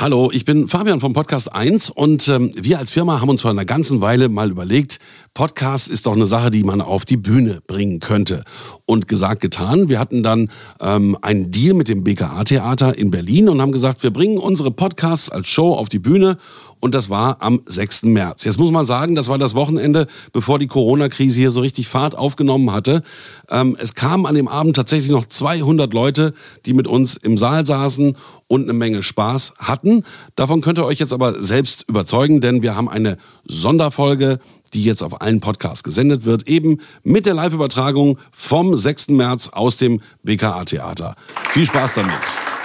Hallo, ich bin Fabian vom Podcast 1 und ähm, wir als Firma haben uns vor einer ganzen Weile mal überlegt, Podcast ist doch eine Sache, die man auf die Bühne bringen könnte. Und gesagt, getan. Wir hatten dann ähm, einen Deal mit dem BKA-Theater in Berlin und haben gesagt, wir bringen unsere Podcasts als Show auf die Bühne und das war am 6. März. Jetzt muss man sagen, das war das Wochenende, bevor die Corona-Krise hier so richtig Fahrt aufgenommen hatte. Ähm, es kamen an dem Abend tatsächlich noch 200 Leute, die mit uns im Saal saßen und eine Menge Spaß hatten. Davon könnt ihr euch jetzt aber selbst überzeugen, denn wir haben eine Sonderfolge, die jetzt auf allen Podcasts gesendet wird, eben mit der Live-Übertragung vom 6. März aus dem BKA-Theater. Viel Spaß damit.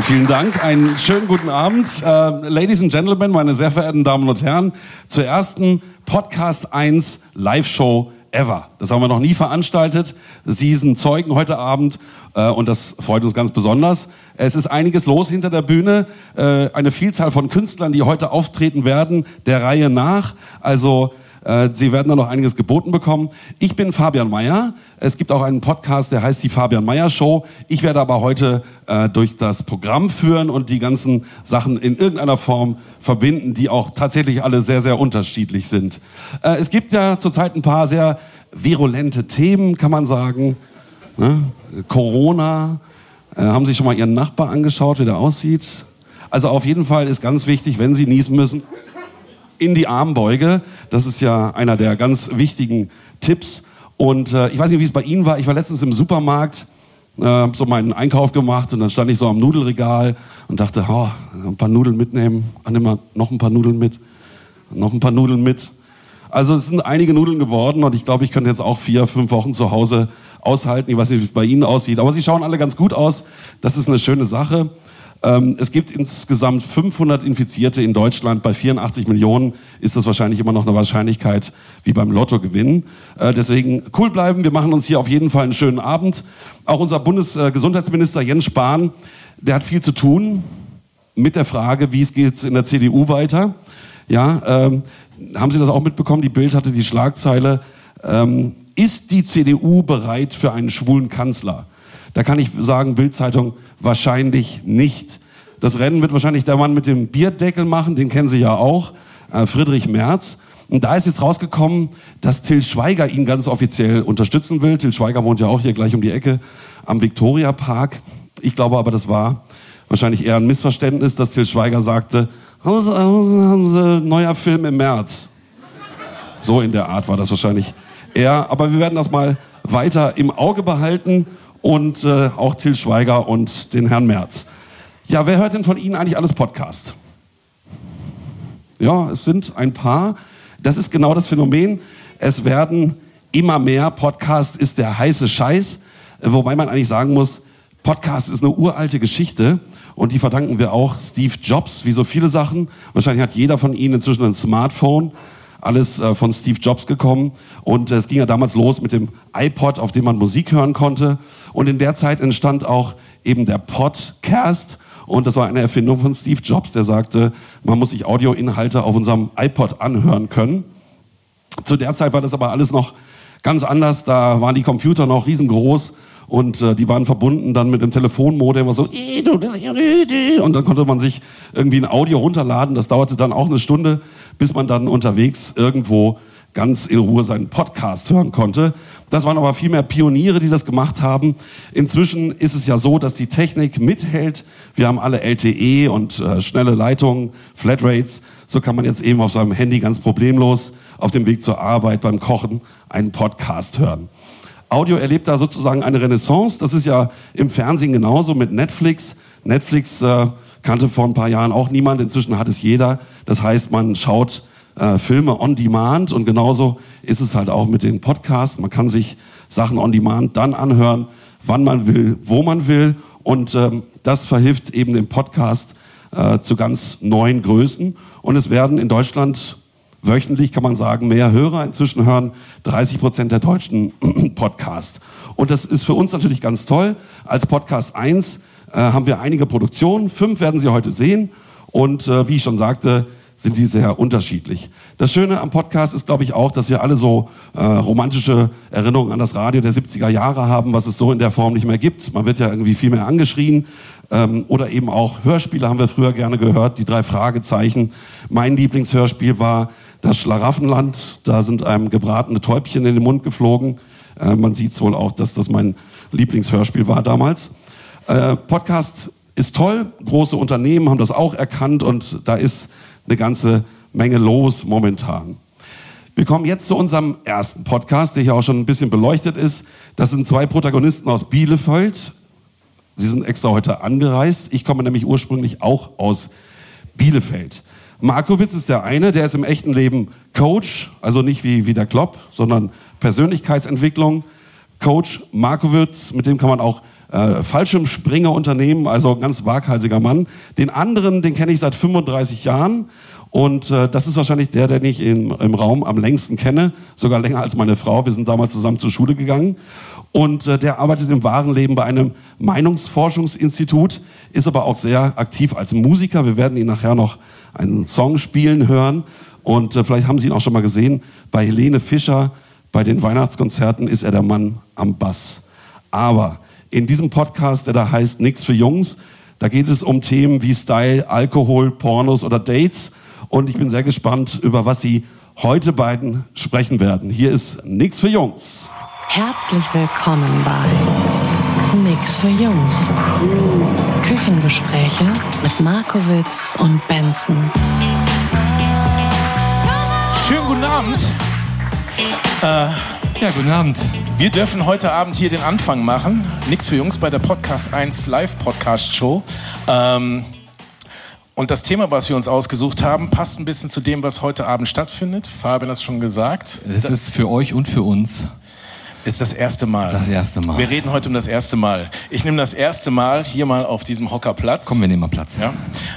Vielen Dank, einen schönen guten Abend. Äh, Ladies and Gentlemen, meine sehr verehrten Damen und Herren, zur ersten Podcast 1 Live-Show ever. Das haben wir noch nie veranstaltet. Sie sind Zeugen heute Abend äh, und das freut uns ganz besonders. Es ist einiges los hinter der Bühne. Äh, eine Vielzahl von Künstlern, die heute auftreten werden, der Reihe nach. Also Sie werden da noch einiges geboten bekommen. Ich bin Fabian Meyer. Es gibt auch einen Podcast, der heißt die Fabian Meyer Show. Ich werde aber heute äh, durch das Programm führen und die ganzen Sachen in irgendeiner Form verbinden, die auch tatsächlich alle sehr, sehr unterschiedlich sind. Äh, es gibt ja zurzeit ein paar sehr virulente Themen, kann man sagen. Ne? Corona. Äh, haben Sie schon mal Ihren Nachbar angeschaut, wie der aussieht? Also auf jeden Fall ist ganz wichtig, wenn Sie niesen müssen, in die Armbeuge. Das ist ja einer der ganz wichtigen Tipps. Und äh, ich weiß nicht, wie es bei Ihnen war. Ich war letztens im Supermarkt, äh, habe so meinen Einkauf gemacht und dann stand ich so am Nudelregal und dachte, oh, ein paar Nudeln mitnehmen. Ach, nimm mal noch ein paar Nudeln mit. Noch ein paar Nudeln mit. Also es sind einige Nudeln geworden und ich glaube, ich könnte jetzt auch vier, fünf Wochen zu Hause aushalten. Ich weiß nicht, wie es bei Ihnen aussieht, aber Sie schauen alle ganz gut aus. Das ist eine schöne Sache. Ähm, es gibt insgesamt 500 Infizierte in Deutschland. Bei 84 Millionen ist das wahrscheinlich immer noch eine Wahrscheinlichkeit wie beim Lottogewinn. Äh, deswegen cool bleiben. Wir machen uns hier auf jeden Fall einen schönen Abend. Auch unser Bundesgesundheitsminister Jens Spahn, der hat viel zu tun mit der Frage, wie es geht in der CDU weiter. Ja, ähm, haben Sie das auch mitbekommen? Die Bild hatte die Schlagzeile, ähm, ist die CDU bereit für einen schwulen Kanzler? Da kann ich sagen, Bildzeitung wahrscheinlich nicht. Das Rennen wird wahrscheinlich der Mann mit dem Bierdeckel machen, den kennen Sie ja auch, äh, Friedrich Merz. Und da ist jetzt rausgekommen, dass Till Schweiger ihn ganz offiziell unterstützen will. Till Schweiger wohnt ja auch hier gleich um die Ecke am Viktoria Park. Ich glaube aber, das war wahrscheinlich eher ein Missverständnis, dass Till Schweiger sagte, neuer Film im März. So in der Art war das wahrscheinlich eher. Aber wir werden das mal weiter im Auge behalten und äh, auch Till Schweiger und den Herrn Merz. Ja, wer hört denn von Ihnen eigentlich alles Podcast? Ja, es sind ein paar. Das ist genau das Phänomen. Es werden immer mehr. Podcast ist der heiße Scheiß. Wobei man eigentlich sagen muss, Podcast ist eine uralte Geschichte und die verdanken wir auch Steve Jobs, wie so viele Sachen. Wahrscheinlich hat jeder von Ihnen inzwischen ein Smartphone alles äh, von Steve Jobs gekommen. Und äh, es ging ja damals los mit dem iPod, auf dem man Musik hören konnte. Und in der Zeit entstand auch eben der Podcast. Und das war eine Erfindung von Steve Jobs, der sagte, man muss sich Audioinhalte auf unserem iPod anhören können. Zu der Zeit war das aber alles noch ganz anders. Da waren die Computer noch riesengroß und äh, die waren verbunden dann mit dem Telefonmodem, was so und dann konnte man sich irgendwie ein Audio runterladen. Das dauerte dann auch eine Stunde, bis man dann unterwegs irgendwo ganz in Ruhe seinen Podcast hören konnte. Das waren aber viel mehr Pioniere, die das gemacht haben. Inzwischen ist es ja so, dass die Technik mithält. Wir haben alle LTE und äh, schnelle Leitungen, Flatrates. So kann man jetzt eben auf seinem Handy ganz problemlos auf dem Weg zur Arbeit beim Kochen einen Podcast hören. Audio erlebt da sozusagen eine Renaissance. Das ist ja im Fernsehen genauso mit Netflix. Netflix äh, kannte vor ein paar Jahren auch niemand, inzwischen hat es jeder. Das heißt, man schaut äh, Filme on demand und genauso ist es halt auch mit den Podcasts. Man kann sich Sachen on demand dann anhören, wann man will, wo man will. Und ähm, das verhilft eben dem Podcast äh, zu ganz neuen Größen. Und es werden in Deutschland wöchentlich, kann man sagen, mehr Hörer inzwischen hören 30 Prozent der deutschen Podcast. Und das ist für uns natürlich ganz toll. Als Podcast 1 äh, haben wir einige Produktionen. Fünf werden Sie heute sehen. Und äh, wie ich schon sagte, sind die sehr unterschiedlich. Das Schöne am Podcast ist, glaube ich, auch, dass wir alle so äh, romantische Erinnerungen an das Radio der 70er Jahre haben, was es so in der Form nicht mehr gibt. Man wird ja irgendwie viel mehr angeschrien. Ähm, oder eben auch Hörspiele haben wir früher gerne gehört, die drei Fragezeichen. Mein Lieblingshörspiel war das Schlaraffenland. Da sind einem gebratene Täubchen in den Mund geflogen. Äh, man sieht wohl auch, dass das mein Lieblingshörspiel war damals. Äh, Podcast ist toll. Große Unternehmen haben das auch erkannt und da ist eine ganze Menge los momentan. Wir kommen jetzt zu unserem ersten Podcast, der hier auch schon ein bisschen beleuchtet ist. Das sind zwei Protagonisten aus Bielefeld. Sie sind extra heute angereist. Ich komme nämlich ursprünglich auch aus Bielefeld. Markowitz ist der eine, der ist im echten Leben Coach, also nicht wie, wie der Klopp, sondern Persönlichkeitsentwicklung. Coach Markowitz, mit dem kann man auch äh, Fallschirmspringer unternehmen, also ein ganz waghalsiger Mann. Den anderen, den kenne ich seit 35 Jahren und äh, das ist wahrscheinlich der, den ich im, im Raum am längsten kenne, sogar länger als meine Frau. Wir sind damals zusammen zur Schule gegangen und äh, der arbeitet im wahren Leben bei einem Meinungsforschungsinstitut, ist aber auch sehr aktiv als Musiker. Wir werden ihn nachher noch einen Song spielen hören und äh, vielleicht haben Sie ihn auch schon mal gesehen. Bei Helene Fischer bei den Weihnachtskonzerten ist er der Mann am Bass. Aber in diesem Podcast, der da heißt Nix für Jungs. Da geht es um Themen wie Style, Alkohol, Pornos oder Dates. Und ich bin sehr gespannt, über was Sie heute beiden sprechen werden. Hier ist Nix für Jungs. Herzlich willkommen bei Nix für Jungs. Küchengespräche mit Markowitz und Benson. Schönen guten Abend. Äh, ja, guten Abend. Wir dürfen heute Abend hier den Anfang machen. Nix für Jungs bei der Podcast 1 Live Podcast Show. Ähm, und das Thema, was wir uns ausgesucht haben, passt ein bisschen zu dem, was heute Abend stattfindet. Fabian hat es schon gesagt. Es ist für euch und für uns. Ist das erste Mal. Das erste Mal. Wir reden heute um das erste Mal. Ich nehme das erste Mal hier mal auf diesem Hocker Platz. Komm, wir nehmen mal Platz. Ja.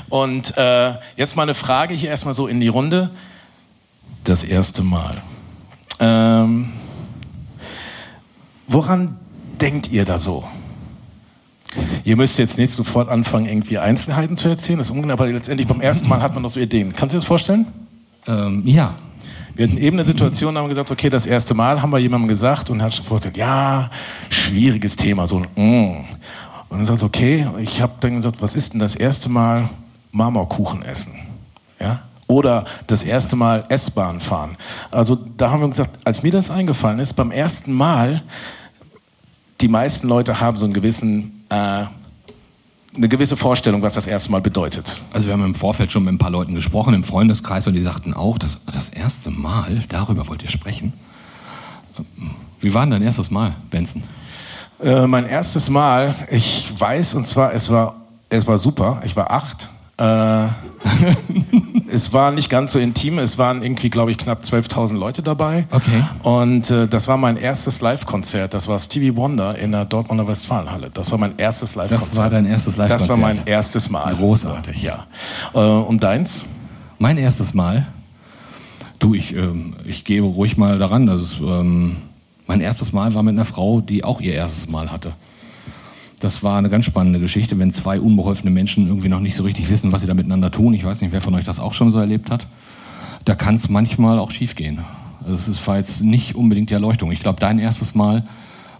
Und äh, jetzt mal eine Frage hier erstmal so in die Runde. Das erste Mal. Ähm, woran denkt ihr da so? Ihr müsst jetzt nicht sofort anfangen, irgendwie Einzelheiten zu erzählen, das ist ungenau, aber letztendlich beim ersten Mal hat man noch so Ideen. Kannst du dir das vorstellen? Ähm, ja. Wir hatten eben eine Situation, da haben wir gesagt, okay, das erste Mal haben wir jemandem gesagt und er hat schon vorgestellt, ja, schwieriges Thema, so ein mm. Und dann sagt, okay, ich habe dann gesagt, was ist denn das erste Mal Marmorkuchen essen? Ja? Oder das erste Mal S-Bahn fahren. Also da haben wir gesagt, als mir das eingefallen ist, beim ersten Mal, die meisten Leute haben so einen gewissen, äh, eine gewisse Vorstellung, was das erste Mal bedeutet. Also wir haben im Vorfeld schon mit ein paar Leuten gesprochen im Freundeskreis und die sagten auch, das, das erste Mal, darüber wollt ihr sprechen. Wie war denn dein erstes Mal, Benson? Äh, mein erstes Mal, ich weiß, und zwar, es war, es war super. Ich war acht äh, es war nicht ganz so intim. Es waren irgendwie, glaube ich, knapp 12.000 Leute dabei. Okay. Und äh, das war mein erstes Live-Konzert. Das war Stevie Wonder in der Dortmunder Westfalenhalle. Das war mein erstes Live-Konzert. Das war dein erstes Live-Konzert? Das war mein erstes Mal. Großartig. Ja. Äh, und deins? Mein erstes Mal? Du, ich, ähm, ich gebe ruhig mal daran. Das ist, ähm, mein erstes Mal war mit einer Frau, die auch ihr erstes Mal hatte. Das war eine ganz spannende Geschichte, wenn zwei unbeholfene Menschen irgendwie noch nicht so richtig wissen, was sie da miteinander tun. Ich weiß nicht, wer von euch das auch schon so erlebt hat. Da kann es manchmal auch schiefgehen. Also es ist, war jetzt nicht unbedingt die Erleuchtung. Ich glaube, dein erstes Mal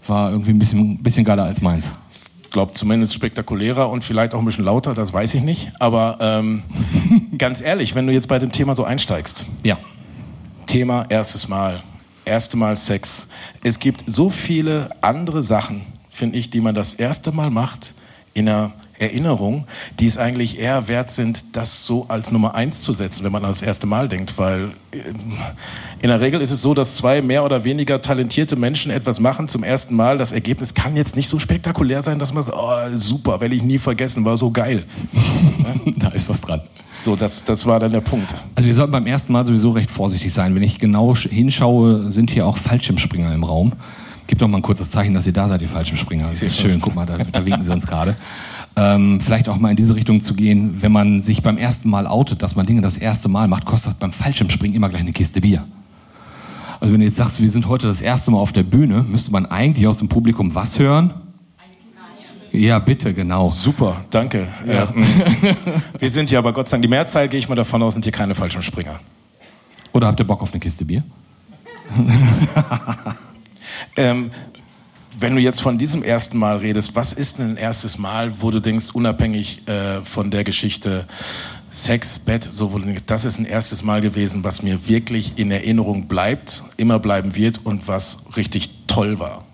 war irgendwie ein bisschen, bisschen geiler als meins. Ich glaube zumindest spektakulärer und vielleicht auch ein bisschen lauter, das weiß ich nicht. Aber ähm, ganz ehrlich, wenn du jetzt bei dem Thema so einsteigst. Ja. Thema erstes Mal, erste Mal Sex. Es gibt so viele andere Sachen, finde ich, die man das erste Mal macht in einer Erinnerung, die es eigentlich eher wert sind, das so als Nummer eins zu setzen, wenn man an das erste Mal denkt. Weil äh, in der Regel ist es so, dass zwei mehr oder weniger talentierte Menschen etwas machen zum ersten Mal. Das Ergebnis kann jetzt nicht so spektakulär sein, dass man sagt, oh, super, werde ich nie vergessen, war so geil. da ist was dran. So, das, das war dann der Punkt. Also wir sollten beim ersten Mal sowieso recht vorsichtig sein. Wenn ich genau hinschaue, sind hier auch Fallschirmspringer im Raum. Gib doch mal ein kurzes Zeichen, dass ihr da seid, ihr Fallschirmspringer. Das ist schön, guck mal, da, da winken sie uns gerade. Ähm, vielleicht auch mal in diese Richtung zu gehen, wenn man sich beim ersten Mal outet, dass man Dinge das erste Mal macht, kostet das beim Fallschirmspringen immer gleich eine Kiste Bier. Also wenn du jetzt sagst, wir sind heute das erste Mal auf der Bühne, müsste man eigentlich aus dem Publikum was hören? Ja, bitte, genau. Super, danke. Ja. Äh, wir sind hier aber Gott sei Dank, die Mehrzahl gehe ich mal davon aus, sind hier keine Fallschirmspringer. Oder habt ihr Bock auf eine Kiste Bier? ähm, wenn du jetzt von diesem ersten Mal redest, was ist denn ein erstes Mal, wo du denkst, unabhängig äh, von der Geschichte Sex, Bett, so wo du denkst, das ist ein erstes Mal gewesen, was mir wirklich in Erinnerung bleibt, immer bleiben wird und was richtig toll war?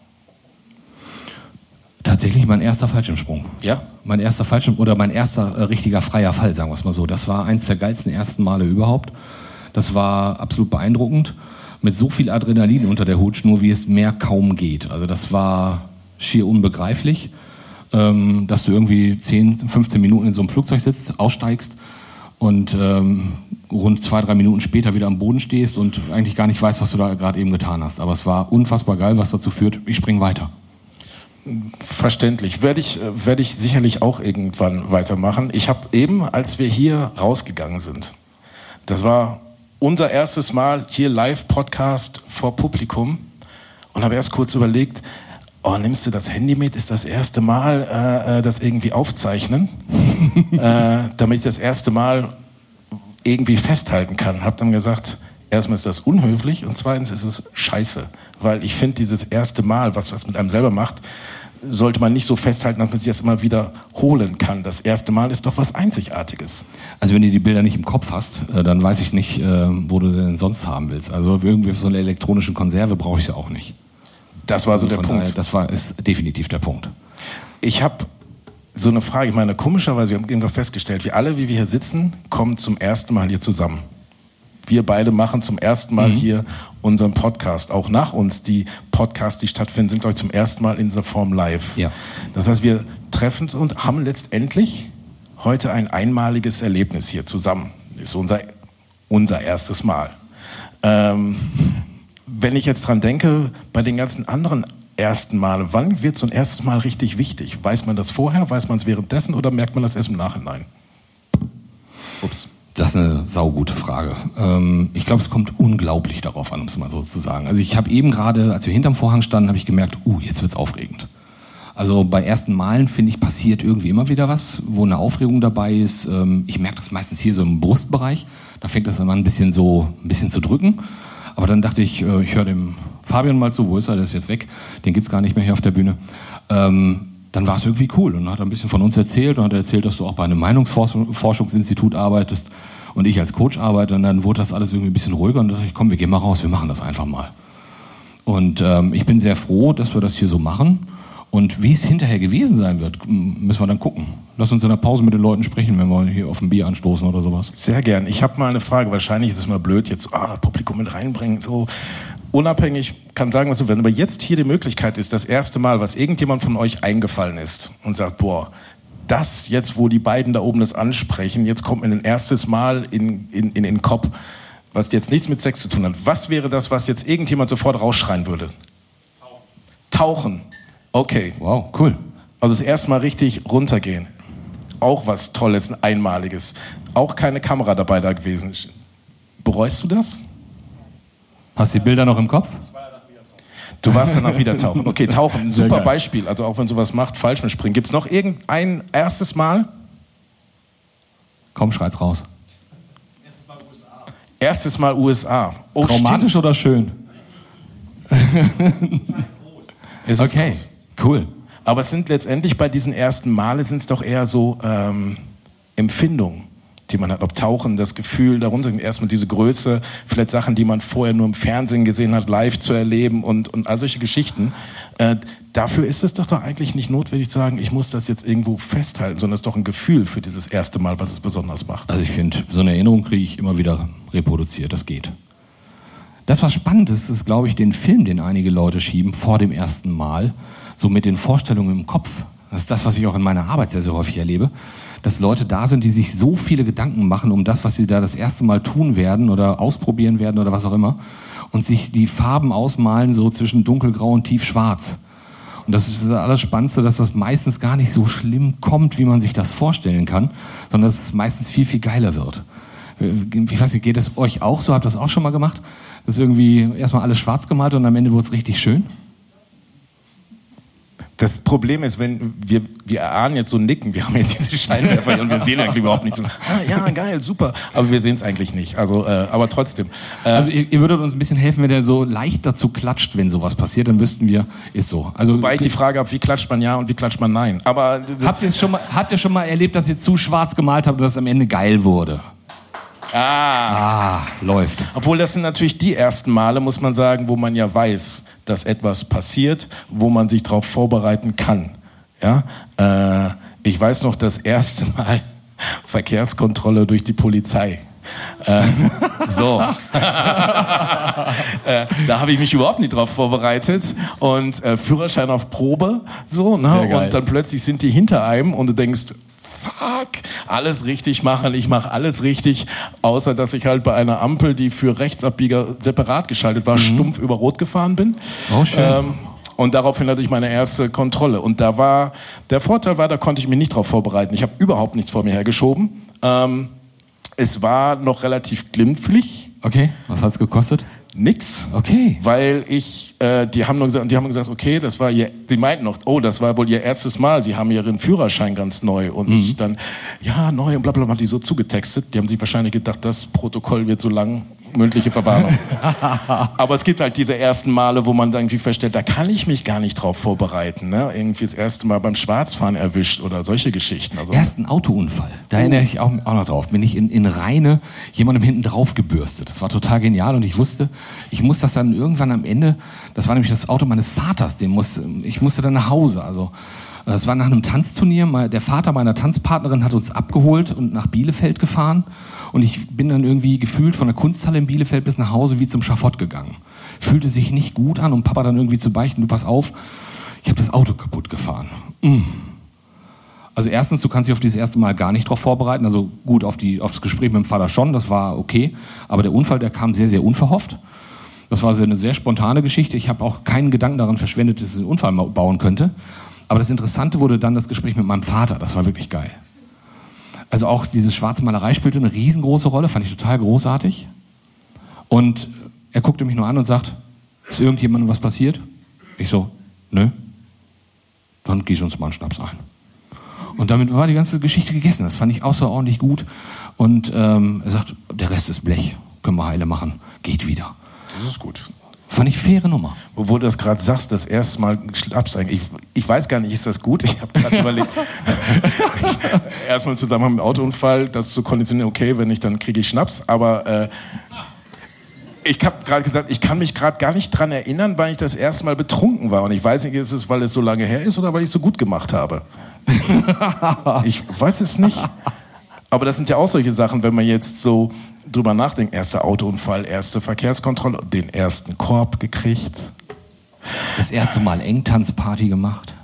Tatsächlich mein erster Fallschirmsprung. Ja? Mein erster Fallschirm oder mein erster äh, richtiger freier Fall, sagen wir es mal so. Das war eins der geilsten ersten Male überhaupt. Das war absolut beeindruckend mit so viel Adrenalin unter der Hutschnur, wie es mehr kaum geht. Also das war schier unbegreiflich, ähm, dass du irgendwie 10, 15 Minuten in so einem Flugzeug sitzt, aussteigst und ähm, rund zwei, drei Minuten später wieder am Boden stehst und eigentlich gar nicht weißt, was du da gerade eben getan hast. Aber es war unfassbar geil, was dazu führt, ich spring weiter. Verständlich. Werde ich, werde ich sicherlich auch irgendwann weitermachen. Ich habe eben, als wir hier rausgegangen sind, das war unser erstes Mal hier Live-Podcast vor Publikum und habe erst kurz überlegt, oh, nimmst du das Handy mit? Ist das erste Mal äh, äh das irgendwie aufzeichnen, äh, damit ich das erste Mal irgendwie festhalten kann. Habe dann gesagt, erstmal ist das unhöflich und zweitens ist es scheiße, weil ich finde dieses erste Mal, was das mit einem selber macht, sollte man nicht so festhalten, dass man sich das immer wieder holen kann. Das erste Mal ist doch was Einzigartiges. Also wenn du die Bilder nicht im Kopf hast, äh, dann weiß ich nicht, äh, wo du denn sonst haben willst. Also irgendwie für so eine elektronische Konserve brauche ich ja auch nicht. Das war so also der Punkt. Daher, das war ist definitiv der Punkt. Ich habe so eine Frage. Ich meine, komischerweise, wir haben eben festgestellt, wir alle, wie wir hier sitzen, kommen zum ersten Mal hier zusammen wir beide machen zum ersten Mal mhm. hier unseren Podcast. Auch nach uns, die Podcasts, die stattfinden, sind, glaube ich, zum ersten Mal in dieser Form live. Ja. Das heißt, wir treffen uns und haben letztendlich heute ein einmaliges Erlebnis hier zusammen. Das ist unser, unser erstes Mal. Ähm, wenn ich jetzt dran denke, bei den ganzen anderen ersten Male, wann wird so ein erstes Mal richtig wichtig? Weiß man das vorher, weiß man es währenddessen oder merkt man das erst im Nachhinein? Das ist eine saugute Frage. Ähm, ich glaube, es kommt unglaublich darauf an, um es mal so zu sagen. Also ich habe eben gerade, als wir hinterm Vorhang standen, habe ich gemerkt, uh, jetzt wird's aufregend. Also bei ersten Malen, finde ich, passiert irgendwie immer wieder was, wo eine Aufregung dabei ist. Ähm, ich merke das meistens hier so im Brustbereich. Da fängt das immer ein bisschen so, ein bisschen zu drücken. Aber dann dachte ich, äh, ich höre dem Fabian mal zu, wo ist er, der ist jetzt weg. Den gibt's gar nicht mehr hier auf der Bühne. Ähm, dann war es irgendwie cool und hat ein bisschen von uns erzählt und hat erzählt, dass du auch bei einem Meinungsforschungsinstitut arbeitest und ich als Coach arbeite und dann wurde das alles irgendwie ein bisschen ruhiger und dachte ich, komm, wir gehen mal raus, wir machen das einfach mal. Und ähm, ich bin sehr froh, dass wir das hier so machen. Und wie es hinterher gewesen sein wird, müssen wir dann gucken. Lass uns in der Pause mit den Leuten sprechen, wenn wir hier auf ein Bier anstoßen oder sowas. Sehr gern. Ich habe mal eine Frage. Wahrscheinlich ist es mal blöd, jetzt ah, Publikum mit reinbringen. So unabhängig, kann sagen, was du willst. Aber jetzt hier die Möglichkeit ist, das erste Mal, was irgendjemand von euch eingefallen ist und sagt, boah, das jetzt, wo die beiden da oben das ansprechen, jetzt kommt mir ein erstes Mal in, in, in den Kopf, was jetzt nichts mit Sex zu tun hat. Was wäre das, was jetzt irgendjemand sofort rausschreien würde? Tauchen. Tauchen. Okay. Wow, cool. Also das erste Mal richtig runtergehen. Auch was Tolles, Einmaliges. Auch keine Kamera dabei da gewesen. Bereust du das? Hast du die Bilder noch im Kopf? Du warst danach wieder tauchen. Okay, tauchen, ein super Beispiel. Also auch wenn sowas macht, falsch mit springen. Gibt es noch irgendein erstes Mal? Komm, schreit's raus. Erstes Mal USA. Erstes Mal USA. Oh, Traumatisch stimmt. oder schön? okay, groß. Cool. Aber es sind letztendlich bei diesen ersten Male sind es doch eher so ähm, Empfindungen die man hat, ob Tauchen, das Gefühl darunter, erstmal diese Größe, vielleicht Sachen, die man vorher nur im Fernsehen gesehen hat, live zu erleben und, und all solche Geschichten. Äh, dafür ist es doch doch eigentlich nicht notwendig zu sagen, ich muss das jetzt irgendwo festhalten, sondern es ist doch ein Gefühl für dieses erste Mal, was es besonders macht. Also ich finde, so eine Erinnerung kriege ich immer wieder reproduziert, das geht. Das, was spannend ist, ist, glaube ich, den Film, den einige Leute schieben vor dem ersten Mal, so mit den Vorstellungen im Kopf. Das ist das, was ich auch in meiner Arbeit sehr, sehr häufig erlebe dass Leute da sind, die sich so viele Gedanken machen um das, was sie da das erste Mal tun werden oder ausprobieren werden oder was auch immer. und sich die Farben ausmalen, so zwischen dunkelgrau und tiefschwarz. Und das ist das Allerspannendste, dass das meistens gar nicht so schlimm kommt, wie man sich das vorstellen kann, sondern dass es meistens viel, viel geiler wird. Ich weiß nicht, geht es euch auch so? Habt ihr das auch schon mal gemacht? Das ist irgendwie erstmal alles schwarz gemalt und am Ende wurde es richtig schön? Das Problem ist, wenn wir, wir erahnen jetzt so Nicken, wir haben jetzt diese Scheinwerfer und wir sehen eigentlich überhaupt nicht so, ah, ja, geil, super, aber wir sehen es eigentlich nicht. Also, äh, aber trotzdem. Äh, also ihr, ihr, würdet uns ein bisschen helfen, wenn der so leicht dazu klatscht, wenn sowas passiert, dann wüssten wir, ist so. Also, Wobei ich die Frage habe, wie klatscht man ja und wie klatscht man nein. Aber habt ihr schon mal, habt ihr schon mal erlebt, dass ihr zu schwarz gemalt habt und das am Ende geil wurde? Ah. ah, läuft. Obwohl das sind natürlich die ersten Male, muss man sagen, wo man ja weiß, dass etwas passiert, wo man sich darauf vorbereiten kann. Ja, äh, ich weiß noch das erste Mal Verkehrskontrolle durch die Polizei. Äh, so. äh, da habe ich mich überhaupt nicht drauf vorbereitet und äh, Führerschein auf Probe, so, ne? Und dann plötzlich sind die hinter einem und du denkst, fuck, alles richtig machen, ich mache alles richtig, außer dass ich halt bei einer Ampel, die für Rechtsabbieger separat geschaltet war, mhm. stumpf über Rot gefahren bin. Oh, schön. Ähm, und daraufhin hatte ich meine erste Kontrolle. Und da war, der Vorteil war, da konnte ich mich nicht drauf vorbereiten. Ich habe überhaupt nichts vor mir hergeschoben. Ähm, es war noch relativ glimpflich. Okay, was hat's gekostet? Nix. Okay. Weil ich, äh, die haben gesagt, die haben gesagt, okay, das war ihr, die meinten noch, oh, das war wohl ihr erstes Mal, sie haben ihren Führerschein ganz neu und mhm. ich dann, ja, neu und bla bla, bla, die so zugetextet. Die haben sich wahrscheinlich gedacht, das Protokoll wird so lang mündliche Verwarnung. Aber es gibt halt diese ersten Male, wo man dann irgendwie feststellt, da kann ich mich gar nicht drauf vorbereiten. Ne? Irgendwie das erste Mal beim Schwarzfahren erwischt oder solche Geschichten. Also Ersten Autounfall, da erinnere ich auch, auch noch drauf. Bin ich in, in Rheine jemandem hinten drauf gebürstet. Das war total genial und ich wusste, ich muss das dann irgendwann am Ende, das war nämlich das Auto meines Vaters, den muss, ich musste dann nach Hause. Also es war nach einem Tanzturnier. Der Vater meiner Tanzpartnerin hat uns abgeholt und nach Bielefeld gefahren. Und ich bin dann irgendwie gefühlt von der Kunsthalle in Bielefeld bis nach Hause wie zum Schafott gegangen. Fühlte sich nicht gut an und Papa dann irgendwie zu beichten, du pass auf, ich habe das Auto kaputt gefahren. Mm. Also erstens, du kannst dich auf dieses erste Mal gar nicht darauf vorbereiten. Also gut, auf, die, auf das Gespräch mit dem Vater schon, das war okay. Aber der Unfall, der kam sehr, sehr unverhofft. Das war eine sehr spontane Geschichte. Ich habe auch keinen Gedanken daran verschwendet, dass ich einen Unfall bauen könnte. Aber das Interessante wurde dann das Gespräch mit meinem Vater. Das war wirklich geil. Also auch diese schwarze Malerei spielte eine riesengroße Rolle, fand ich total großartig. Und er guckte mich nur an und sagt, ist irgendjemandem was passiert? Ich so, nö. Dann gieß uns mal einen Schnaps ein. Und damit war die ganze Geschichte gegessen. Das fand ich außerordentlich gut. Und ähm, er sagt, der Rest ist Blech, können wir heile machen, geht wieder. Das ist gut. Fand ich faire Nummer. Wo du das gerade sagst, das erste Mal Schnaps eigentlich. Ich, ich weiß gar nicht, ist das gut? Ich habe gerade überlegt, erstmal im Zusammenhang mit dem Autounfall, das zu konditionieren, okay, wenn nicht, dann kriege ich Schnaps. Aber äh, ich habe gerade gesagt, ich kann mich gerade gar nicht dran erinnern, weil ich das erste Mal betrunken war. Und ich weiß nicht, ist es, weil es so lange her ist oder weil ich es so gut gemacht habe. ich weiß es nicht. Aber das sind ja auch solche Sachen, wenn man jetzt so drüber nachdenkt, erster Autounfall, erste Verkehrskontrolle, den ersten Korb gekriegt. Das erste Mal Engtanzparty gemacht.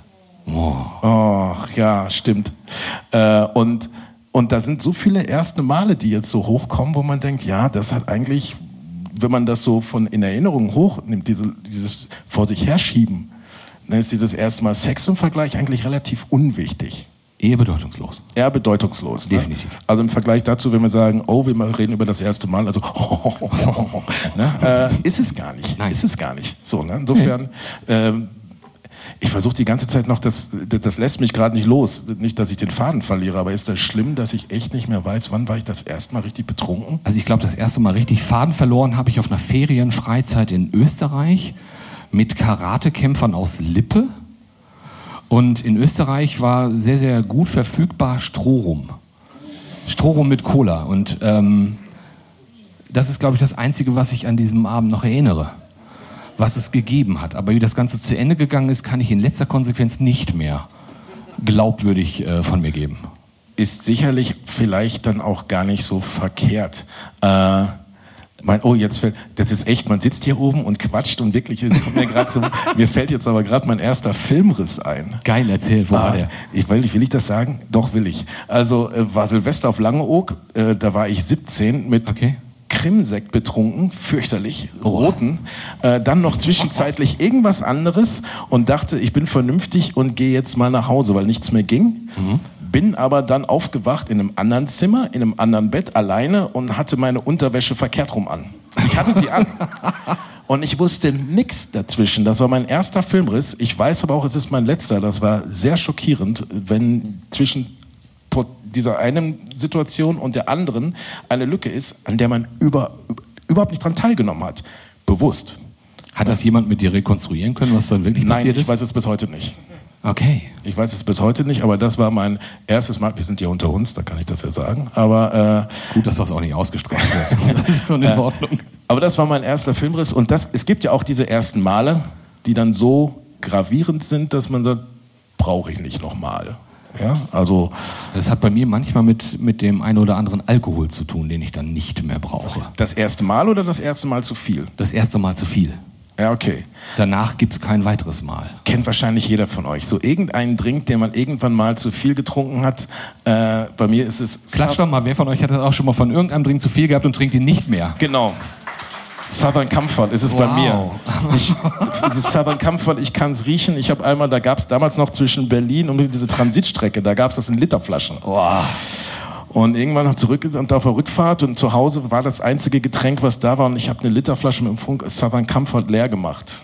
Oh. oh, ja, stimmt. Äh, und, und da sind so viele erste Male, die jetzt so hochkommen, wo man denkt, ja, das hat eigentlich, wenn man das so von in Erinnerung hochnimmt, diese, dieses vor sich herschieben, dann ist dieses erste Mal Sex im Vergleich eigentlich relativ unwichtig. Eher bedeutungslos. Eher bedeutungslos. Ne? Definitiv. Also im Vergleich dazu, wenn wir sagen, oh, wir reden über das erste Mal, also ne? äh, ist es gar nicht. Nein. Ist es gar nicht. So, ne? Insofern, ähm, ich versuche die ganze Zeit noch, das, das lässt mich gerade nicht los. Nicht, dass ich den Faden verliere, aber ist das schlimm, dass ich echt nicht mehr weiß, wann war ich das erste Mal richtig betrunken? Also ich glaube, das erste Mal richtig Faden verloren habe ich auf einer Ferienfreizeit in Österreich mit Karatekämpfern aus Lippe. Und in Österreich war sehr, sehr gut verfügbar Strohrum. Strohrum mit Cola. Und ähm, das ist, glaube ich, das Einzige, was ich an diesem Abend noch erinnere, was es gegeben hat. Aber wie das Ganze zu Ende gegangen ist, kann ich in letzter Konsequenz nicht mehr glaubwürdig äh, von mir geben. Ist sicherlich vielleicht dann auch gar nicht so verkehrt. Äh mein, oh, jetzt fällt, das ist echt, man sitzt hier oben und quatscht und wirklich, es kommt mir gerade so, mir fällt jetzt aber gerade mein erster Filmriss ein. Geil, erzähl, wo ah, war der? Ich will, will ich das sagen? Doch, will ich. Also, äh, war Silvester auf Langeoog, äh, da war ich 17 mit okay. Krimsekt betrunken, fürchterlich, roten, äh, dann noch zwischenzeitlich irgendwas anderes und dachte, ich bin vernünftig und gehe jetzt mal nach Hause, weil nichts mehr ging. Bin aber dann aufgewacht in einem anderen Zimmer, in einem anderen Bett, alleine und hatte meine Unterwäsche verkehrt rum an. Ich hatte sie an. Und ich wusste nichts dazwischen. Das war mein erster Filmriss. Ich weiß aber auch, es ist mein letzter. Das war sehr schockierend, wenn zwischen dieser einen Situation und der anderen eine Lücke ist, an der man über, überhaupt nicht dran teilgenommen hat. Bewusst. Hat das jemand mit dir rekonstruieren können, was dann wirklich Nein, passiert ich ist? weiß es bis heute nicht. Okay. Ich weiß es bis heute nicht, aber das war mein erstes Mal. Wir sind ja unter uns, da kann ich das ja sagen. Aber äh, Gut, dass das auch nicht ausgestrahlt wird. Das ist schon in Ordnung. Aber das war mein erster Filmriss und das, es gibt ja auch diese ersten Male, die dann so gravierend sind, dass man sagt, brauche ich nicht nochmal. Ja, also Das hat bei mir manchmal mit, mit dem einen oder anderen Alkohol zu tun, den ich dann nicht mehr brauche. das erste Mal oder das erste Mal zu viel? Das erste Mal zu viel. Ja, okay. Danach gibt es kein weiteres Mal. Kennt wahrscheinlich jeder von euch. So irgendeinen Drink, den man irgendwann mal zu viel getrunken hat. Äh, bei mir ist es. Klatsch doch mal, wer von euch hat das auch schon mal von irgendeinem Drink zu viel gehabt und trinkt ihn nicht mehr? Genau. Southern Comfort ist es bei Wow. mir. Ich, Southern Comfort, ich kann es riechen. Ich habe einmal, da gab es damals noch zwischen Berlin und diese Transitstrecke, da gab es das in Literflaschen. Und irgendwann noch zurück und auf der Rückfahrt und zu Hause war das einzige Getränk, was da war. Und ich habe eine Literflasche mit dem Funk Southern Comfort leer gemacht.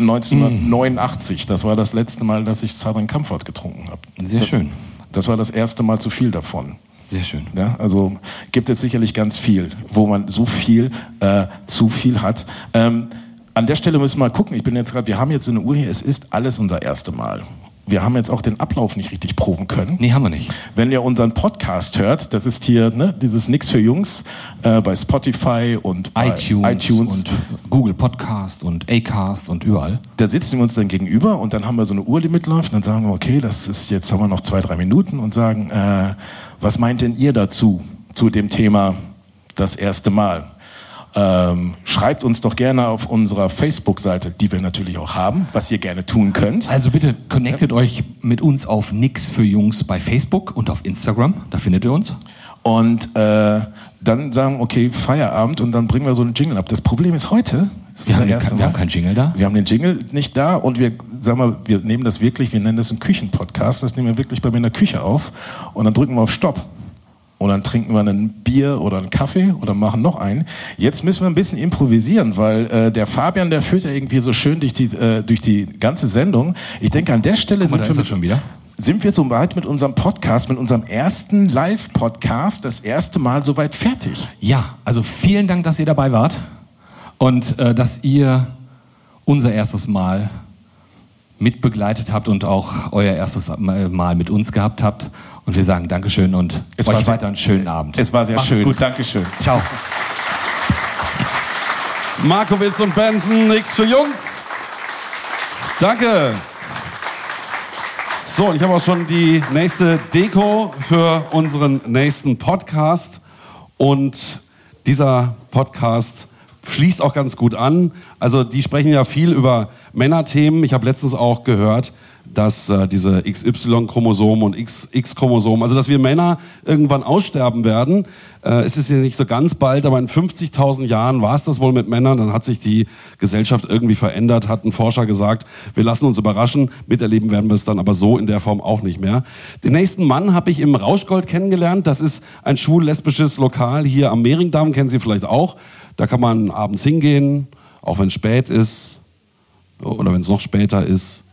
1989, das war das letzte Mal, dass ich Southern Comfort getrunken habe. Sehr das, schön. Das war das erste Mal zu viel davon. Sehr schön. Ja, also gibt es sicherlich ganz viel, wo man so viel äh, zu viel hat. Ähm, an der Stelle müssen wir mal gucken. Ich bin jetzt gerade, wir haben jetzt eine Uhr hier. Es ist alles unser erste Mal. Wir haben jetzt auch den Ablauf nicht richtig proben können. Nee, haben wir nicht. Wenn ihr unseren Podcast hört, das ist hier ne, dieses Nix für Jungs äh, bei Spotify und bei iTunes, iTunes. und Google Podcast und Acast und überall. da sitzen wir uns dann gegenüber und dann haben wir so eine Uhr, die mitläuft. Und dann sagen wir, okay, das ist jetzt haben wir noch zwei, drei Minuten und sagen, äh, was meint denn ihr dazu, zu dem Thema das erste Mal? Ähm, schreibt uns doch gerne auf unserer Facebook-Seite, die wir natürlich auch haben, was ihr gerne tun könnt. Also bitte connectet euch mit uns auf Nix für Jungs bei Facebook und auf Instagram. Da findet ihr uns. Und äh, dann sagen, okay, Feierabend und dann bringen wir so einen Jingle ab. Das Problem ist heute, ist Wir haben, kein, wir haben keinen Jingle da. Wir haben den Jingle nicht da und wir, sagen wir, wir nehmen das wirklich, wir nennen das einen Küchenpodcast, das nehmen wir wirklich bei mir in der Küche auf und dann drücken wir auf Stopp. Und dann trinken wir ein Bier oder einen Kaffee oder machen noch einen. Jetzt müssen wir ein bisschen improvisieren, weil äh, der Fabian, der führt ja irgendwie so schön durch die, äh, durch die ganze Sendung. Ich denke, an der Stelle mal, sind, wir wieder. sind wir soweit mit unserem Podcast, mit unserem ersten Live-Podcast, das erste Mal soweit fertig. Ja, also vielen Dank, dass ihr dabei wart und äh, dass ihr unser erstes Mal mitbegleitet habt und auch euer erstes Mal mit uns gehabt habt. Und wir sagen Dankeschön und Es war euch weiter einen schönen Abend. Es war sehr Macht es schön. Gut. Dankeschön. Ciao. Markowitz und Benson, nix für Jungs. Danke. So, und ich habe auch schon die nächste Deko für unseren nächsten Podcast. Und dieser Podcast schließt auch ganz gut an. Also die sprechen ja viel über Männerthemen. Ich habe letztens auch gehört, dass äh, diese XY-Chromosomen und XX-Chromosomen, also dass wir Männer irgendwann aussterben werden. Äh, es ist ja nicht so ganz bald, aber in 50.000 Jahren war es das wohl mit Männern. Dann hat sich die Gesellschaft irgendwie verändert, hat ein Forscher gesagt, wir lassen uns überraschen. Miterleben werden wir es dann aber so in der Form auch nicht mehr. Den nächsten Mann habe ich im Rauschgold kennengelernt. Das ist ein schwul-lesbisches Lokal hier am Mehringdamm, kennen Sie vielleicht auch. Da kann man abends hingehen, auch wenn es spät ist oder wenn es noch später ist.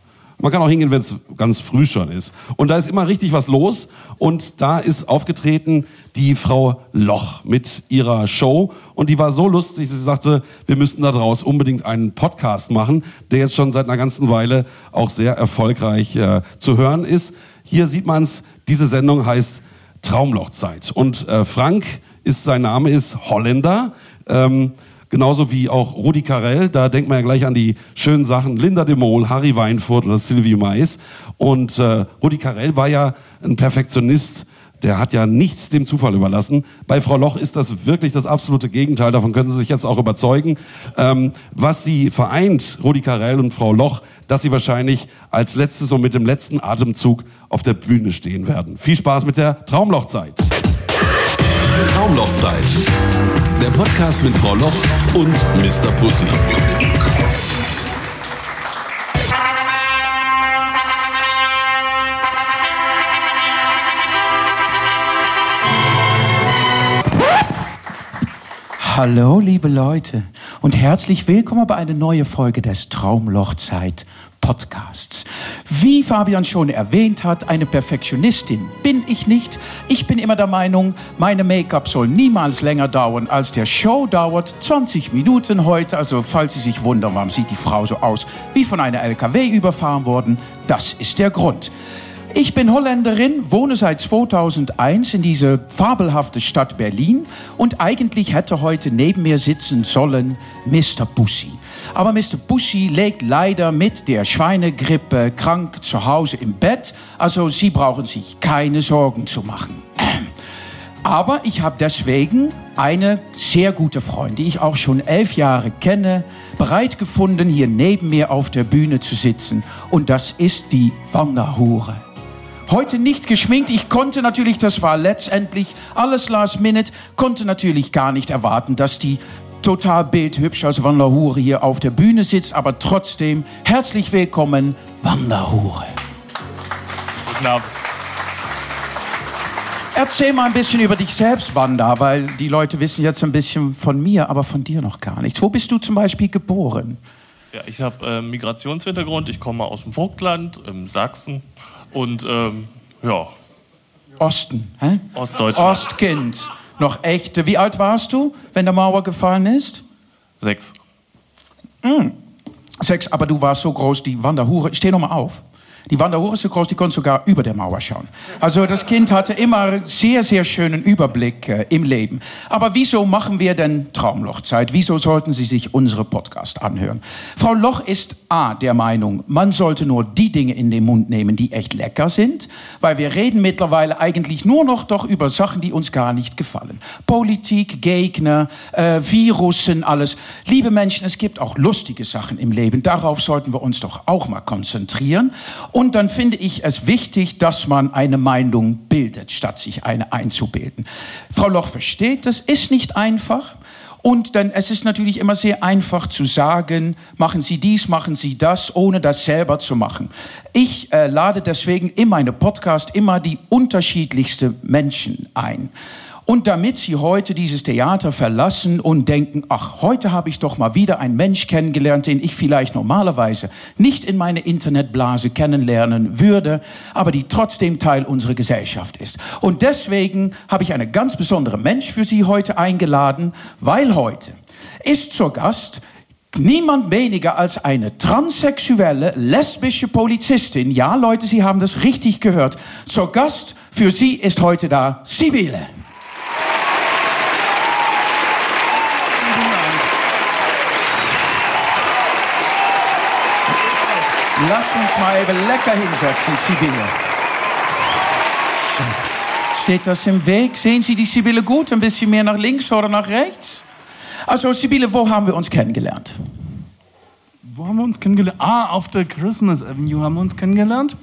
Man kann auch hingehen, wenn es ganz früh schon ist. Und da ist immer richtig was los. Und da ist aufgetreten die Frau Loch mit ihrer Show. Und die war so lustig, sie sagte, wir müssten daraus unbedingt einen Podcast machen, der jetzt schon seit einer ganzen Weile auch sehr erfolgreich äh, zu hören ist. Hier sieht man's. diese Sendung heißt Traumlochzeit. Und äh, Frank ist sein Name, ist Holländer. Ähm, Genauso wie auch Rudi Carell, da denkt man ja gleich an die schönen Sachen Linda de Mol, Harry Weinfurt oder Sylvie Mais. Und äh, Rudi Carell war ja ein Perfektionist, der hat ja nichts dem Zufall überlassen. Bei Frau Loch ist das wirklich das absolute Gegenteil, davon können Sie sich jetzt auch überzeugen. Ähm, was sie vereint, Rudi Carell und Frau Loch, dass sie wahrscheinlich als letztes und mit dem letzten Atemzug auf der Bühne stehen werden. Viel Spaß mit der Traumlochzeit. Traumlochzeit. Der Podcast mit Frau Loch und Mr. Pussy. Hallo, liebe Leute, und herzlich willkommen bei einer neuen Folge des Traumlochzeit Podcasts. Wie Fabian schon erwähnt hat, eine Perfektionistin bin ich nicht. Ich bin immer der Meinung, meine Make-up soll niemals länger dauern als der Show dauert. 20 Minuten heute, also falls Sie sich wundern, warum sieht die Frau so aus wie von einer LKW überfahren worden, das ist der Grund. Ich bin Holländerin, wohne seit 2001 in diese fabelhafte Stadt Berlin und eigentlich hätte heute neben mir sitzen sollen Mr. Pussy. Aber Mr. Pussy liegt leider mit der Schweinegrippe krank zu Hause im Bett, also Sie brauchen sich keine Sorgen zu machen. Aber ich habe deswegen eine sehr gute Freundin, die ich auch schon elf Jahre kenne, bereit gefunden, hier neben mir auf der Bühne zu sitzen. Und das ist die Wanderhure. Heute nicht geschminkt. Ich konnte natürlich, das war letztendlich alles last minute, konnte natürlich gar nicht erwarten, dass die total bildhübsch als Wanderhure hier auf der Bühne sitzt. Aber trotzdem herzlich willkommen, Wanderhure. Guten Abend. Erzähl mal ein bisschen über dich selbst, Wanda, weil die Leute wissen jetzt ein bisschen von mir, aber von dir noch gar nichts. Wo bist du zum Beispiel geboren? Ja, ich habe äh, Migrationshintergrund. Ich komme aus dem Vogtland, in Sachsen. Und ähm, ja, Osten, hä? Ostdeutschland. Ostkind. Noch echte. Wie alt warst du, wenn der Mauer gefallen ist? Sechs. Sechs, aber du warst so groß, die Wanderhure. Steh noch mal auf. Die ist so groß, die konnte sogar über der Mauer schauen. Also das Kind hatte immer sehr, sehr schönen Überblick äh, im Leben. Aber wieso machen wir denn Traumlochzeit? Wieso sollten Sie sich unsere Podcast anhören? Frau Loch ist A der Meinung, man sollte nur die Dinge in den Mund nehmen, die echt lecker sind, weil wir reden mittlerweile eigentlich nur noch doch über Sachen, die uns gar nicht gefallen. Politik, Gegner, äh, Virussen, alles. Liebe Menschen, es gibt auch lustige Sachen im Leben. Darauf sollten wir uns doch auch mal konzentrieren. Und dann finde ich es wichtig, dass man eine Meinung bildet, statt sich eine einzubilden. Frau Loch versteht, das ist nicht einfach. Und dann, es ist natürlich immer sehr einfach zu sagen, machen Sie dies, machen Sie das, ohne das selber zu machen. Ich äh, lade deswegen in meine Podcast immer die unterschiedlichsten Menschen ein. Und damit Sie heute dieses Theater verlassen und denken, ach, heute habe ich doch mal wieder einen Mensch kennengelernt, den ich vielleicht normalerweise nicht in meine Internetblase kennenlernen würde, aber die trotzdem Teil unserer Gesellschaft ist. Und deswegen habe ich einen ganz besonderen Mensch für Sie heute eingeladen, weil heute ist zur Gast niemand weniger als eine transsexuelle, lesbische Polizistin. Ja, Leute, Sie haben das richtig gehört. Zur Gast für Sie ist heute da Sibylle. Lass uns mal eben lecker hinsetzen, Sibylle. So. Steht das im Weg? Sehen Sie die Sibylle gut? Ein bisschen mehr nach links oder nach rechts? Also, Sibylle, wo haben wir uns kennengelernt? Wo haben wir uns kennengelernt? Ah, auf der Christmas Avenue haben wir uns kennengelernt.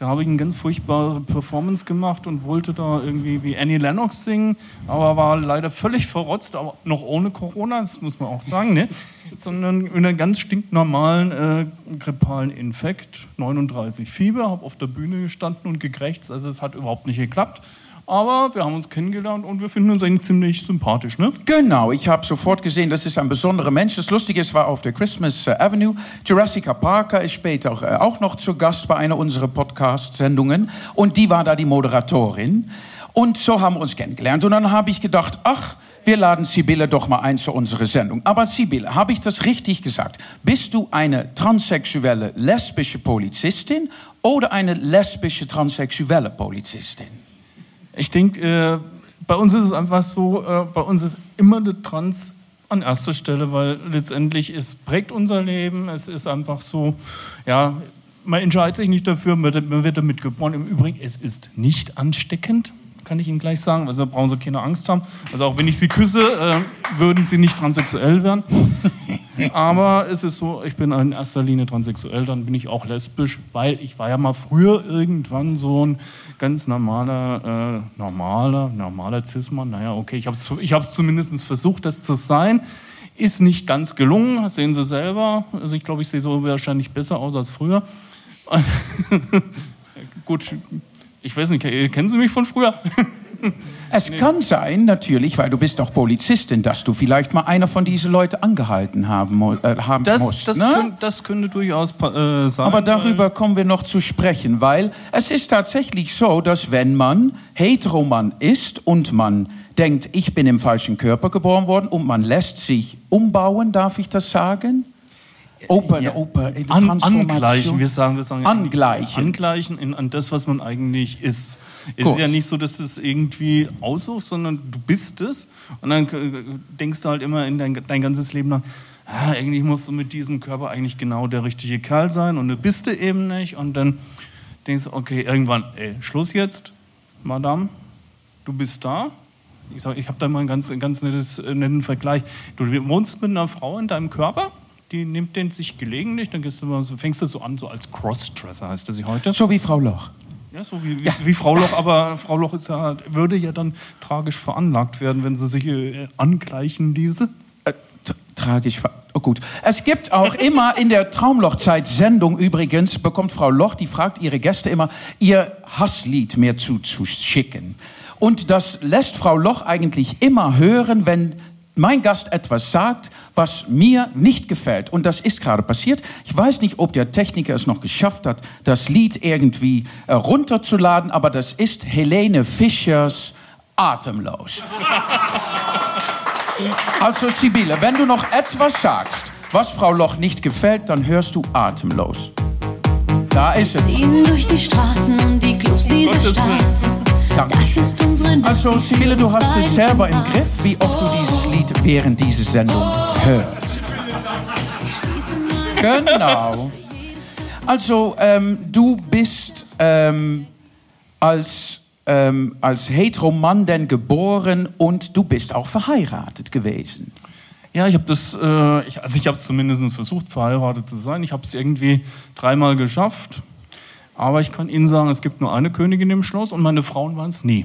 Da habe ich eine ganz furchtbare Performance gemacht und wollte da irgendwie wie Annie Lennox singen, aber war leider völlig verrotzt, aber noch ohne Corona, das muss man auch sagen, ne? sondern in einem ganz stinknormalen äh, grippalen Infekt, 39 Fieber, habe auf der Bühne gestanden und gekrächzt, also es hat überhaupt nicht geklappt. Aber wir haben uns kennengelernt und wir finden uns eigentlich ziemlich sympathisch, ne? Genau, ich habe sofort gesehen, das ist ein besonderer Mensch. Das Lustige ist, war auf der Christmas äh, Avenue. Jurassica Parker ist später äh, auch noch zu Gast bei einer unserer Podcast-Sendungen. Und die war da die Moderatorin. Und so haben wir uns kennengelernt. Und dann habe ich gedacht, ach, wir laden Sibylle doch mal ein zu unserer Sendung. Aber Sibylle, habe ich das richtig gesagt? Bist du eine transsexuelle lesbische Polizistin oder eine lesbische transsexuelle Polizistin? Ich denke, äh, bei uns ist es einfach so, äh, bei uns ist immer der Trans an erster Stelle, weil letztendlich es prägt unser Leben. Es ist einfach so, ja, man entscheidet sich nicht dafür, man wird- man wird damit geboren. Im Übrigen, es ist nicht ansteckend, kann ich Ihnen gleich sagen. Also brauchen Sie keine Angst haben. Also auch wenn ich Sie küsse, äh, würden Sie nicht transsexuell werden. Aber es ist so, ich bin in erster Linie transsexuell, dann bin ich auch lesbisch, weil ich war ja mal früher irgendwann so ein ganz normaler, äh, normaler, normaler Cis-Mann. Naja, okay, ich habe es ich hab's zumindest versucht, das zu sein. Ist nicht ganz gelungen, sehen Sie selber. Also ich glaube, ich sehe so wahrscheinlich besser aus als früher. Gut, ich weiß nicht, kennen Sie mich von früher? Es kann sein, natürlich, weil du bist doch Polizistin, dass du vielleicht mal einer von diesen Leuten angehalten haben, äh, haben Das, musst. das, ne? könnte, das könnte durchaus äh, sein. Aber darüber kommen wir noch zu sprechen, weil es ist tatsächlich so, dass wenn man Heteroman ist und man denkt, ich bin im falschen Körper geboren worden und man lässt sich umbauen, darf ich das sagen? Open, Ja. open, An, angleichen, wir sagen, wir sagen Angleichen. angleichen in, an das, was man eigentlich ist. Es Gut. ist ja nicht so, dass du es irgendwie aussuchst, sondern du bist es. Und dann äh, denkst du halt immer in dein, dein ganzes Leben nach, ah, eigentlich musst du mit diesem Körper eigentlich genau der richtige Kerl sein und du bist du eben nicht. Und dann denkst du, okay, irgendwann, ey, Schluss jetzt, Madame, du bist da. Ich, sag, ich habe da mal einen ganz, ganz nettes, äh, netten Vergleich. Du wohnst mit einer Frau in deinem Körper, die nimmt den sich gelegentlich, dann du so, fängst du so an, so als Crossdresser heißt das sie heute. So wie Frau Loch. Ja, so wie, wie, wie Frau Loch, aber Frau Loch ist ja, würde ja dann tragisch veranlagt werden, wenn sie sich äh, angleichen ließe. Äh, tragisch. ver- Oh gut. Es gibt auch immer in der Traumlochzeit-Sendung übrigens, bekommt Frau Loch, die fragt ihre Gäste immer, ihr Hasslied mir zuzuschicken. Und das lässt Frau Loch eigentlich immer hören, wenn mein Gast etwas sagt, was mir nicht gefällt. Und das ist gerade passiert. Ich weiß nicht, ob der Techniker es noch geschafft hat, das Lied irgendwie äh, runterzuladen, aber das ist Helene Fischers Atemlos. Also Sibylle, wenn du noch etwas sagst, was Frau Loch nicht gefällt, dann hörst du atemlos. Da ist es. Ziehen durch die Straßen und die Clubs dieser Stadt. Danke. Das ist unsere Also Sibylle, du hast es selber im Griff, wie oft du dieses Lied während dieser Sendung hörst. Genau. Also ähm, du bist ähm, als, ähm, als Heteroman denn geboren und du bist auch verheiratet gewesen. Ja, ich habe das, äh, ich, also ich habe es zumindest versucht, verheiratet zu sein. Ich habe es irgendwie dreimal geschafft. Aber ich kann Ihnen sagen, es gibt nur eine Königin im Schloss und meine Frauen waren es nie.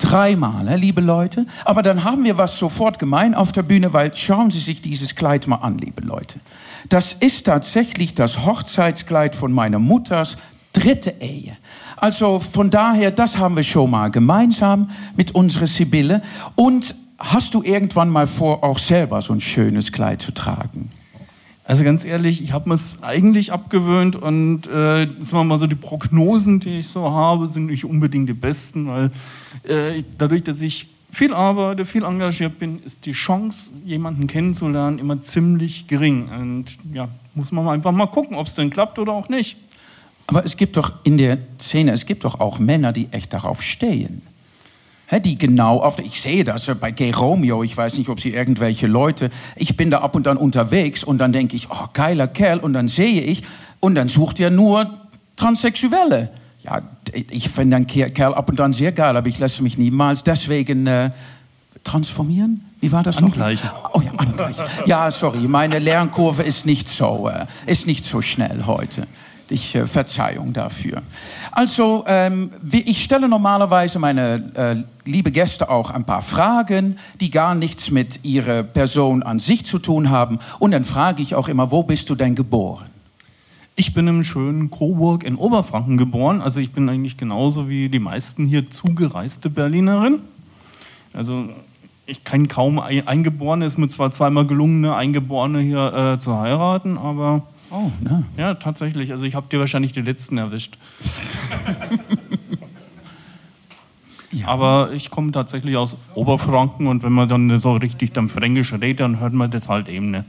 Dreimal, liebe Leute. Aber dann haben wir was sofort gemein auf der Bühne, weil schauen Sie sich dieses Kleid mal an, liebe Leute. Das ist tatsächlich das Hochzeitskleid von meiner Mutters dritte Ehe. Also von daher, das haben wir schon mal gemeinsam mit unserer Sibylle. Und hast du irgendwann mal vor, auch selber so ein schönes Kleid zu tragen? Also ganz ehrlich, ich habe mir es eigentlich abgewöhnt und äh, sagen wir mal so, die Prognosen, die ich so habe, sind nicht unbedingt die besten, weil äh, dadurch, dass ich viel arbeite, viel engagiert bin, ist die Chance, jemanden kennenzulernen, immer ziemlich gering. Und ja, muss man einfach mal gucken, ob es denn klappt oder auch nicht. Aber es gibt doch in der Szene, es gibt doch auch Männer, die echt darauf stehen. Die genau auf, ich sehe das äh, bei Gay Romeo, ich weiß nicht, ob sie irgendwelche Leute, ich bin da ab und an unterwegs und dann denke ich, oh, geiler Kerl, und dann sehe ich, und dann sucht er nur Transsexuelle. Ja, ich finde einen Ke- Kerl ab und an sehr geil, aber ich lasse mich niemals deswegen äh, transformieren. Wie war das Angleichen. noch? Oh ja, angleichen. Ja, sorry, meine Lernkurve ist nicht so, äh, ist nicht so schnell heute. Ich äh, Verzeihung dafür. Also, ähm, ich stelle normalerweise meine äh, liebe Gäste auch ein paar Fragen, die gar nichts mit ihrer Person an sich zu tun haben. Und dann frage ich auch immer, wo bist du denn geboren? Ich bin im schönen Coburg in Oberfranken geboren. Also ich bin eigentlich genauso wie die meisten hier zugereiste Berlinerin. Also ich kenne kaum ein- Eingeborene. Es ist mir zwar zweimal gelungen, eine Eingeborene hier äh, zu heiraten, aber Oh, ne? ja, tatsächlich. Also ich habe dir wahrscheinlich die letzten erwischt. Aber ich komme tatsächlich aus Oberfranken und wenn man dann so richtig dann Fränkisch redet, dann hört man das halt eben nicht.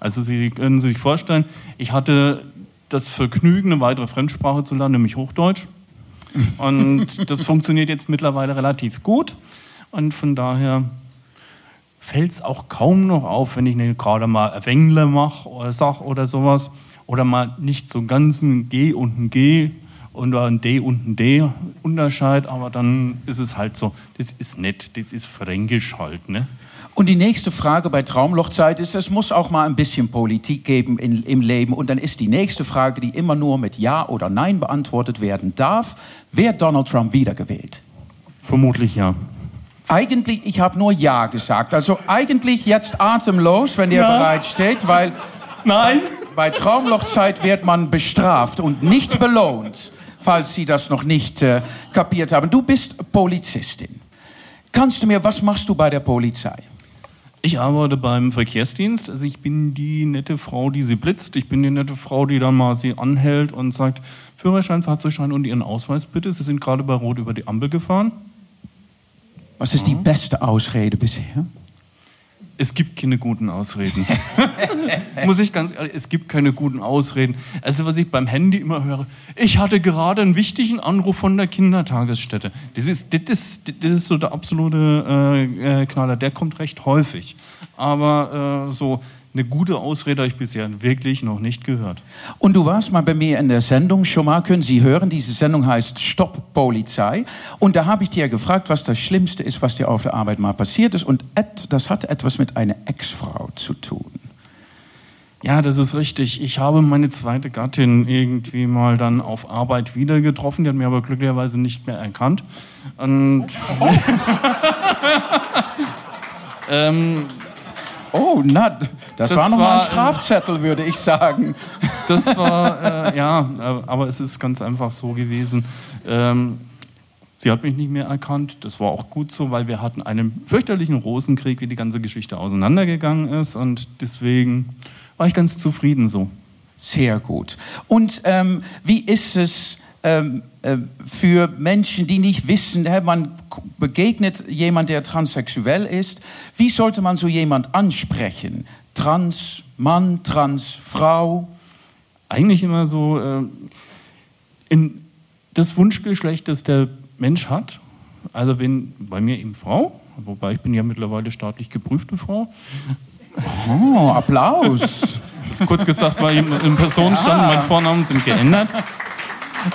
Also Sie können sich vorstellen, ich hatte das Vergnügen, eine weitere Fremdsprache zu lernen, nämlich Hochdeutsch. Und das funktioniert jetzt mittlerweile relativ gut. Und von daher fällt es auch kaum noch auf, wenn ich gerade mal ein Wengler mache oder sag oder sowas. Oder mal nicht so ganz ein G und ein G oder ein D und ein D Unterscheid, aber dann ist es halt so, das ist nett, das ist fränkisch halt, ne? Und die nächste Frage bei Traumlochzeit ist, es muss auch mal ein bisschen Politik geben in, im Leben. Und dann ist die nächste Frage, die immer nur mit Ja oder Nein beantwortet werden darf. Wird Donald Trump wiedergewählt? Vermutlich ja. Eigentlich, ich habe nur Ja gesagt. Also eigentlich jetzt atemlos, wenn ihr Ja. bereit steht, weil Nein. bei Traumlochzeit wird man bestraft und nicht belohnt, falls Sie das noch nicht äh, kapiert haben. Du bist Polizistin. Kannst du mir, was machst du bei der Polizei? Ich arbeite beim Verkehrsdienst. Also ich bin die nette Frau, die sie blitzt. Ich bin die nette Frau, die dann mal sie anhält und sagt, Führerschein, Fahrzeugschein und Ihren Ausweis bitte. Sie sind gerade bei Rot über die Ampel gefahren. Was ist die beste Ausrede bisher? Es gibt keine guten Ausreden. Muss ich ganz ehrlich, es gibt keine guten Ausreden. Also was ich beim Handy immer höre, ich hatte gerade einen wichtigen Anruf von der Kindertagesstätte. Das ist, das ist, das ist so der absolute äh, äh, Knaller. Der kommt recht häufig. Aber äh, so eine gute Ausrede habe ich bisher wirklich noch nicht gehört. Und du warst mal bei mir in der Sendung schon mal, können Sie hören, diese Sendung heißt Stopp Polizei. Und da habe ich dir gefragt, was das Schlimmste ist, was dir auf der Arbeit mal passiert ist. Und das hat etwas mit einer Ex-Frau zu tun. Ja, das ist richtig. Ich habe meine zweite Gattin irgendwie mal dann auf Arbeit wieder getroffen. Die hat mir aber glücklicherweise nicht mehr erkannt. Und ähm, Oh, na, das, Das war noch mal war, ein äh, Strafzettel, würde ich sagen. das war, äh, ja, äh, aber es ist ganz einfach so gewesen. Ähm, sie hat mich nicht mehr erkannt. Das war auch gut so, weil wir hatten einen fürchterlichen Rosenkrieg, wie die ganze Geschichte auseinandergegangen ist. Und deswegen war ich ganz zufrieden so. Sehr gut. Und ähm, wie ist es ähm, äh, für Menschen, die nicht wissen, hä, man begegnet jemand, der transsexuell ist, wie sollte man so jemand ansprechen? Trans Mann, Trans Frau? eigentlich immer so äh, in das Wunschgeschlecht, das der Mensch hat. Also wenn bei mir eben Frau, wobei ich bin ja mittlerweile staatlich geprüfte Frau. Oh, Applaus. Das ist kurz gesagt, weil im Personenstand Ja. mein Vornamen sind geändert.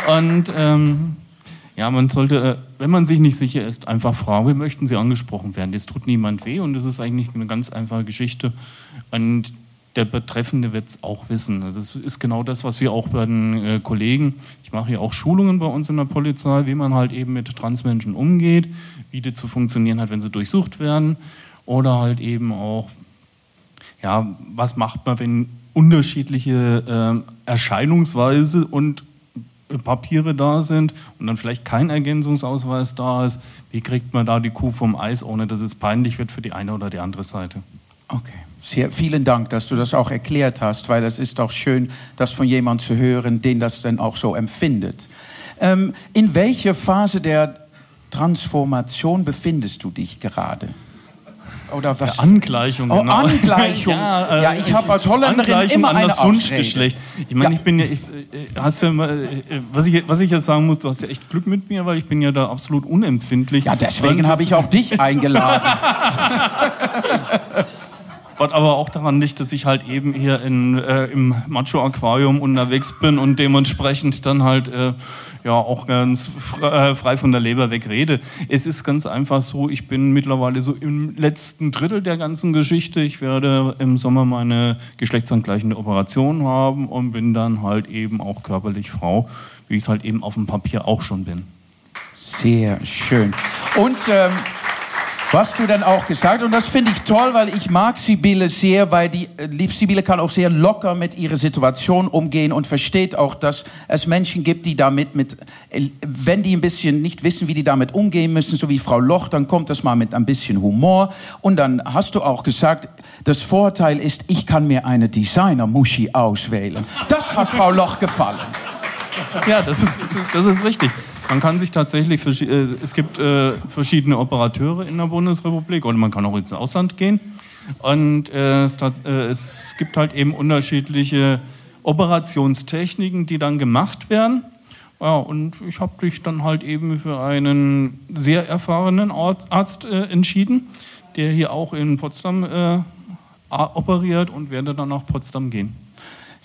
Und ähm, ja, man sollte, äh, wenn man sich nicht sicher ist, einfach fragen, wie möchten Sie angesprochen werden. Das tut niemand weh und das ist eigentlich eine ganz einfache Geschichte. Und der Betreffende wird es auch wissen. Also es ist genau das, was wir auch bei den äh, Kollegen, ich mache ja auch Schulungen bei uns in der Polizei, wie man halt eben mit Transmenschen umgeht, wie die zu funktionieren hat, wenn sie durchsucht werden oder halt eben auch, ja, was macht man, wenn unterschiedliche ähm, Erscheinungsweise und äh, Papiere da sind und dann vielleicht kein Ergänzungsausweis da ist, wie kriegt man da die Kuh vom Eis, ohne dass es peinlich wird für die eine oder die andere Seite? Okay. Sehr, vielen Dank, dass du das auch erklärt hast, weil es ist auch schön, das von jemandem zu hören, den das dann auch so empfindet. Ähm, in welcher Phase der Transformation befindest du dich gerade? Oder was? Der Angleichung, Oh, genau. Angleichung. äh, Ja, ich habe als Holländerin Angleichung immer an eine das. Wunschgeschlecht. Ich meine, Ja. ich bin ja, ich, äh, hast ja äh, was, ich, was ich jetzt sagen muss, du hast ja echt Glück mit mir, weil ich bin ja da absolut unempfindlich. Ja, deswegen habe ich auch dich eingeladen. Was aber auch daran liegt, dass ich halt eben hier in, äh, im Macho-Aquarium unterwegs bin und dementsprechend dann halt äh, ja auch ganz äh, frei von der Leber weg rede. Es ist ganz einfach so, ich bin mittlerweile so im letzten Drittel der ganzen Geschichte. Ich werde im Sommer meine geschlechtsangleichende Operation haben und bin dann halt eben auch körperlich Frau, wie ich es halt eben auf dem Papier auch schon bin. Sehr schön. Und ähm, was du dann auch gesagt, und das finde ich toll, weil ich mag Sibylle sehr, weil die äh, Sibylle kann auch sehr locker mit ihrer Situation umgehen und versteht auch, dass es Menschen gibt, die damit mit, äh, wenn die ein bisschen nicht wissen, wie die damit umgehen müssen, so wie Frau Loch, dann kommt das mal mit ein bisschen Humor. Und dann hast du auch gesagt, das Vorteil ist, ich kann mir eine Designer-Muschi auswählen. Das hat Frau Loch gefallen. Ja, das ist, das ist, das ist richtig. Man kann sich tatsächlich, äh, es gibt äh, verschiedene Operateure in der Bundesrepublik oder man kann auch ins Ausland gehen. Und äh, es, gibt halt eben unterschiedliche Operationstechniken, die dann gemacht werden. Ja, und ich habe dich dann halt eben für einen sehr erfahrenen Arzt, entschieden, der hier auch in Potsdam operiert und werde dann nach Potsdam gehen.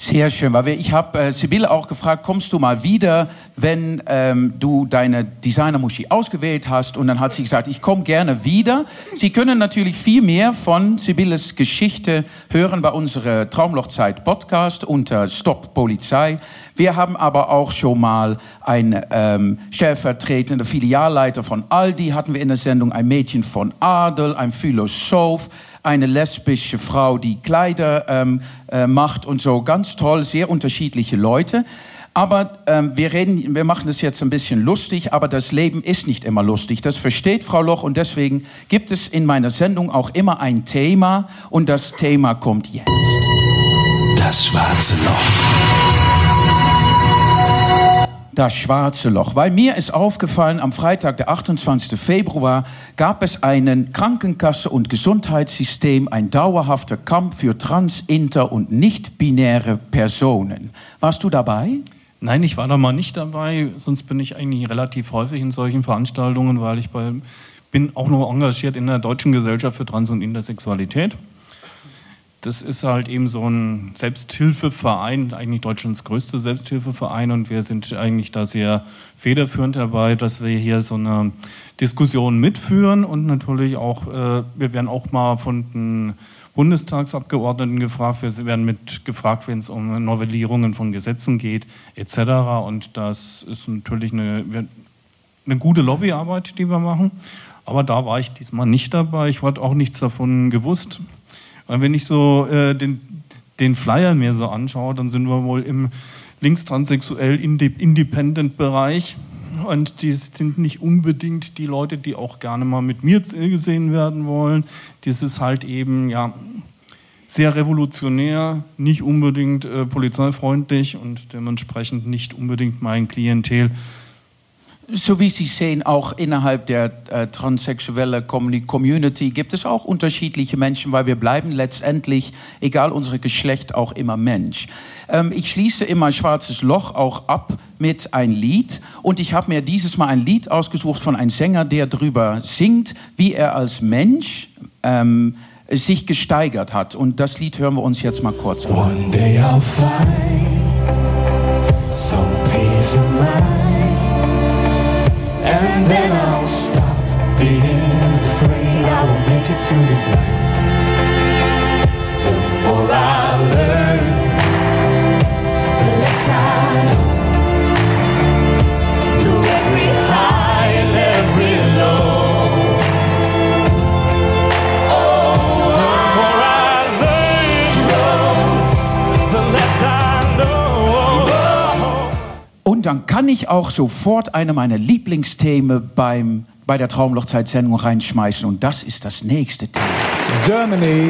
Sehr schön, weil ich habe äh, Sibylle auch gefragt, kommst du mal wieder, wenn ähm, du deine Designermuschi ausgewählt hast? Und dann hat sie gesagt, ich komme gerne wieder. Sie können natürlich viel mehr von Sibylles Geschichte hören bei unserer Traumlochzeit Podcast unter Stop Polizei. Wir haben aber auch schon mal einen ähm, stellvertretenden Filialleiter von Aldi, hatten wir in der Sendung ein Mädchen von Adel, ein Philosoph, eine lesbische Frau, die Kleider ähm, äh, macht und so. Ganz toll, sehr unterschiedliche Leute. Aber ähm, wir, reden, wir machen das jetzt ein bisschen lustig, aber das Leben ist nicht immer lustig. Das versteht Frau Loch und deswegen gibt es in meiner Sendung auch immer ein Thema und das Thema kommt jetzt. Das schwarze Loch. Das schwarze Loch. Weil mir ist aufgefallen, am Freitag, der 28. Februar, gab es einen Krankenkasse- und Gesundheitssystem, ein dauerhafter Kampf für trans-, inter- und nicht-binäre Personen. Warst du dabei? Nein, ich war da mal nicht dabei, sonst bin ich eigentlich relativ häufig in solchen Veranstaltungen, weil ich bei, bin auch noch engagiert in der Deutschen Gesellschaft für Trans- und Intersexualität. Das ist halt eben so ein Selbsthilfeverein, eigentlich Deutschlands größter Selbsthilfeverein und wir sind eigentlich da sehr federführend dabei, dass wir hier so eine Diskussion mitführen und natürlich auch, äh, wir werden auch mal von den Bundestagsabgeordneten gefragt, wir werden mit gefragt, wenn es um Novellierungen von Gesetzen geht, etc. Und das ist natürlich eine, eine gute Lobbyarbeit, die wir machen. Aber da war ich diesmal nicht dabei. Ich hatte auch nichts davon gewusst. Weil wenn ich so äh, den, den Flyer mir so anschaue, dann sind wir wohl im linkstranssexuell independent Bereich. Und die sind nicht unbedingt die Leute, die auch gerne mal mit mir gesehen werden wollen. Das ist halt eben, ja, sehr revolutionär, nicht unbedingt äh, polizeifreundlich und dementsprechend nicht unbedingt mein Klientel. So wie Sie sehen, auch innerhalb der äh, transsexuellen Community gibt es auch unterschiedliche Menschen, weil wir bleiben letztendlich, egal unser Geschlecht, auch immer Mensch. Ähm, ich schließe immer Schwarzes Loch auch ab mit ein Lied und ich habe mir dieses Mal ein Lied ausgesucht von einem Sänger, der darüber singt, wie er als Mensch ähm, sich gesteigert hat. Und das Lied hören wir uns jetzt mal kurz an. One day I'll find some peace of mind. And then I'll stop being afraid I will make it through the night. The more I learn, the less I know. Und dann kann ich auch sofort eine meiner Lieblingsthemen beim, bei der Traumlochzeit-Sendung reinschmeißen. Und das ist das nächste Thema. Germany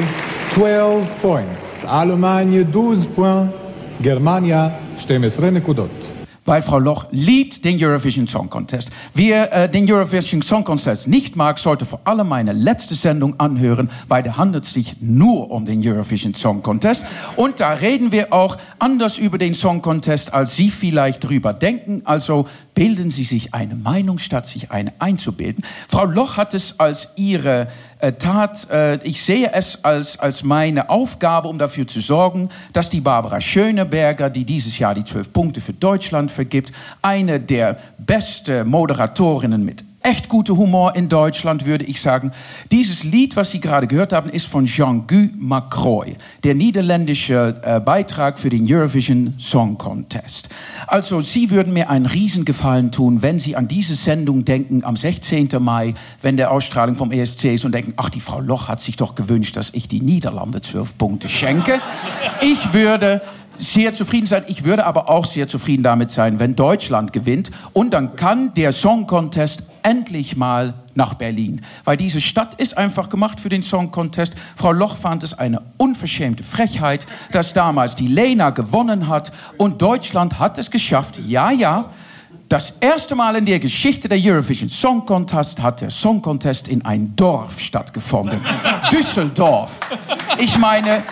12 points, Allemagne 12 points, Germania 12 נקודות. Weil Frau Loch liebt den Eurovision Song Contest. Wer äh, den Eurovision Song Contest nicht mag, sollte vor allem meine letzte Sendung anhören, weil da handelt es sich nur um den Eurovision Song Contest. Und da reden wir auch anders über den Song Contest, als Sie vielleicht drüber denken. Also bilden Sie sich eine Meinung, statt sich eine einzubilden. Frau Loch hat es als ihre äh, Tat, äh, ich sehe es als, als meine Aufgabe, um dafür zu sorgen, dass die Barbara Schöneberger, die dieses Jahr die zwölf Punkte für Deutschland vergibt, eine der besten Moderatorinnen mit echt guter Humor in Deutschland, würde ich sagen. Dieses Lied, was Sie gerade gehört haben, ist von Jean-Guy Macroy, der niederländische äh, Beitrag für den Eurovision Song Contest. Also, Sie würden mir einen Riesengefallen tun, wenn Sie an diese Sendung denken am 16. Mai, wenn der Ausstrahlung vom ESC ist und denken, ach, die Frau Loch hat sich doch gewünscht, dass ich die Niederlande zwölf Punkte schenke. Ich würde sehr zufrieden sein. Ich würde aber auch sehr zufrieden damit sein, wenn Deutschland gewinnt. Und dann kann der Song Contest endlich mal nach Berlin. Weil diese Stadt ist einfach gemacht für den Song Contest. Frau Loch fand es eine unverschämte Frechheit, dass damals die Lena gewonnen hat. Und Deutschland hat es geschafft, ja, ja, das erste Mal in der Geschichte der Eurovision Song Contest hat der Song Contest in ein Dorf stattgefunden. Düsseldorf. Ich meine,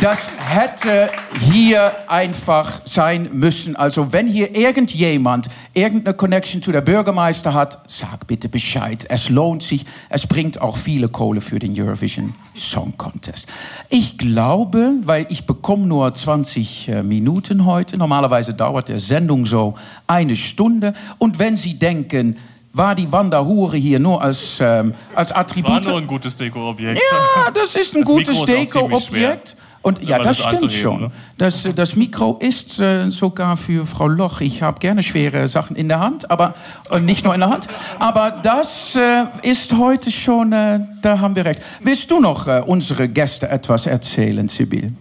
Das hätte hier einfach sein müssen. Also wenn hier irgendjemand irgendeine Connection zu der Bürgermeister hat, sag bitte Bescheid. Es lohnt sich. Es bringt auch viele Kohle für den Eurovision Song Contest. Ich glaube, weil ich bekomme nur 20 äh, Minuten heute. Normalerweise dauert der Sendung so eine Stunde. Und wenn Sie denken, war die Wanderhure hier nur als, ähm, als War Attribut? nur ein gutes Deko-Objekt. Ja, das ist ein Das gutes. Deko-Objekt. Und ja, das das stimmt schon. ne? Das, das Mikro ist äh, sogar für Frau Loch. Ich habe gerne schwere Sachen in der Hand, aber äh, nicht nur in der Hand. Aber das äh, ist heute schon, äh, da haben wir recht. Willst du noch äh, unsere Gäste etwas erzählen, Sibyl?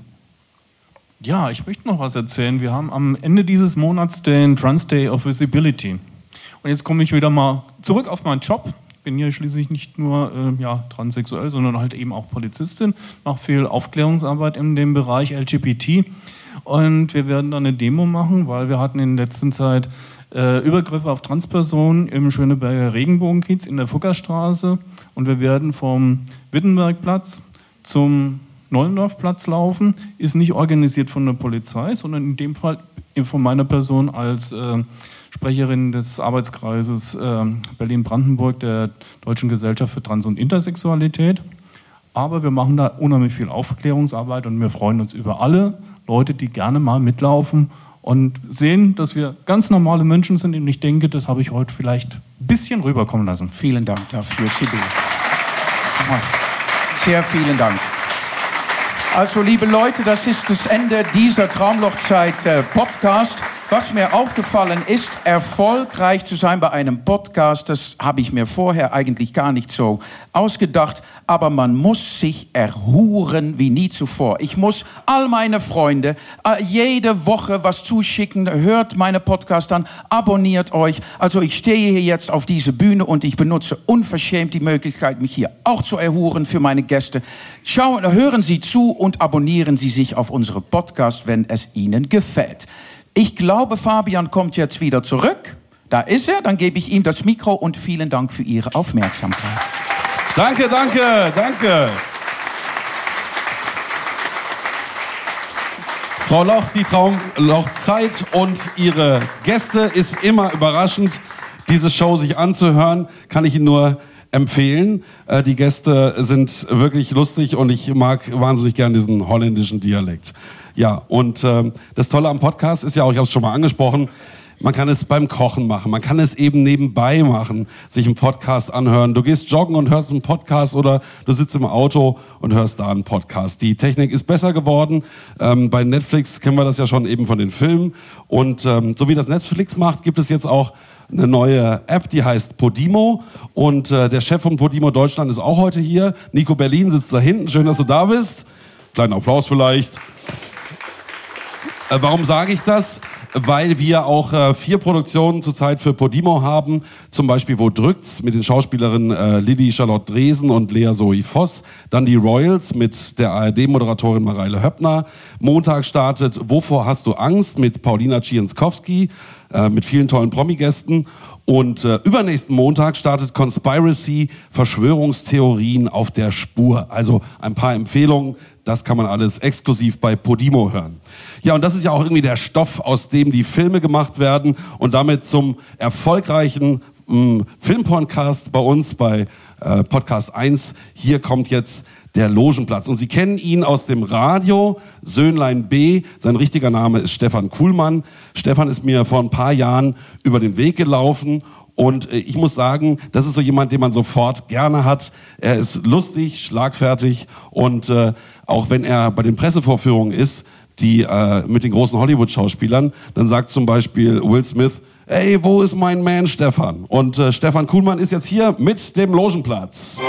Ja, ich möchte noch was erzählen. Wir haben am Ende dieses Monats den Trans Day of Visibility. Und jetzt komme ich wieder mal zurück auf meinen Job. Bin hier schließlich nicht nur äh, ja, transsexuell, sondern halt eben auch Polizistin. Mache viel Aufklärungsarbeit in dem Bereich LGBT. Und wir werden dann eine Demo machen, weil wir hatten in der letzten Zeit äh, Übergriffe auf Transpersonen im Schöneberger Regenbogenkiez in der Fuckerstraße. Und wir werden vom Wittenbergplatz zum Nollendorfplatz laufen. Ist nicht organisiert von der Polizei, sondern in dem Fall von meiner Person als äh, Sprecherin des Arbeitskreises äh, Berlin-Brandenburg der Deutschen Gesellschaft für Trans- und Intersexualität. Aber wir machen da unheimlich viel Aufklärungsarbeit und wir freuen uns über alle Leute, die gerne mal mitlaufen und sehen, dass wir ganz normale Menschen sind. Und ich denke, das habe ich heute vielleicht ein bisschen rüberkommen lassen. Vielen Dank dafür, Sibyl. Sehr vielen Dank. Also, liebe Leute, das ist das Ende dieser Traumlochzeit-Podcast. Was mir aufgefallen ist, erfolgreich zu sein bei einem Podcast, das habe ich mir vorher eigentlich gar nicht so ausgedacht, aber man muss sich erhuren wie nie zuvor. Ich muss all meine Freunde äh, jede Woche was zuschicken, hört meine Podcast an, abonniert euch. Also ich stehe hier jetzt auf diese Bühne und ich benutze unverschämt die Möglichkeit, mich hier auch zu erhuren für meine Gäste. Schauen, hören Sie zu und abonnieren Sie sich auf unsere Podcast, wenn es Ihnen gefällt. Ich glaube, Fabian kommt jetzt wieder zurück. Da ist er, dann gebe ich ihm das Mikro und vielen Dank für Ihre Aufmerksamkeit. Danke, danke, danke. Frau Loch, die Traumlochzeit und ihre Gäste ist immer überraschend. Diese Show sich anzuhören, kann ich Ihnen nur empfehlen. Äh, Die Gäste sind wirklich lustig und ich mag wahnsinnig gern diesen holländischen Dialekt. Ja, und ähm, das Tolle am Podcast ist ja auch, ich habe es schon mal angesprochen, man kann es beim Kochen machen, man kann es eben nebenbei machen, sich einen Podcast anhören. Du gehst joggen und hörst einen Podcast oder du sitzt im Auto und hörst da einen Podcast. Die Technik ist besser geworden. Ähm, bei Netflix kennen wir das ja schon eben von den Filmen. Und ähm, so wie das Netflix macht, gibt es jetzt auch eine neue App, die heißt Podimo. Und äh, der Chef von Podimo Deutschland ist auch heute hier. Nico Berlin sitzt da hinten. Schön, dass du da bist. Kleinen Applaus vielleicht. Äh, Warum sage ich das? Weil wir auch äh, vier Produktionen zurzeit für Podimo haben. Zum Beispiel Wo drückt's mit den Schauspielerinnen äh, Lilly Charlotte Dresen und Lea Zoe Voss. Dann die Royals mit der ARD-Moderatorin Mareile Höppner. Montag startet Wovor hast du Angst mit Paulina Cienskowski äh, mit vielen tollen Promi-Gästen. Und äh, übernächsten Montag startet Conspiracy, Verschwörungstheorien auf der Spur. Also ein paar Empfehlungen, das kann man alles exklusiv bei Podimo hören. Ja, und das ist ja auch irgendwie der Stoff, aus dem die Filme gemacht werden und damit zum erfolgreichen mh, Filmpodcast bei uns bei äh, Podcast 1. Hier kommt jetzt der Logenplatz. Und Sie kennen ihn aus dem Radio, Söhnlein B. Sein richtiger Name ist Stefan Kuhlmann. Stefan ist mir vor ein paar Jahren über den Weg gelaufen und äh, ich muss sagen, das ist so jemand, den man sofort gerne hat. Er ist lustig, schlagfertig und äh, auch wenn er bei den Pressevorführungen ist, die äh, mit den großen Hollywood-Schauspielern, dann sagt zum Beispiel Will Smith, ey, wo ist mein Man Stefan? Und äh, Stefan Kuhlmann ist jetzt hier mit dem Logenplatz.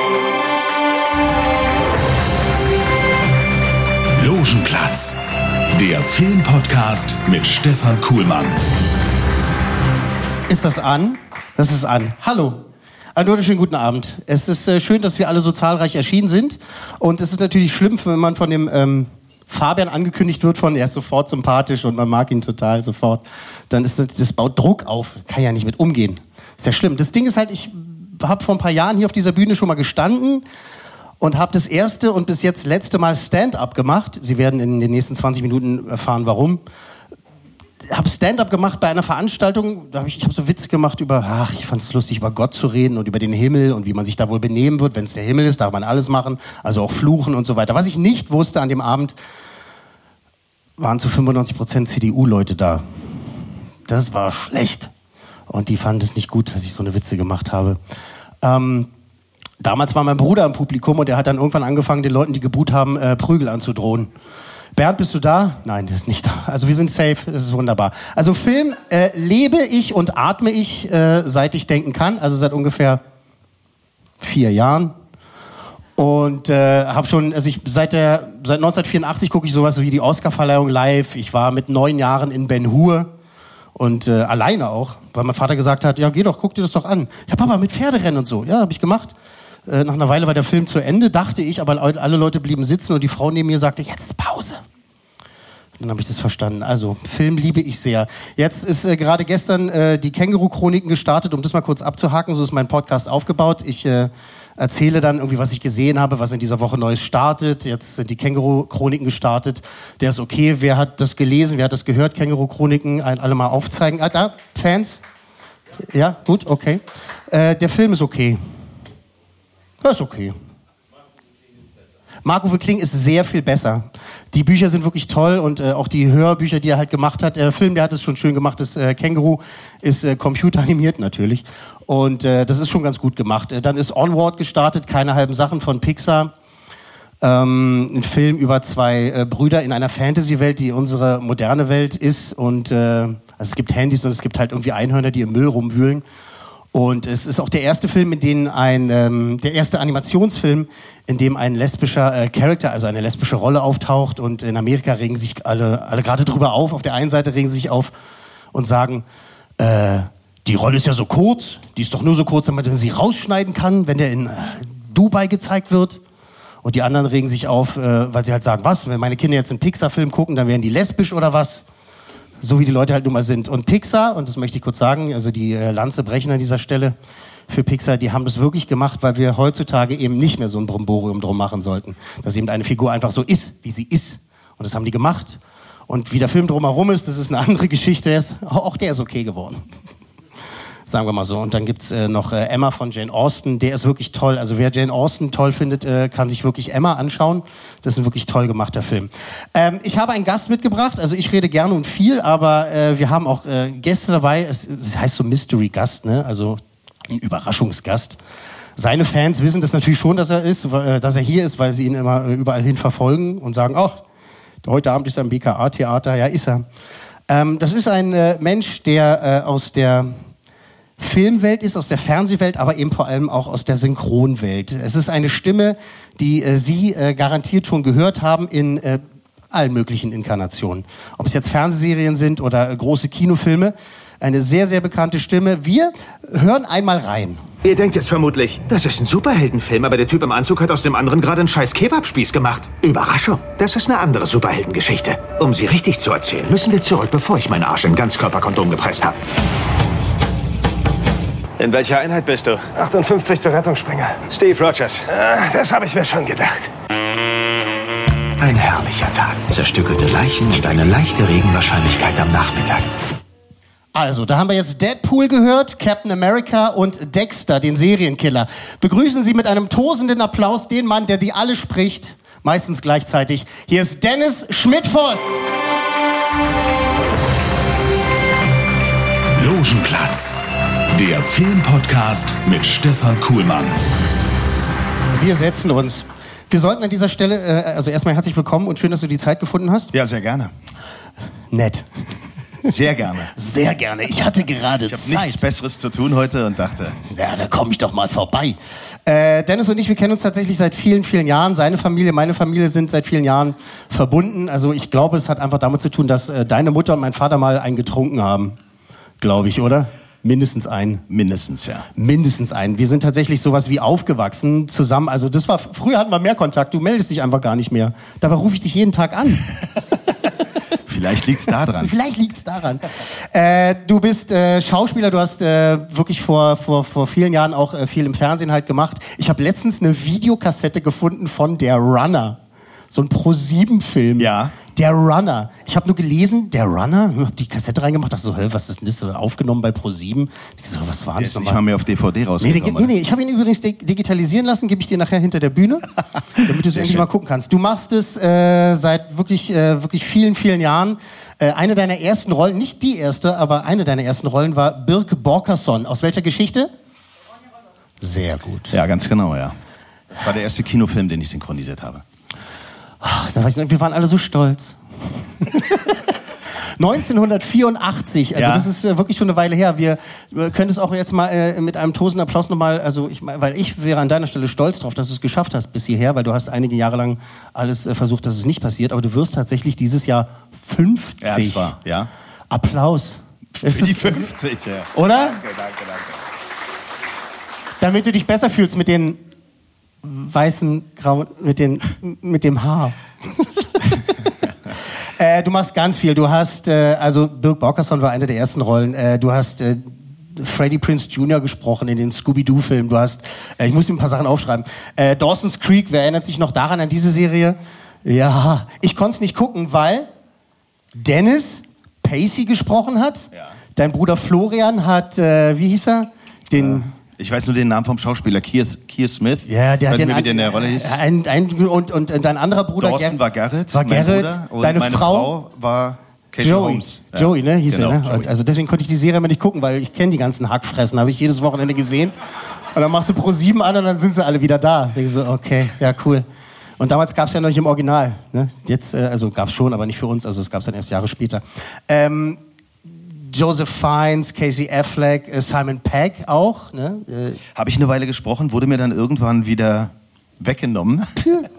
Logenplatz, der Filmpodcast mit Stefan Kuhlmann. Ist das an? Das ist an. Hallo. Einen wunderschönen guten Abend. Es ist äh, schön, dass wir alle so zahlreich erschienen sind. Und es ist natürlich schlimm, wenn man von dem ähm, Fabian angekündigt wird von, er ist sofort sympathisch und man mag ihn total sofort. Dann ist das, das baut Druck auf. Kann ja nicht mit umgehen. Ist ja schlimm. Das Ding ist halt, ich habe vor ein paar Jahren hier auf dieser Bühne schon mal gestanden und habe das erste und bis jetzt letzte Mal Stand-up gemacht. Sie werden in den nächsten 20 Minuten erfahren, warum. Habe Stand-up gemacht bei einer Veranstaltung. Da hab ich ich habe so Witze gemacht über, ach, ich fand es lustig, über Gott zu reden und über den Himmel und wie man sich da wohl benehmen wird. Wenn es der Himmel ist, darf man alles machen, also auch fluchen und so weiter. Was ich nicht wusste an dem Abend, waren zu 95 Prozent CDU-Leute da. Das war schlecht. Und die fanden es nicht gut, dass ich so eine Witze gemacht habe. Ähm, damals war mein Bruder im Publikum und er hat dann irgendwann angefangen, den Leuten, die geboot haben, äh, Prügel anzudrohen. Bernd, bist du da? Nein, der ist nicht da. Also wir sind safe, das ist wunderbar. Also Film äh, lebe ich und atme ich, äh, seit ich denken kann, also seit ungefähr vier Jahren. Und äh, habe schon, also ich seit der seit 1984 gucke ich sowas wie die Oscarverleihung live. Ich war mit neun Jahren in Ben Hur und äh, alleine auch, weil mein Vater gesagt hat, ja geh doch, guck dir das doch an. Ja Papa, mit Pferderennen und so. Ja, habe ich gemacht. Äh, nach einer Weile war der Film zu Ende, dachte ich, aber alle Leute blieben sitzen und die Frau neben mir sagte, jetzt ist Pause. Dann habe ich das verstanden. Also, Film liebe ich sehr. Jetzt ist äh, gerade gestern äh, die Känguru-Chroniken gestartet, um das mal kurz abzuhaken. So ist mein Podcast aufgebaut. Ich äh, erzähle dann irgendwie, was ich gesehen habe, was in dieser Woche Neues startet. Jetzt sind die Känguru-Chroniken gestartet. Der ist okay. Wer hat das gelesen? Wer hat das gehört? Känguru-Chroniken, alle mal aufzeigen. Ah, da, Fans? Ja, gut, okay. Äh, der Film ist okay. Das ist okay. Marco Kling ist sehr viel besser. Die Bücher sind wirklich toll und äh, auch die Hörbücher, die er halt gemacht hat. Der Film, der hat es schon schön gemacht. Das äh, Känguru ist äh, computeranimiert natürlich. Und äh, das ist schon ganz gut gemacht. Äh, dann ist Onward gestartet, keine halben Sachen von Pixar. Ähm, ein Film über zwei äh, Brüder in einer Fantasy-Welt, die unsere moderne Welt ist. Und äh, also es gibt Handys und es gibt halt irgendwie Einhörner, die im Müll rumwühlen. Und es ist auch der erste Film, in dem ein, ähm, der erste Animationsfilm, in dem ein lesbischer äh, Charakter, also eine lesbische Rolle auftaucht. Und in Amerika regen sich alle, alle gerade drüber auf. Auf der einen Seite regen sie sich auf und sagen, äh, die Rolle ist ja so kurz, die ist doch nur so kurz, damit man sie rausschneiden kann, wenn der in äh, Dubai gezeigt wird. Und die anderen regen sich auf, äh, weil sie halt sagen, was, wenn meine Kinder jetzt einen Pixar-Film gucken, dann werden die lesbisch oder was? So wie die Leute halt nun mal sind. Und Pixar, und das möchte ich kurz sagen, also die äh, Lanze brechen an dieser Stelle für Pixar, die haben das wirklich gemacht, weil wir heutzutage eben nicht mehr so ein Bromborium drum machen sollten. Dass eben eine Figur einfach so ist, wie sie ist. Und das haben die gemacht. Und wie der Film drumherum ist, das ist eine andere Geschichte. Auch der ist okay geworden. Sagen wir mal so. Und dann gibt's äh, noch äh, Emma von Jane Austen. Der ist wirklich toll. Also wer Jane Austen toll findet, äh, kann sich wirklich Emma anschauen. Das ist ein wirklich toll gemachter Film. Ähm, ich habe einen Gast mitgebracht. Also ich rede gerne und viel, aber äh, wir haben auch äh, Gäste dabei. Es, es heißt so Mystery-Gast, ne? Also ein Überraschungsgast. Seine Fans wissen das natürlich schon, dass er ist, äh, dass er hier ist, weil sie ihn immer äh, überall hin verfolgen und sagen, ach, heute Abend ist er im BKA-Theater. Ja, ist er. Ähm, das ist ein äh, Mensch, der äh, aus der Filmwelt ist, aus der Fernsehwelt, aber eben vor allem auch aus der Synchronwelt. Es ist eine Stimme, die äh, Sie äh, garantiert schon gehört haben in äh, allen möglichen Inkarnationen. Ob es jetzt Fernsehserien sind oder äh, große Kinofilme. Eine sehr, sehr bekannte Stimme. Wir hören einmal rein. Ihr denkt jetzt vermutlich, das ist ein Superheldenfilm, aber der Typ im Anzug hat aus dem anderen gerade einen scheiß Kebabspieß gemacht. Überraschung, das ist eine andere Superheldengeschichte. Um sie richtig zu erzählen, müssen wir zurück, bevor ich meinen Arsch in Ganzkörperkondom gepresst habe. In welcher Einheit bist du? 58. Rettungsspringer. Steve Rogers. Ah, Das habe ich mir schon gedacht. Ein herrlicher Tag. Zerstückelte Leichen und eine leichte Regenwahrscheinlichkeit am Nachmittag. Also, da haben wir jetzt Deadpool gehört, Captain America und Dexter, den Serienkiller. Begrüßen Sie mit einem tosenden Applaus den Mann, der die alle spricht, meistens gleichzeitig. Hier ist Dennis Schmidt-Voss. Logenplatz. Der Filmpodcast mit Stefan Kuhlmann. Wir setzen uns. Wir sollten an dieser Stelle, äh, also erstmal herzlich willkommen und schön, dass du die Zeit gefunden hast. Ja, sehr gerne. Nett. Sehr gerne. Sehr gerne. Ich hatte gerade Ich habe Zeit. nichts Besseres zu tun heute und dachte, Ja, da komme ich doch mal vorbei. Äh, Dennis und ich, wir kennen uns tatsächlich seit vielen, vielen Jahren. Seine Familie, meine Familie sind seit vielen Jahren verbunden. Also ich glaube, es hat einfach damit zu tun, dass äh, deine Mutter und mein Vater mal einen getrunken haben. Glaube ich, oder? Mindestens einen. mindestens, ja. Mindestens einen. Wir sind tatsächlich sowas wie aufgewachsen zusammen. Also das war, früher hatten wir mehr Kontakt. Du meldest dich einfach gar nicht mehr. Dabei rufe ich dich jeden Tag an. Vielleicht liegt's da dran. Vielleicht liegt's daran. Äh, du bist äh, Schauspieler, du hast äh, wirklich vor, vor, vor vielen Jahren auch äh, viel im Fernsehen halt gemacht. Ich habe letztens eine Videokassette gefunden von Der Runner. So ein Pro-7-Film. Ja. Der Runner. Ich habe nur gelesen, Der Runner, hab die Kassette reingemacht, dachte so, hä, was ist denn das? Aufgenommen bei Pro7. Ich so, was war das ist nicht mal mehr auf DVD Nee, rausgekommen. nee, nee, ich habe ihn übrigens dig- digitalisieren lassen, gebe ich dir nachher hinter der Bühne, damit du es endlich schön. mal gucken kannst. Du machst es äh, seit wirklich, äh, wirklich vielen, vielen Jahren. Äh, eine deiner ersten Rollen, nicht die erste, aber eine deiner ersten Rollen war Birk Borkerson. Aus welcher Geschichte? Sehr gut. Ja, ganz genau, ja. Das war der erste Kinofilm, den ich synchronisiert habe. Ach, da weiß ich wir waren alle so stolz. 1984, also Ja. das ist äh, wirklich schon eine Weile her. Wir können es auch jetzt mal äh, mit einem tosenden Applaus nochmal, also ich, weil ich wäre an deiner Stelle stolz drauf, dass du es geschafft hast bis hierher, weil du hast einige Jahre lang alles äh, versucht, dass es nicht passiert, aber du wirst tatsächlich dieses Jahr 50. Ja, das war, ja. Applaus. Für Es die ist- 50, ja. Oder? Danke, danke, danke. Damit du dich besser fühlst mit den weißen, grauen, mit, den, mit dem Haar. äh, du machst ganz viel. Du hast, äh, also Dirk Borkerson war eine der ersten Rollen. Äh, du hast äh, Freddie Prince Jr. gesprochen in den Scooby-Doo-Filmen. Du hast, äh, ich muss mir ein paar Sachen aufschreiben. Äh, Dawson's Creek, wer erinnert sich noch daran, an diese Serie? Ja, ich konnte es nicht gucken, weil Dennis Pacey gesprochen hat. Dein Bruder Florian hat, äh, wie hieß er? Den... Ich weiß nur den Namen vom Schauspieler, Keir, Keir Smith. Ja, der hat den wie der in der Rolle hieß. Ein, ein, und, und dein anderer Bruder Dawson war Garrett, war Garrett. Bruder, und deine Frau, Frau war Katie Joey. Holmes. Ja. Joey, ne, hieß Genau, er, ne? Joey. Und Also deswegen konnte ich die Serie immer nicht gucken, weil ich kenne die ganzen Hackfressen, habe ich jedes Wochenende gesehen. Und dann machst du Pro 7 an und dann sind sie alle wieder da. Ich so, okay, ja cool. Und damals gab es ja noch nicht im Original. Ne? Jetzt, äh, also gab es schon, aber nicht für uns. Also es gab es dann erst Jahre später. Ähm, Joseph Fiennes, Casey Affleck, äh, Simon Pegg auch. Ne? Äh, Habe ich eine Weile gesprochen, wurde mir dann irgendwann wieder weggenommen.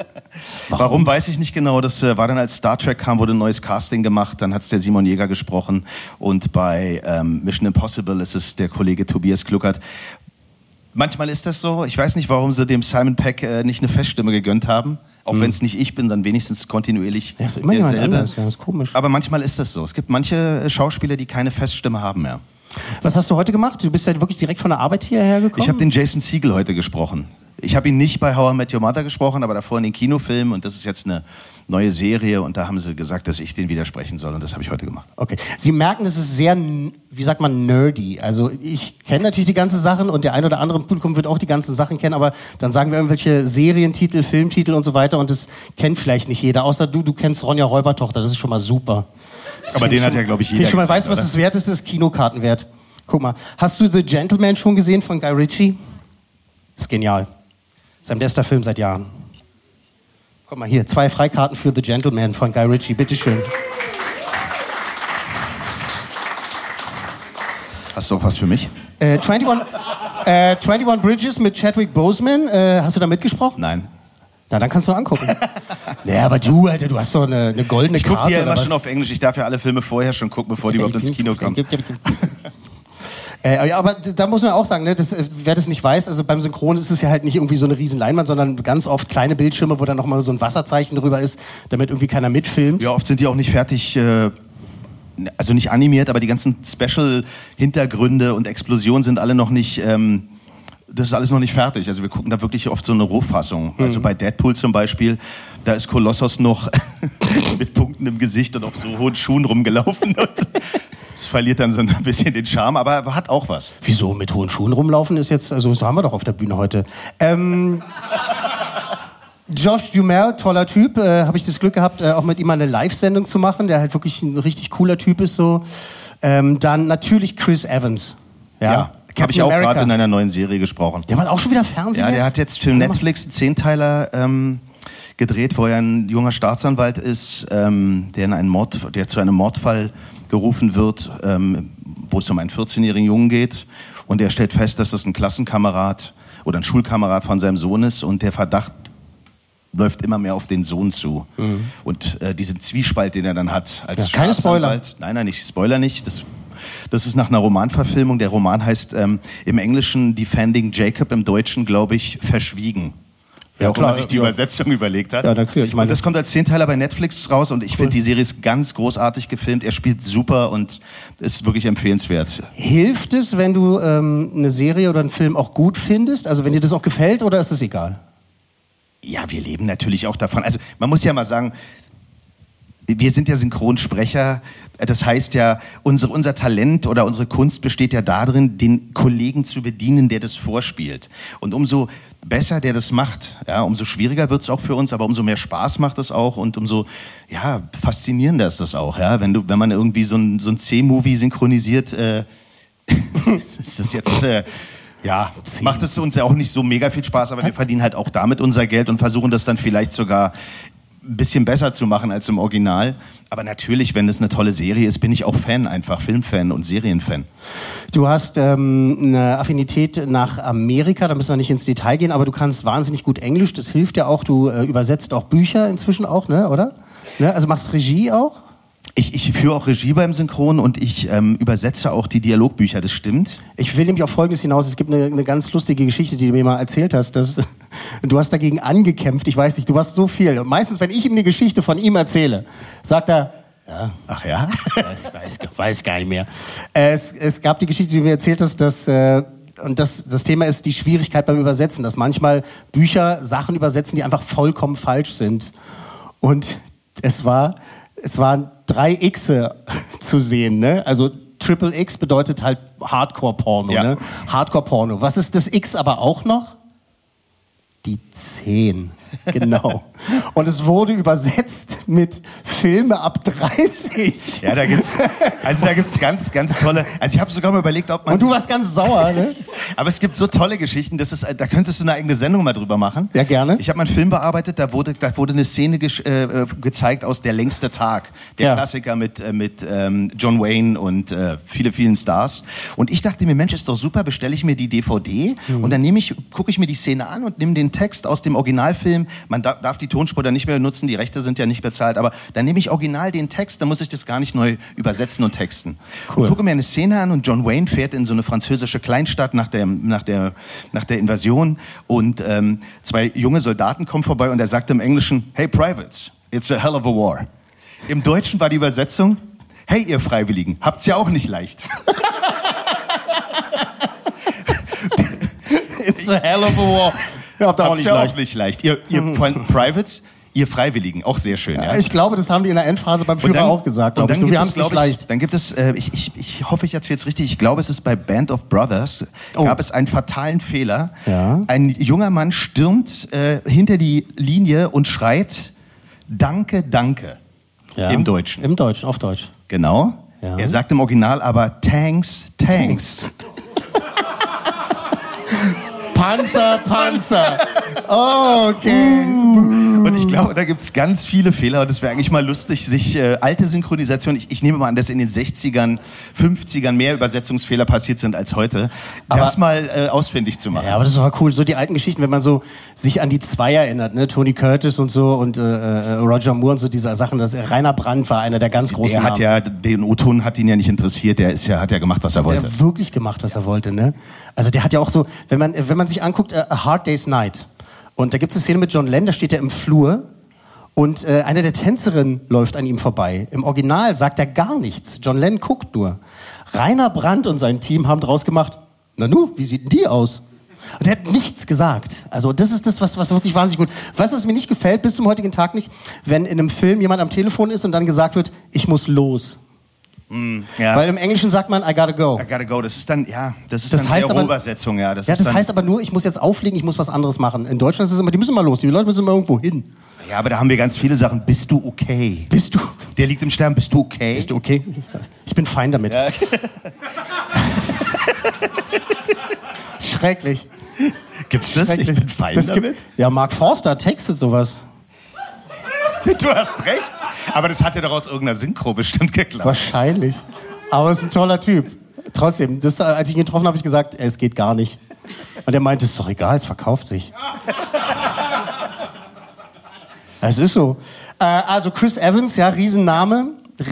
Warum? weiß ich nicht genau. Das äh, war dann, als Star Trek kam, wurde ein neues Casting gemacht. Dann hat's der Simon Jäger gesprochen. Und bei ähm, Mission Impossible ist es der Kollege Tobias Kluckert. Manchmal ist das so. Ich weiß nicht, warum sie dem Simon Peck äh, nicht eine Feststimme gegönnt haben. Auch wenn es nicht ich bin, dann wenigstens kontinuierlich ja, ist immer derselbe. anders. Ja, ist komisch. Aber manchmal ist das so. Es gibt manche äh, Schauspieler, die keine Feststimme haben mehr. Was hast du heute gemacht? Du bist ja wirklich direkt von der Arbeit hierher gekommen? Ich habe den Jason Siegel heute gesprochen. Ich habe ihn nicht bei How I Met Your Mother gesprochen, aber davor in den Kinofilmen und das ist jetzt eine neue Serie und da haben sie gesagt, dass ich den widersprechen soll und das habe ich heute gemacht. Okay. Sie merken, es ist sehr, wie sagt man, nerdy. Also ich kenne natürlich die ganzen Sachen und der ein oder andere im Publikum wird auch die ganzen Sachen kennen, aber dann sagen wir irgendwelche Serientitel, Filmtitel und so weiter und das kennt vielleicht nicht jeder. Außer du, du kennst Ronja Räubertochter, das ist schon mal super. Das Aber den ich hat ja, glaub ich, jeder schon mal, du, was das wert ist? Das ist Kinokarten wert. Guck mal. Hast du The Gentleman schon gesehen von Guy Ritchie? ist genial. Sein bester Film seit Jahren. Guck mal hier, zwei Freikarten für The Gentleman von Guy Ritchie, bitteschön. Hast du auch was für mich? Äh, 21, äh, 21 Bridges mit Chadwick Boseman, äh, hast du da mitgesprochen? Nein. Na, dann kannst du angucken. naja, aber du, Alter, du hast doch eine, eine goldene Ich gucke Karte. die ja immer schon auf Englisch. Ich darf ja alle Filme vorher schon gucken, bevor die überhaupt ins Kino kommen. Äh, ja, aber da muss man auch sagen, ne, das, äh, wer das nicht weiß, also beim Synchron ist es ja halt nicht irgendwie so eine riesen Leinwand, sondern ganz oft kleine Bildschirme, wo dann nochmal so ein Wasserzeichen drüber ist, damit irgendwie keiner mitfilmt. Ja, oft sind die auch nicht fertig, äh, also nicht animiert, aber die ganzen Special-Hintergründe und Explosionen sind alle noch nicht, ähm, das ist alles noch nicht fertig. Also wir gucken da wirklich oft so eine Rohfassung. Mhm. Also bei Deadpool zum Beispiel, da ist Kolossos noch mit Punkten im Gesicht und auf so hohen Schuhen rumgelaufen. Und das verliert dann so ein bisschen den Charme, aber er hat auch was. Wieso mit hohen Schuhen rumlaufen ist jetzt, also das haben wir doch auf der Bühne heute. Ähm, Josh Dumel, toller Typ, äh, habe ich das Glück gehabt, äh, auch mit ihm mal eine Live-Sendung zu machen, der halt wirklich ein richtig cooler Typ ist so. Ähm, dann natürlich Chris Evans. Ja, Ja, habe ich auch gerade in einer neuen Serie gesprochen. Der macht auch schon wieder Fernsehen Ja, der jetzt? hat jetzt für Netflix einen Zehnteiler ähm, gedreht, wo er ein junger Staatsanwalt ist, ähm, der in einen Mord, der zu einem Mordfall gerufen wird, ähm, wo es um einen 14-jährigen Jungen geht. Und er stellt fest, dass das ein Klassenkamerad oder ein Schulkamerad von seinem Sohn ist und der Verdacht läuft immer mehr auf den Sohn zu. Und äh, diesen Zwiespalt, den er dann hat als Mhm. Ja, keine Staatsanwalt- Nein, nein, ich spoiler nicht. Das, das ist nach einer Romanverfilmung. Der Roman heißt ähm, im Englischen Defending Jacob, im Deutschen, glaube ich, Verschwiegen. Ja, warum klar, er sich die ja. Übersetzung überlegt hat. Ja, natürlich, ich meine- und das kommt als Zehnteiler bei Netflix raus und ich finde, die Serie ist ganz großartig gefilmt. Er spielt super und ist wirklich empfehlenswert. Hilft es, wenn du ähm, eine Serie oder einen Film auch gut findest? Also wenn dir das auch gefällt oder ist es egal? Ja, wir leben natürlich auch davon. Also man muss ja mal sagen, wir sind ja Synchronsprecher. Das heißt ja, unsere, unser Talent oder unsere Kunst besteht ja darin, den Kollegen zu bedienen, der das vorspielt. Und umso besser der das macht, ja, umso schwieriger wird es auch für uns, aber umso mehr Spaß macht es auch und umso ja, faszinierender ist das auch. Ja? Wenn, du, wenn man irgendwie so ein, so ein C-Movie synchronisiert, äh, ist das jetzt... Äh, ja, macht es uns ja auch nicht so mega viel Spaß, aber wir verdienen halt auch damit unser Geld und versuchen das dann vielleicht sogar ein bisschen besser zu machen als im Original. Aber natürlich, wenn es eine tolle Serie ist, bin ich auch Fan, einfach Filmfan und Serienfan. Du hast ähm, eine Affinität nach Amerika, da müssen wir nicht ins Detail gehen, aber du kannst wahnsinnig gut Englisch, das hilft ja auch. Du äh, übersetzt auch Bücher inzwischen auch, ne, oder? Ne? Also machst Regie auch? Ich, ich führe auch Regie beim Synchron und ich ähm, übersetze auch die Dialogbücher, das stimmt. Ich will nämlich auf Folgendes hinaus. Es gibt eine, eine ganz lustige Geschichte, die du mir mal erzählt hast. Dass, du hast dagegen angekämpft. Ich weiß nicht, du warst so viel. Und meistens, wenn ich ihm eine Geschichte von ihm erzähle, sagt er, ja. Ach ja? weiß, weiß, weiß gar nicht mehr. Es, es gab die Geschichte, die du mir erzählt hast, dass... Äh, und das, das Thema ist die Schwierigkeit beim Übersetzen, dass manchmal Bücher Sachen übersetzen, die einfach vollkommen falsch sind. Und es war, es waren drei Xe zu sehen, ne? Also Triple X bedeutet halt Hardcore-Porno, Ja. ne? Hardcore-Porno. Was ist das X aber auch noch? Die 10. Genau. Und es wurde übersetzt mit Filme ab 30. Ja, da gibt's, also da gibt's ganz, ganz tolle. Also ich habe sogar mal überlegt, ob man. Und du warst ganz sauer, ne? Aber es gibt so tolle Geschichten, das ist, da könntest du eine eigene Sendung mal drüber machen. Ja, gerne. Ich habe mal einen Film bearbeitet, da wurde, da wurde eine Szene äh, äh, gezeigt aus Der längste Tag. Der Ja. Klassiker mit, äh, mit ähm, John Wayne und äh, viele, vielen Stars. Und ich dachte mir, Mensch, ist doch super, bestelle ich mir die DVD Mhm. und dann nehme ich, gucke ich mir die Szene an und nehme den Text aus dem Originalfilm. Man da, darf die Tonspur dann nicht mehr benutzen, die Rechte sind ja nicht bezahlt, aber dann nehme ich original den Text, dann muss ich das gar nicht neu übersetzen und texten. Cool. Und gucke mir eine Szene an und John Wayne fährt in so eine französische Kleinstadt nach der, nach der, nach der Invasion und ähm, zwei junge Soldaten kommen vorbei und er sagt im Englischen, hey Privates, it's a hell of a war. Im Deutschen war die Übersetzung, hey ihr Freiwilligen, habt's ja auch nicht leicht. It's a hell of a war. Ja, habt ihr auch nicht ja leicht. auch nicht leicht. Ihr, ihr Pri- Privates, ihr Freiwilligen, auch sehr schön. Ja? Ich glaube, das haben die in der Endphase beim Führer dann- auch gesagt. und dann So, gibt wir haben es, nicht leicht. Dann gibt es, äh, ich, ich, ich hoffe, ich erzähle es richtig. Ich glaube, es ist bei Band of Brothers, Oh. gab es einen fatalen Fehler. Ja. Ein junger Mann stürmt äh, hinter die Linie und schreit, Danke, danke. Ja. Im Deutschen. Im Deutschen, auf Deutsch. Genau. Ja. Er sagt im Original aber Tanks, Tanks. Panzer, Panzer. Oh, okay. Und ich glaube, da gibt es ganz viele Fehler und es wäre eigentlich mal lustig, sich äh, alte Synchronisation, ich, ich nehme mal an, dass in den 60ern, 50ern mehr Übersetzungsfehler passiert sind als heute, Aber- das mal äh, ausfindig zu machen. Ja, aber das war cool. So die alten Geschichten, wenn man so sich an die zwei erinnert, ne? Tony Curtis und so und äh, äh, Roger Moore und so diese Sachen. Das, Rainer Brandt war einer der ganz großen Der hat Namen. ja, den O-Ton hat ihn ja nicht interessiert, der ist ja, hat ja gemacht, was er wollte. Der hat wirklich gemacht, was er wollte, ne? Also der hat ja auch so, wenn man, wenn man sich anguckt, äh, A Hard Day's Night. Und da gibt es eine Szene mit John Lennon, da steht er im Flur und äh, eine der Tänzerinnen läuft an ihm vorbei. Im Original sagt er gar nichts. John Lennon guckt nur. Rainer Brandt und sein Team haben draus gemacht, na nu, wie sieht denn die aus? Und er hat nichts gesagt. Also das ist das, was, was wirklich wahnsinnig gut. Was mir nicht gefällt, bis zum heutigen Tag nicht, wenn in einem Film jemand am Telefon ist und dann gesagt wird, ich muss los. Mm, ja. Weil im Englischen sagt man, I gotta go. I gotta go. Das ist dann, ja, das ist Das dann heißt aber- Übersetzung, ja. Das ja, das heißt aber nur, ich muss jetzt auflegen, ich muss was anderes machen. In Deutschland ist es immer, die müssen mal los, die Leute müssen immer irgendwo hin. ja, aber da haben wir ganz viele Sachen. Bist du okay? Bist du? Der liegt im Sterben. Bist du okay? Bist du okay? Ich bin fein damit. Schrecklich. Gibt's das? Ich Schrecklich. bin fein Das gibt- damit. Ja, Mark Forster textet sowas. Du hast recht. Aber das hat ja doch aus irgendeiner Synchro bestimmt geklappt. Wahrscheinlich. Aber er ist ein toller Typ. Trotzdem, das, als ich ihn getroffen habe, habe ich gesagt, es geht gar nicht. Und er meinte, es ist doch egal, es verkauft sich. Es ist so. Äh, also Chris Evans, ja, Riesenname.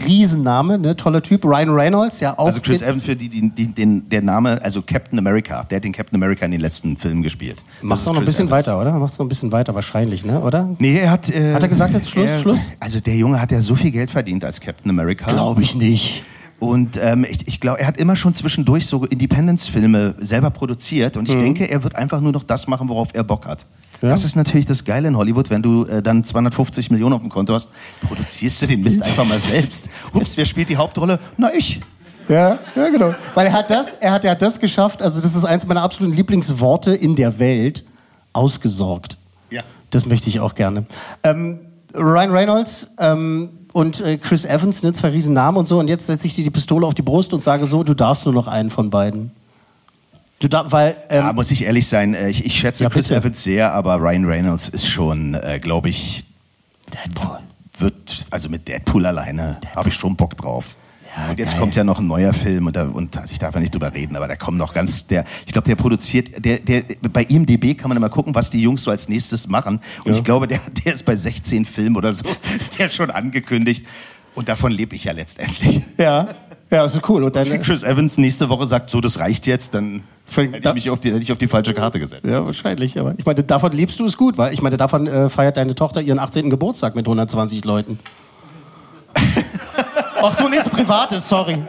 Riesenname, ne? toller Typ. Ryan Reynolds, ja auch. Also Chris Evans für die, die, die den, der Name, also Captain America, der hat den Captain America in den letzten Filmen gespielt. Machst du noch ein bisschen Evans. weiter, oder? Machst du noch ein bisschen weiter wahrscheinlich, ne? Oder? Nee, er hat. Äh, Hat er gesagt, jetzt Schluss, er, Schluss? Also der Junge hat ja so viel Geld verdient als Captain America. Glaube ich nicht. Und ähm, ich, ich glaube, er hat immer schon zwischendurch so Independence-Filme selber produziert. Und ich Mhm. denke, er wird einfach nur noch das machen, worauf er Bock hat. Das ist natürlich das Geile in Hollywood, wenn du äh, dann 250 Millionen auf dem Konto hast, produzierst du den Mist einfach mal selbst. Ups, wer spielt die Hauptrolle? Na, ich. Ja, ja, genau. Weil er hat das, er hat, er hat das geschafft, also das ist eins meiner absoluten Lieblingsworte in der Welt, ausgesorgt. Ja. Das möchte ich auch gerne. Ähm, Ryan Reynolds ähm, und äh, Chris Evans, ne, zwei Riesennamen und so, und jetzt setze ich dir die Pistole auf die Brust und sage so, du darfst nur noch einen von beiden. Du darfst, weil, ähm, Ja, muss ich ehrlich sein, äh, ich, ich schätze Ja, Chris bitte. Evans sehr, aber Ryan Reynolds ist schon, äh, glaube ich, Deadpool. wird, also mit Deadpool alleine habe ich schon Bock drauf. Und jetzt geil. kommt ja noch ein neuer Film und, da, und also ich darf ja nicht drüber reden, aber da kommen noch ganz, der, ich glaube, der produziert, der, der, bei IMDB kann man immer gucken, was die Jungs so als nächstes machen. Und Ja. ich glaube, der, der ist bei 16 Filmen oder so, ist der schon angekündigt. Und davon lebe ich ja letztendlich. Ja, ja, ist cool. Und dann, Wenn Chris Evans nächste Woche sagt, so, das reicht jetzt, dann hätte ich mich auf die, hätte ich auf die falsche Karte gesetzt. Ja, wahrscheinlich. Aber ich meine, davon lebst du es gut, weil ich meine, davon äh, feiert deine Tochter ihren 18. Geburtstag mit 120 Leuten. Ach so, nichts Privates, sorry.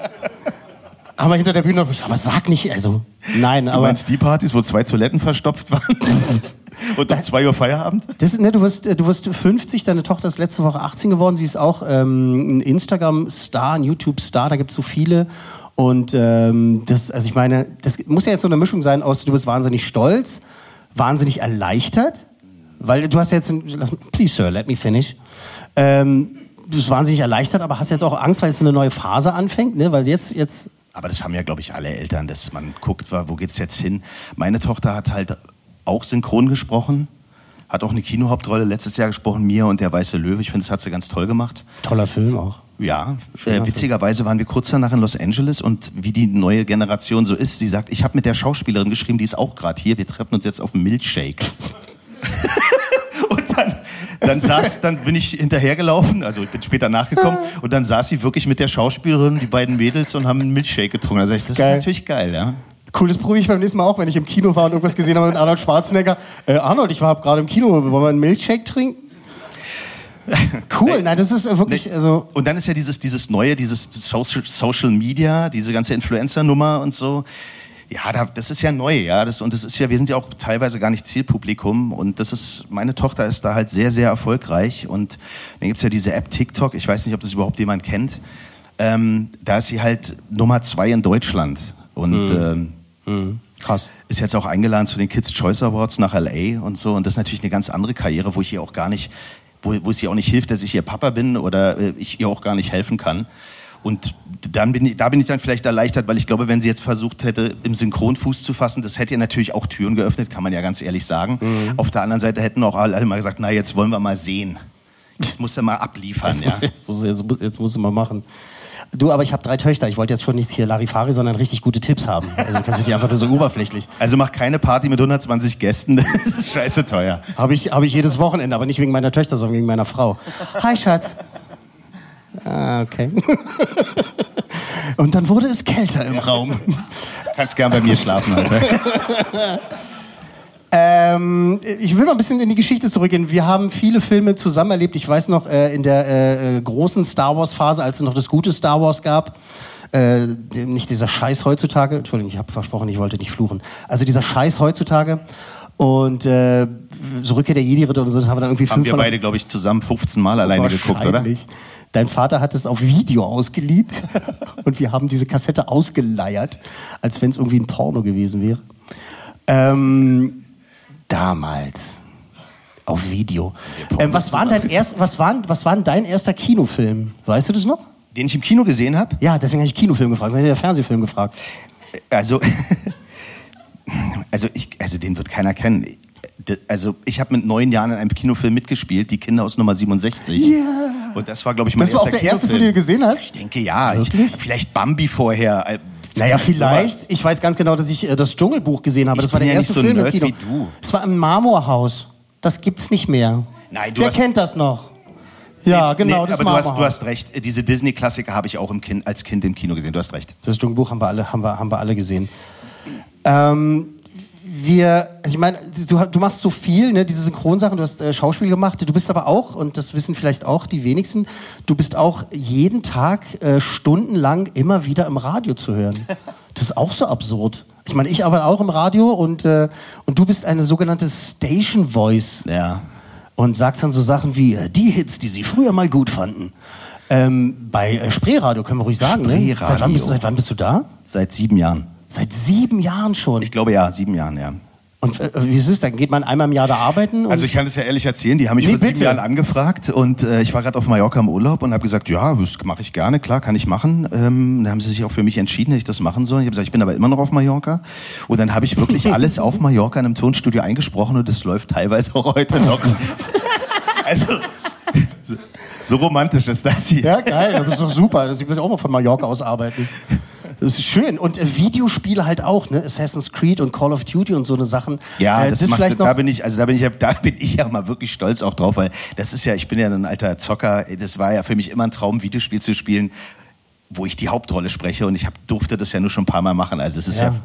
Aber hinter der Bühne, aber sag nicht, also, nein, Du aber. meinst die Partys, wo zwei Toiletten verstopft waren? Und um 2 Uhr Feierabend? Das, ne, du, wirst, äh, du wirst 50, deine Tochter ist letzte Woche 18 geworden. Sie ist auch ähm, ein Instagram-Star, ein YouTube-Star, da gibt es so viele. Und ähm, das, also ich meine, das muss ja jetzt so eine Mischung sein aus, du bist wahnsinnig stolz, wahnsinnig erleichtert, weil du hast jetzt, ein, lass, please sir, let me finish. Ähm, du bist wahnsinnig erleichtert, aber hast jetzt auch Angst, weil jetzt eine neue Phase anfängt, ne? Weil jetzt, jetzt Aber das haben ja, glaube ich, alle Eltern, dass man guckt, wo geht's jetzt hin. Meine Tochter hat halt auch synchron gesprochen, hat auch eine Kinohauptrolle letztes Jahr gesprochen, Mia und der Weiße Löwe. Ich finde, das hat sie ganz toll gemacht. toller Film auch. Ja, äh, witzigerweise waren wir kurz danach in Los Angeles und wie die neue Generation so ist, sie sagt, ich habe mit der Schauspielerin geschrieben, die ist auch gerade hier, wir treffen uns jetzt auf einen Milchshake. dann, saß, dann bin ich hinterhergelaufen, also ich bin später nachgekommen und dann saß sie wirklich mit der Schauspielerin, die beiden Mädels und haben einen Milchshake getrunken. Also ich, das Geil. ist natürlich geil, ja. Cool, das probiere ich beim nächsten Mal auch, wenn ich im Kino war und irgendwas gesehen habe mit Arnold Schwarzenegger. Äh, Arnold, ich war gerade im Kino, wollen wir einen Milchshake trinken? Cool, nein, das ist äh, wirklich, also. Und dann ist ja dieses, dieses neue, dieses Social, Social Media, diese ganze Influencer-Nummer und so. Ja, da, das ist ja neu, ja. Das, und das ist ja, wir sind ja auch teilweise gar nicht Zielpublikum. Und das ist, meine Tochter ist da halt sehr, sehr erfolgreich. Und dann gibt's ja diese App TikTok, ich weiß nicht, ob das überhaupt jemand kennt. Ähm, da ist sie halt Nummer zwei in Deutschland. Und ähm, Krass. ist jetzt auch eingeladen zu den Kids Choice Awards nach LA und so. Und das ist natürlich eine ganz andere Karriere, wo ich ihr auch gar nicht, wo, wo es ihr auch nicht hilft, dass ich ihr Papa bin oder äh, ich ihr auch gar nicht helfen kann. Und dann bin ich, da bin ich dann vielleicht erleichtert, weil ich glaube, wenn sie jetzt versucht hätte, im Synchron Fuß zu fassen, das hätte ihr natürlich auch Türen geöffnet, kann man ja ganz ehrlich sagen. Auf der anderen Seite hätten auch alle mal gesagt, na, jetzt wollen wir mal sehen. Jetzt muss er mal abliefern, Jetzt, ja. muss, jetzt, muss, jetzt, muss, jetzt musst du mal machen. Du, aber ich habe drei Töchter. Ich wollte jetzt schon nicht hier Larifari, sondern richtig gute Tipps haben. Also kannst du die einfach nur so oberflächlich. Also mach keine Party mit 120 Gästen, das ist scheiße teuer. Habe ich, hab ich jedes Wochenende, aber nicht wegen meiner Töchter, sondern wegen meiner Frau. Hi, Schatz. Ah, okay. Und dann wurde es kälter im Raum. Kannst gern bei mir schlafen, Alter. Ähm, ich will mal ein bisschen in die Geschichte zurückgehen. Wir haben viele Filme zusammen erlebt. Ich weiß noch, äh, in der äh, äh, großen Star Wars-Phase, als es noch das gute Star Wars gab, äh, nicht dieser Scheiß heutzutage, Entschuldigung, ich habe versprochen, ich wollte nicht fluchen. Also dieser Scheiß heutzutage und äh, so Rückkehr der Jedi-Ritter und so, das haben wir dann irgendwie Haben wir beide, glaube ich, zusammen 15 Mal alleine geguckt, oder? Dein Vater hat es auf Video ausgeliehen und wir haben diese Kassette ausgeleiert, als wenn es irgendwie ein Porno gewesen wäre. Ähm, damals auf Video. Ähm, was, war dein erst, was, war, was war denn dein erster Kinofilm? Weißt du das noch? Den ich im Kino gesehen habe? Ja, deswegen habe ich Kinofilm gefragt. Dann hätte ich ja Fernsehfilm gefragt. Also, also, ich, also den wird keiner kennen. Also ich habe mit neun Jahren in einem Kinofilm mitgespielt, die Kinder aus Nummer 67. Ja. Und das war, glaube ich, mein Das war auch erster der erste, Kinofilm. den du gesehen hast? Ich denke ja. Ich, vielleicht Bambi vorher. äh, Naja, vielleicht. Ich weiß ganz genau, dass ich äh, das Dschungelbuch gesehen habe. Ich Das war der ja erste so Film im Kino. Es war im Marmorhaus. Das gibt's nicht mehr. Nein, du Wer hast- kennt das noch? Ja, genau, das aber du hast, du hast recht. Diese Disney-Klassiker habe ich auch kind, als Kind im Kino gesehen. Du hast recht. Das Dschungelbuch haben wir alle, haben wir, haben wir alle gesehen. Ähm, wir, also ich meine, du, du machst so viel, ne, diese Synchronsachen, du hast äh, Schauspiel gemacht, du bist aber auch, und das wissen vielleicht auch die wenigsten, du bist auch jeden Tag äh, stundenlang immer wieder im Radio zu hören. Das ist auch so absurd. Ich meine, ich arbeite auch im Radio und, äh, und du bist eine sogenannte Station Voice. Ja. Und sagst dann so Sachen wie, äh, die Hits, die sie früher mal gut fanden. Ähm, bei äh, Spreeradio können wir ruhig sagen. Ne? Spreeradio. Seit, wann bist, seit wann bist du da? Seit sieben Jahren. Seit sieben Jahren schon. Ich glaube ja, sieben Jahren, ja. Und äh, wie ist es? Dann geht man einmal im Jahr da arbeiten? Also ich kann es ja ehrlich erzählen, die haben mich Nee, vor sieben bitte. Jahren angefragt und äh, ich war gerade auf Mallorca im Urlaub und habe gesagt, ja, das mache ich gerne, klar, kann ich machen. Ähm, dann haben sie sich auch für mich entschieden, dass ich das machen soll. Ich habe gesagt, ich bin aber immer noch auf Mallorca. Und dann habe ich wirklich alles auf Mallorca in einem Tonstudio eingesprochen und das läuft teilweise auch heute noch. also so, so romantisch ist das hier. ja, geil, das ist doch super. Das- Ich will auch mal von Mallorca aus arbeiten. Das ist schön. Und äh, Videospiele halt auch, ne? Assassin's Creed und Call of Duty und so eine Sachen. Ja, äh, das, das macht, vielleicht da noch. bin ich, also da bin ich, ja- da bin ich ja mal wirklich stolz auch drauf, weil das ist ja, ich bin ja ein alter Zocker. Das war ja für mich immer ein Traum, Videospiel zu spielen, wo ich die Hauptrolle spreche und ich hab, durfte das ja nur schon ein paar Mal machen. Also es ist ja, Ja.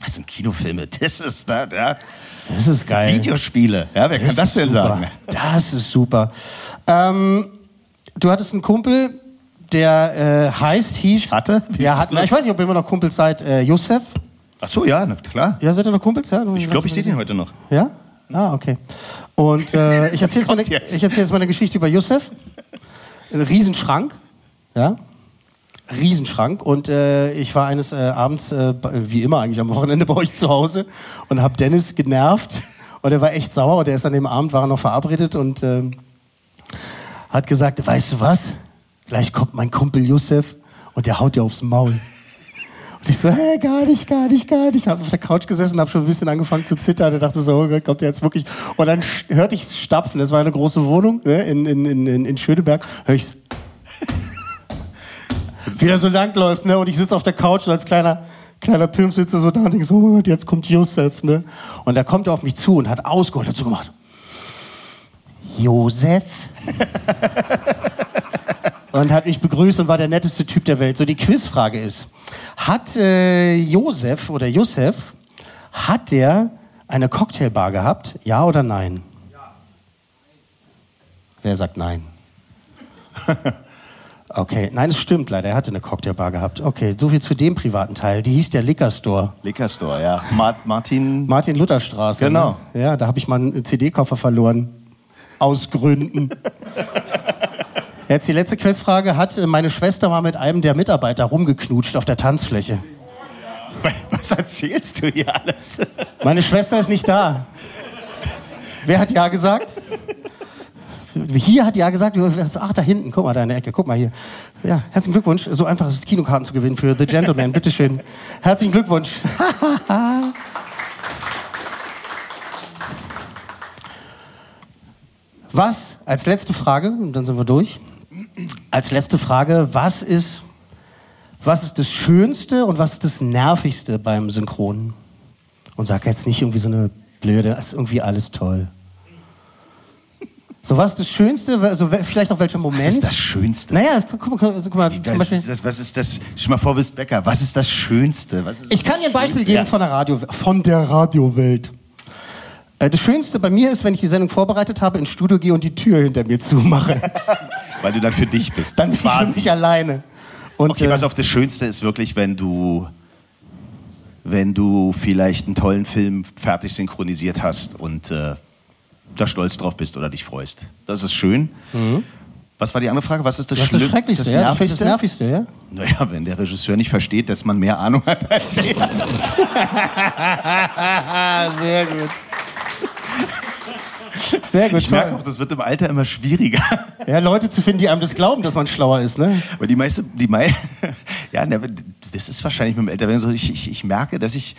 was sind Kinofilme? Das ist da, ja. Das ist geil. Videospiele. Ja, wer kann das denn super. sagen? Das ist super. Ähm, du hattest einen Kumpel, der äh, heißt, hieß. hatte? Ja, hat, na, ich weiß nicht, ob ihr immer noch Kumpels seid. Äh, Josef? Ach so, ja, na, klar. Ja, seid ihr noch Kumpels? Ja? Ich glaube, ich sehe den heute noch. Ja? Ah, okay. Und äh, ich erzähle jetzt, mal eine- ich erzähl jetzt mal eine Geschichte über Josef. Ein Riesenschrank. Ja? Riesenschrank. Und äh, ich war eines äh, Abends, äh, wie immer eigentlich am Wochenende bei euch zu Hause und habe Dennis genervt. Und er war echt sauer. Und er ist an dem Abend, war er noch verabredet und ähm, hat gesagt, weißt du was? Gleich kommt mein Kumpel Josef und der haut dir aufs Maul. Und ich so, hä, gar nicht, gar nicht, gar nicht. Hab auf der Couch gesessen, hab schon ein bisschen angefangen zu zittern. Und dachte so, oh Gott, kommt der jetzt wirklich? Und dann hörte ich stapfen. Das war eine große Wohnung ne, in, in, in, in- Schöneberg. Hör ich wie er so langläuft, ne? Und ich sitze auf der Couch und als kleiner, kleiner Pimp sitze so da und denke so, oh Gott, jetzt kommt Josef, ne? Und da kommt er auf mich zu und hat ausgeholt, hat so gemacht. Josef? und hat mich begrüßt und war der netteste Typ der Welt. So, die Quizfrage ist, hat äh, Josef oder Josef, hat der eine Cocktailbar gehabt? Ja oder nein? Wer sagt nein? Okay, nein, es stimmt leider. Er hatte eine Cocktailbar gehabt. Okay, so viel zu dem privaten Teil. Die hieß der Liquor Store. Liquor Store, ja. Ma Martin. Martin Luther Straße. Genau. Ne? Ja, da habe ich mal einen CD-Koffer verloren. Aus Gründen. Jetzt die letzte Quizfrage. Hat äh, meine Schwester mal mit einem der Mitarbeiter rumgeknutscht auf der Tanzfläche? Was erzählst du hier alles? Meine Schwester ist nicht da. Wer hat Ja gesagt? Hier hat Ja gesagt. Ach, da hinten. Guck mal, da in der Ecke. Guck mal hier. Ja, herzlichen Glückwunsch. So einfach ist es, Kinokarten zu gewinnen für The Gentleman. Bitteschön. Herzlichen Glückwunsch. Was, als letzte Frage, und dann sind wir durch. Als letzte Frage, was ist, was ist das Schönste und was ist das Nervigste beim Synchronen? Und sag jetzt nicht irgendwie so eine blöde, ist irgendwie alles toll. So, was ist das Schönste, also vielleicht auch welcher Moment? Was ist das Schönste? Naja, guck, guck, mal, guck mal, zum Was Beispiel, ist das, was ist das? Stell mal vor, du bist Bäcker. Was ist das Schönste? Was ist ich kann dir ein Beispiel geben von der Radio, von der Radiowelt. Äh, Das Schönste bei mir ist, wenn ich die Sendung vorbereitet habe, ins Studio gehe und die Tür hinter mir zumache. Weil du dann für dich bist. Dann bin ich für mich alleine. Und, okay, äh, pass auf, das Schönste ist wirklich, wenn du, wenn du vielleicht einen tollen Film fertig synchronisiert hast und äh, da stolz drauf bist oder dich freust. Das ist schön. Was war die andere Frage? Was ist das, Das ist das Schlimm- Schrecklichste, das ja? Nervigste? das Nervigste, ja? Naja, wenn der Regisseur nicht versteht, dass man mehr Ahnung hat als er. Sehr gut. Sehr gut. Ich merke auch, das wird im Alter immer schwieriger. Ja, Leute zu finden, die einem das glauben, dass man schlauer ist, ne? Aber die meiste, die mei ja, ne, das ist wahrscheinlich mit dem Älterwerden so. Ich, ich, ich merke, dass ich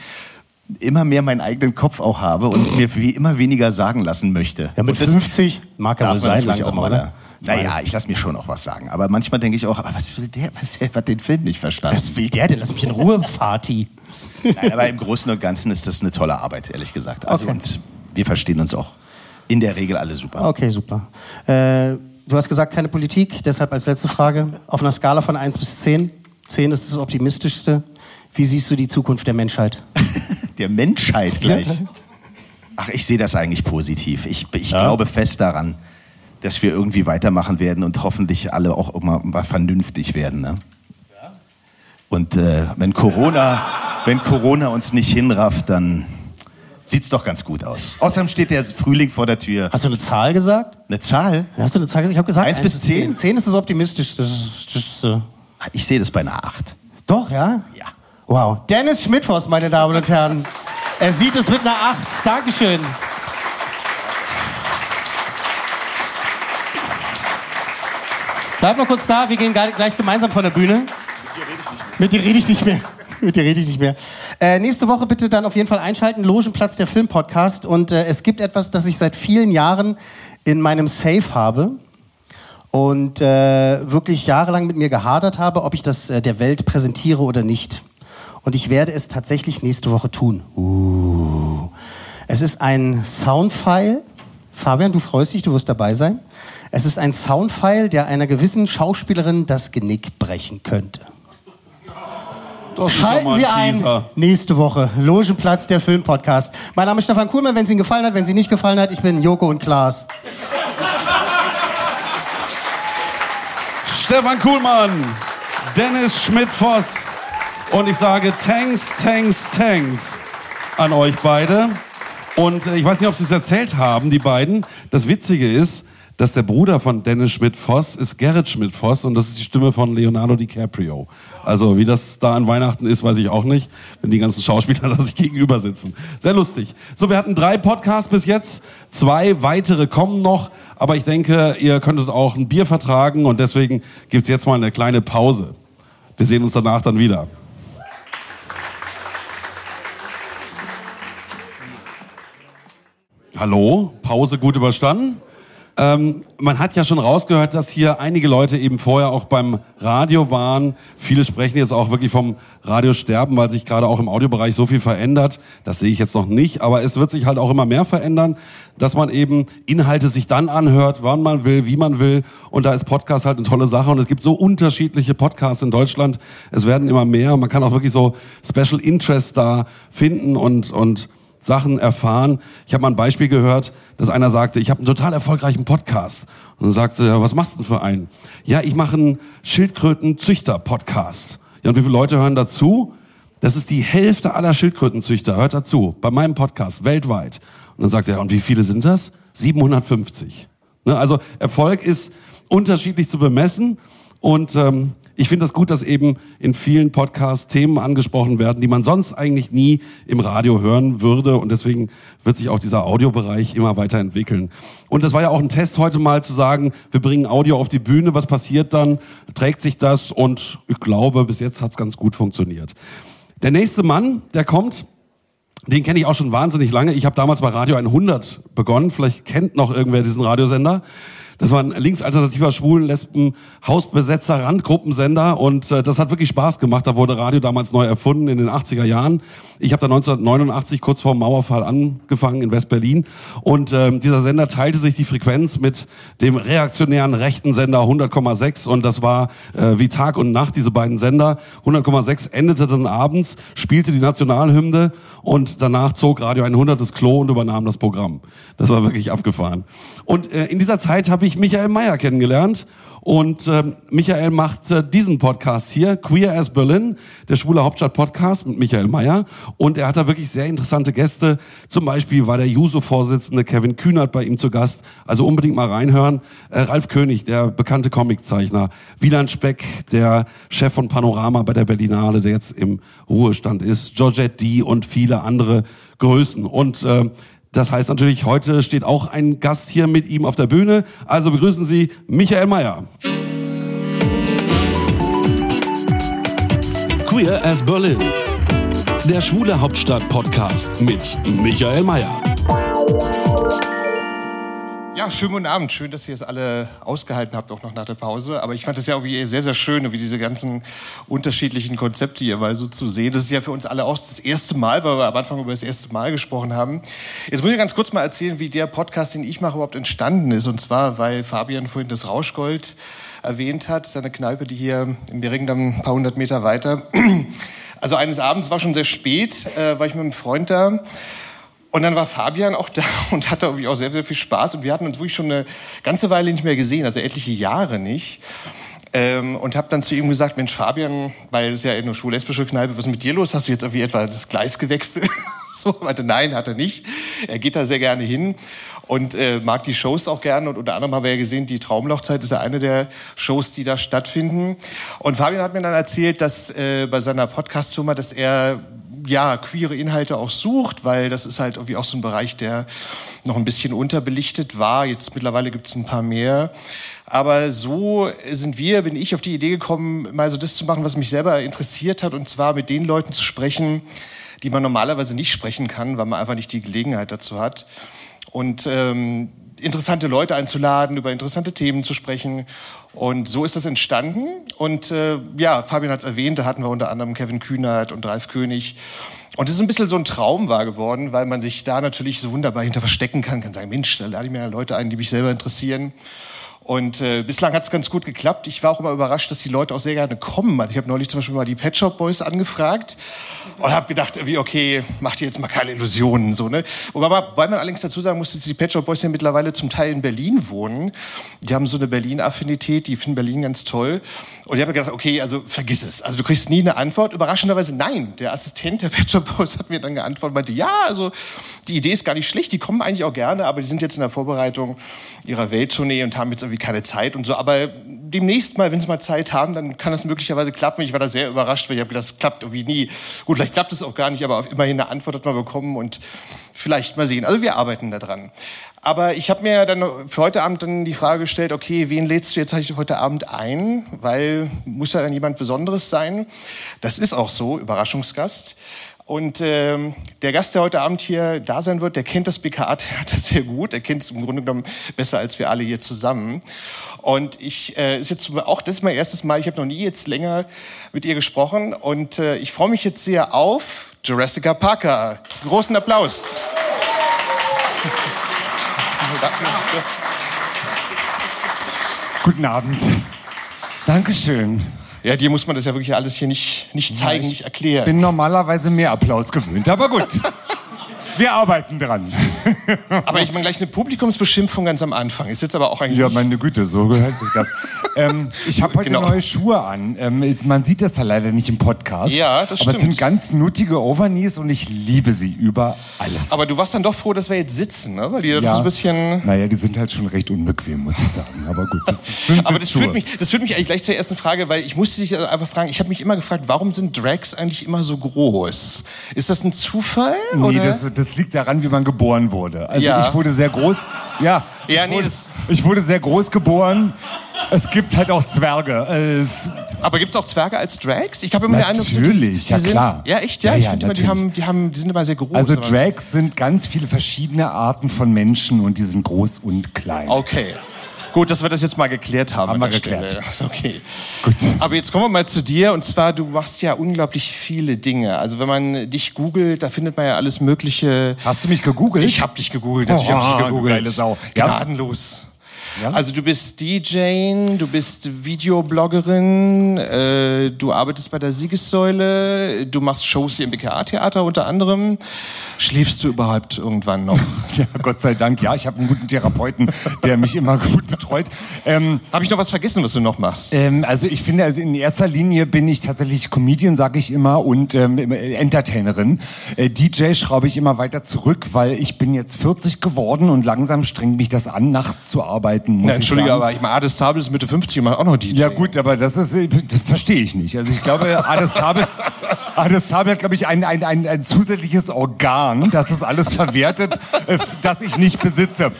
immer mehr meinen eigenen Kopf auch habe und mir wie immer weniger sagen lassen möchte. Ja, mit das 50 mag er das sein langsam, mal, oder? Naja, ich lasse mir schon auch was sagen. Aber manchmal denke ich auch, aber was will der? Was, der hat den Film nicht verstanden. Was will der denn? Lass mich in Ruhe, Fati. Nein, aber im Großen und Ganzen ist das eine tolle Arbeit, ehrlich gesagt. Also Okay. und wir verstehen uns auch In der Regel alle super. Okay, super. Äh, du hast gesagt, keine Politik, deshalb als letzte Frage. Auf einer Skala von 1 bis 10. 10 ist das optimistischste. Wie siehst du die Zukunft der Menschheit? Der Menschheit gleich. Ach, ich sehe das eigentlich positiv. Ich, ich glaube fest daran, dass wir irgendwie weitermachen werden und hoffentlich alle auch mal vernünftig werden. Ne? Und äh, wenn Corona, wenn Corona uns nicht hinrafft, dann sieht's doch ganz gut aus. Außerdem steht der Frühling vor der Tür. Hast du eine Zahl gesagt? Eine Zahl? Hast du eine Zahl gesagt? Ich habe gesagt, Eins bis zehn? 10 ist das optimistischste. Das äh, Ich sehe das bei einer Acht. Doch, ja? Ja. Wow. Dennis Schmidtfoss, meine Damen und Herren. Er sieht es mit einer 8. Dankeschön. Bleib noch kurz da, wir gehen gleich gemeinsam von der Bühne. Mit dir rede ich nicht mehr. Mit dir rede ich nicht mehr. Äh, nächste Woche bitte dann auf jeden Fall einschalten. Logenplatz, der Filmpodcast. Und äh, es gibt etwas, das ich seit vielen Jahren in meinem Safe habe. Und äh, wirklich jahrelang mit mir gehadert habe, ob ich das äh, der Welt präsentiere oder nicht. Und ich werde es tatsächlich nächste Woche tun. Uh. Es ist ein Soundfile. Fabian, du freust dich, du wirst dabei sein. Es ist ein Soundfile, der einer gewissen Schauspielerin das Genick brechen könnte. Schalten Sie ein Teaser. nächste Woche. Logenplatz, der Filmpodcast. Mein Name ist Stefan Kuhlmann. Wenn es Ihnen gefallen hat, wenn es Ihnen nicht gefallen hat, ich bin Joko und Klaas. Stefan Kuhlmann, Dennis Schmidt-Voss und ich sage thanks, thanks, thanks an euch beide. Und äh, ich weiß nicht, ob Sie es erzählt haben, die beiden. Das Witzige ist, dass der Bruder von Dennis Schmidt-Voss ist Gerrit Schmidt-Voss und das ist die Stimme von Leonardo DiCaprio. Also wie das da an Weihnachten ist, weiß ich auch nicht, wenn die ganzen Schauspieler da sich gegenüber sitzen. Sehr lustig. So, wir hatten drei Podcasts bis jetzt, zwei weitere kommen noch, aber ich denke, ihr könntet auch ein Bier vertragen und deswegen gibt's jetzt mal eine kleine Pause. Wir sehen uns danach dann wieder. Hallo, Pause gut überstanden. Ähm, man hat ja schon rausgehört, dass hier einige Leute eben vorher auch beim Radio waren. Viele sprechen jetzt auch wirklich vom Radiosterben, weil sich gerade auch im Audiobereich so viel verändert. Das sehe ich jetzt noch nicht, aber es wird sich halt auch immer mehr verändern, dass man eben Inhalte sich dann anhört, wann man will, wie man will. Und da ist Podcast halt eine tolle Sache. Und es gibt so unterschiedliche Podcasts in Deutschland. Es werden immer mehr. Man kann auch wirklich so Special Interest da finden und, und Sachen erfahren. Ich habe mal ein Beispiel gehört, dass einer sagte, ich habe einen total erfolgreichen Podcast. Und sagte was machst du denn für einen? Ja, ich mache einen Schildkröten-Züchter-Podcast. Ja, und wie viele Leute hören dazu? Das ist die Hälfte aller Schildkrötenzüchter. Hört dazu, bei meinem Podcast, weltweit. Und dann sagt er, und wie viele sind das? 750. Ne? Also Erfolg ist unterschiedlich zu bemessen. Und ähm, ich finde das gut, dass eben in vielen Podcasts Themen angesprochen werden, die man sonst eigentlich nie im Radio hören würde. Und deswegen wird sich auch dieser Audiobereich immer weiterentwickeln. Und das war ja auch ein Test heute mal zu sagen, wir bringen Audio auf die Bühne, was passiert dann? Trägt sich das? Und ich glaube, bis jetzt hat es ganz gut funktioniert. Der nächste Mann, der kommt, den kenne ich auch schon wahnsinnig lange. Ich habe damals bei Radio 100 begonnen. Vielleicht kennt noch irgendwer diesen Radiosender. Das war ein linksalternativer Schwulen, Lesben, Hausbesetzer, Randgruppensender und äh, das hat wirklich Spaß gemacht. Da wurde Radio damals neu erfunden in den 80er Jahren. Ich habe da 1989 kurz vor dem Mauerfall angefangen in West-Berlin und ähm, dieser Sender teilte sich die Frequenz mit dem reaktionären rechten Sender 100,6 und das war äh, wie Tag und Nacht diese beiden Sender. 100,6 endete dann abends, spielte die Nationalhymne und danach zog Radio 100 das Klo und übernahm das Programm. Das war wirklich abgefahren. Und äh, in dieser Zeit habe ich Michael Mayer kennengelernt und ähm, Michael macht äh, diesen Podcast hier, Queer as Berlin, der schwule Hauptstadt Podcast mit Michael Mayer. Und er hat da wirklich sehr interessante Gäste. Zum Beispiel war der Juso-Vorsitzende Kevin Kühnert bei ihm zu Gast. Also unbedingt mal reinhören. Äh, Ralf König, der bekannte Comiczeichner. Wieland Speck, der Chef von Panorama bei der Berlinale, der jetzt im Ruhestand ist. Georgette D. und viele andere Größen. Und äh, das heißt natürlich, heute steht auch ein Gast hier mit ihm auf der Bühne. Also begrüßen Sie Michael Mayer. Queer as Berlin. Der schwule Hauptstadt Podcast mit Michael Mayer. Ja, schönen guten Abend. Schön, dass ihr es alle ausgehalten habt, auch noch nach der Pause. Aber ich fand es ja irgendwie sehr, sehr schön, wie diese ganzen unterschiedlichen Konzepte hier mal so zu sehen. Das ist ja für uns alle auch das erste Mal, weil wir am Anfang über das erste Mal gesprochen haben. Jetzt muss ich ganz kurz mal erzählen, wie der Podcast, den ich mache, überhaupt entstanden ist. Und zwar, weil Fabian vorhin das Rauschgold erwähnt hat. Das ist eine Kneipe, die hier im Beringen ein paar hundert Meter weiter. Also eines Abends war schon sehr spät, äh, war ich mit einem Freund da. Und dann war Fabian auch da und hatte irgendwie auch sehr, sehr viel Spaß. Und wir hatten uns wirklich schon eine ganze Weile nicht mehr gesehen, also etliche Jahre nicht. Ähm, und habe dann zu ihm gesagt, Mensch Fabian, weil es ja eine schwul-lesbische Kneipe, was ist mit dir los? Hast du jetzt irgendwie etwa das Gleis gewechselt? so, meinte, nein, hat er nicht. Er geht da sehr gerne hin und äh, mag die Shows auch gerne. Und unter anderem haben wir ja gesehen, die Traumlochzeit ist ja eine der Shows, die da stattfinden. Und Fabian hat mir dann erzählt, dass äh, bei seiner Podcast-Firma, dass er ja, queere Inhalte auch sucht, weil das ist halt irgendwie auch so ein Bereich, der noch ein bisschen unterbelichtet war. Jetzt mittlerweile gibt es ein paar mehr. Aber so sind wir, bin ich auf die Idee gekommen, mal so das zu machen, was mich selber interessiert hat, und zwar mit den Leuten zu sprechen, die man normalerweise nicht sprechen kann, weil man einfach nicht die Gelegenheit dazu hat. Und ähm, interessante Leute einzuladen, über interessante Themen zu sprechen. Und so ist das entstanden. Und äh, ja, Fabian hat es erwähnt, da hatten wir unter anderem Kevin Kühnert und Ralf König. Und es ist ein bisschen so ein Traum wahr geworden, weil man sich da natürlich so wunderbar hinter verstecken kann, kann sagen, Mensch, da lade ich mir Leute ein, die mich selber interessieren. Und äh, bislang hat es ganz gut geklappt. Ich war auch immer überrascht, dass die Leute auch sehr gerne kommen. Also ich habe neulich zum Beispiel mal die Pet Shop Boys angefragt und habe gedacht, wie okay, macht ihr jetzt mal keine Illusionen so ne. Wobei, weil man allerdings dazu sagen muss, dass die Pet Shop Boys ja mittlerweile zum Teil in Berlin wohnen. Die haben so eine Berlin-Affinität, die finden Berlin ganz toll. Und ich habe gedacht, okay, also vergiss es. Also du kriegst nie eine Antwort. Überraschenderweise nein. Der Assistent der Pet hat mir dann geantwortet, meinte, ja, also die Idee ist gar nicht schlecht. Die kommen eigentlich auch gerne, aber die sind jetzt in der Vorbereitung ihrer Welttournee und haben jetzt irgendwie keine Zeit und so. Aber demnächst mal, wenn sie mal Zeit haben, dann kann das möglicherweise klappen. Ich war da sehr überrascht, weil ich habe gedacht, das klappt irgendwie nie. Gut, vielleicht klappt es auch gar nicht, aber immerhin eine Antwort hat man bekommen und vielleicht mal sehen. Also wir arbeiten da dran. Aber ich habe mir dann für heute Abend dann die Frage gestellt, okay, wen lädst du jetzt heute Abend ein? Weil muss ja dann jemand Besonderes sein. Das ist auch so, Überraschungsgast. Und ähm, der Gast, der heute Abend hier da sein wird, der kennt das BKA-Theater sehr gut. Er kennt es im Grunde genommen besser als wir alle hier zusammen. Und ich äh, ist jetzt auch das ist mein erstes Mal. Ich habe noch nie jetzt länger mit ihr gesprochen und äh, ich freue mich jetzt sehr auf Jurassica Parker. Großen Applaus. Guten Abend. Dankeschön. Ja, dir muss man das ja wirklich alles hier nicht, nicht zeigen, Ja, nicht erklären. bin normalerweise mehr Applaus gewöhnt, aber gut. Wir arbeiten dran. Aber ich meine gleich eine Publikumsbeschimpfung ganz am Anfang. Ist jetzt aber auch eigentlich. Ja, meine Güte, so gehört sich das. ähm, ich habe heute Genau. neue Schuhe an. Ähm, man sieht das ja leider nicht im Podcast. Ja, das Aber es stimmt. sind ganz nuttige Overknees und ich liebe sie über alles. Aber du warst dann doch froh, dass wir jetzt sitzen, ne? Weil die ja. ein bisschen. Naja, die sind halt schon recht unbequem, muss ich sagen. Aber gut, das sind Aber das Schuhe. führt, mich, das führt mich eigentlich gleich zur ersten Frage, weil ich musste dich einfach fragen, ich habe mich immer gefragt, warum sind Drags eigentlich immer so groß? Ist das ein Zufall? Nee, oder? das, das liegt daran, wie man geboren wurde. Also Ja. ich wurde sehr groß. Ja, Ja, ich, nee, wurde, das- ich wurde sehr groß geboren. Es gibt halt auch Zwerge. Es, Aber gibt es auch Zwerge als Drags? Ich habe immer den Eindruck, Natürlich, die ja sind, klar. Ja, echt, ja. Ja, ich ja, finde immer, die, natürlich. haben, die, haben, die sind immer sehr groß. also Drags sind ganz viele verschiedene Arten von Menschen und die sind groß und klein. Okay. Gut, dass wir das jetzt mal geklärt haben. Haben wir Stelle. geklärt. Ist Okay. Gut. Aber jetzt kommen wir mal zu dir. Und zwar, du machst ja unglaublich viele Dinge. Also wenn man dich googelt, da findet man ja alles Mögliche. Hast du mich gegoogelt? Ich habe dich gegoogelt. Natürlich ich Oh, dich du gegoogelt. geile Sau. Ja. Also du bist DJ, du bist Videobloggerin, äh, du arbeitest bei der Siegessäule, du machst Shows hier im BKA-Theater unter anderem. Schläfst du überhaupt irgendwann noch? Ja, Gott sei Dank, ja. Ich habe einen guten Therapeuten, der mich immer gut betreut. Ähm, Habe ich noch was vergessen, was du noch machst? Ähm, also ich finde, also in erster Linie bin ich tatsächlich Comedian, sage ich immer, und ähm, Entertainerin. Äh, DJ schraube ich immer weiter zurück, weil ich bin jetzt 40 geworden und langsam strengt mich das an, nachts zu arbeiten. Muss Na, ich Entschuldige, sagen. aber ich meine, Ades Zabel ist Mitte 50 und macht auch noch DJ. Ja gut, aber das ist, das verstehe ich nicht. Also ich glaube, Ades Zabel, Ades Zabel hat, glaube ich, ein, ein, ein, ein zusätzliches Organ, das das alles verwertet, äh, das ich nicht besitze.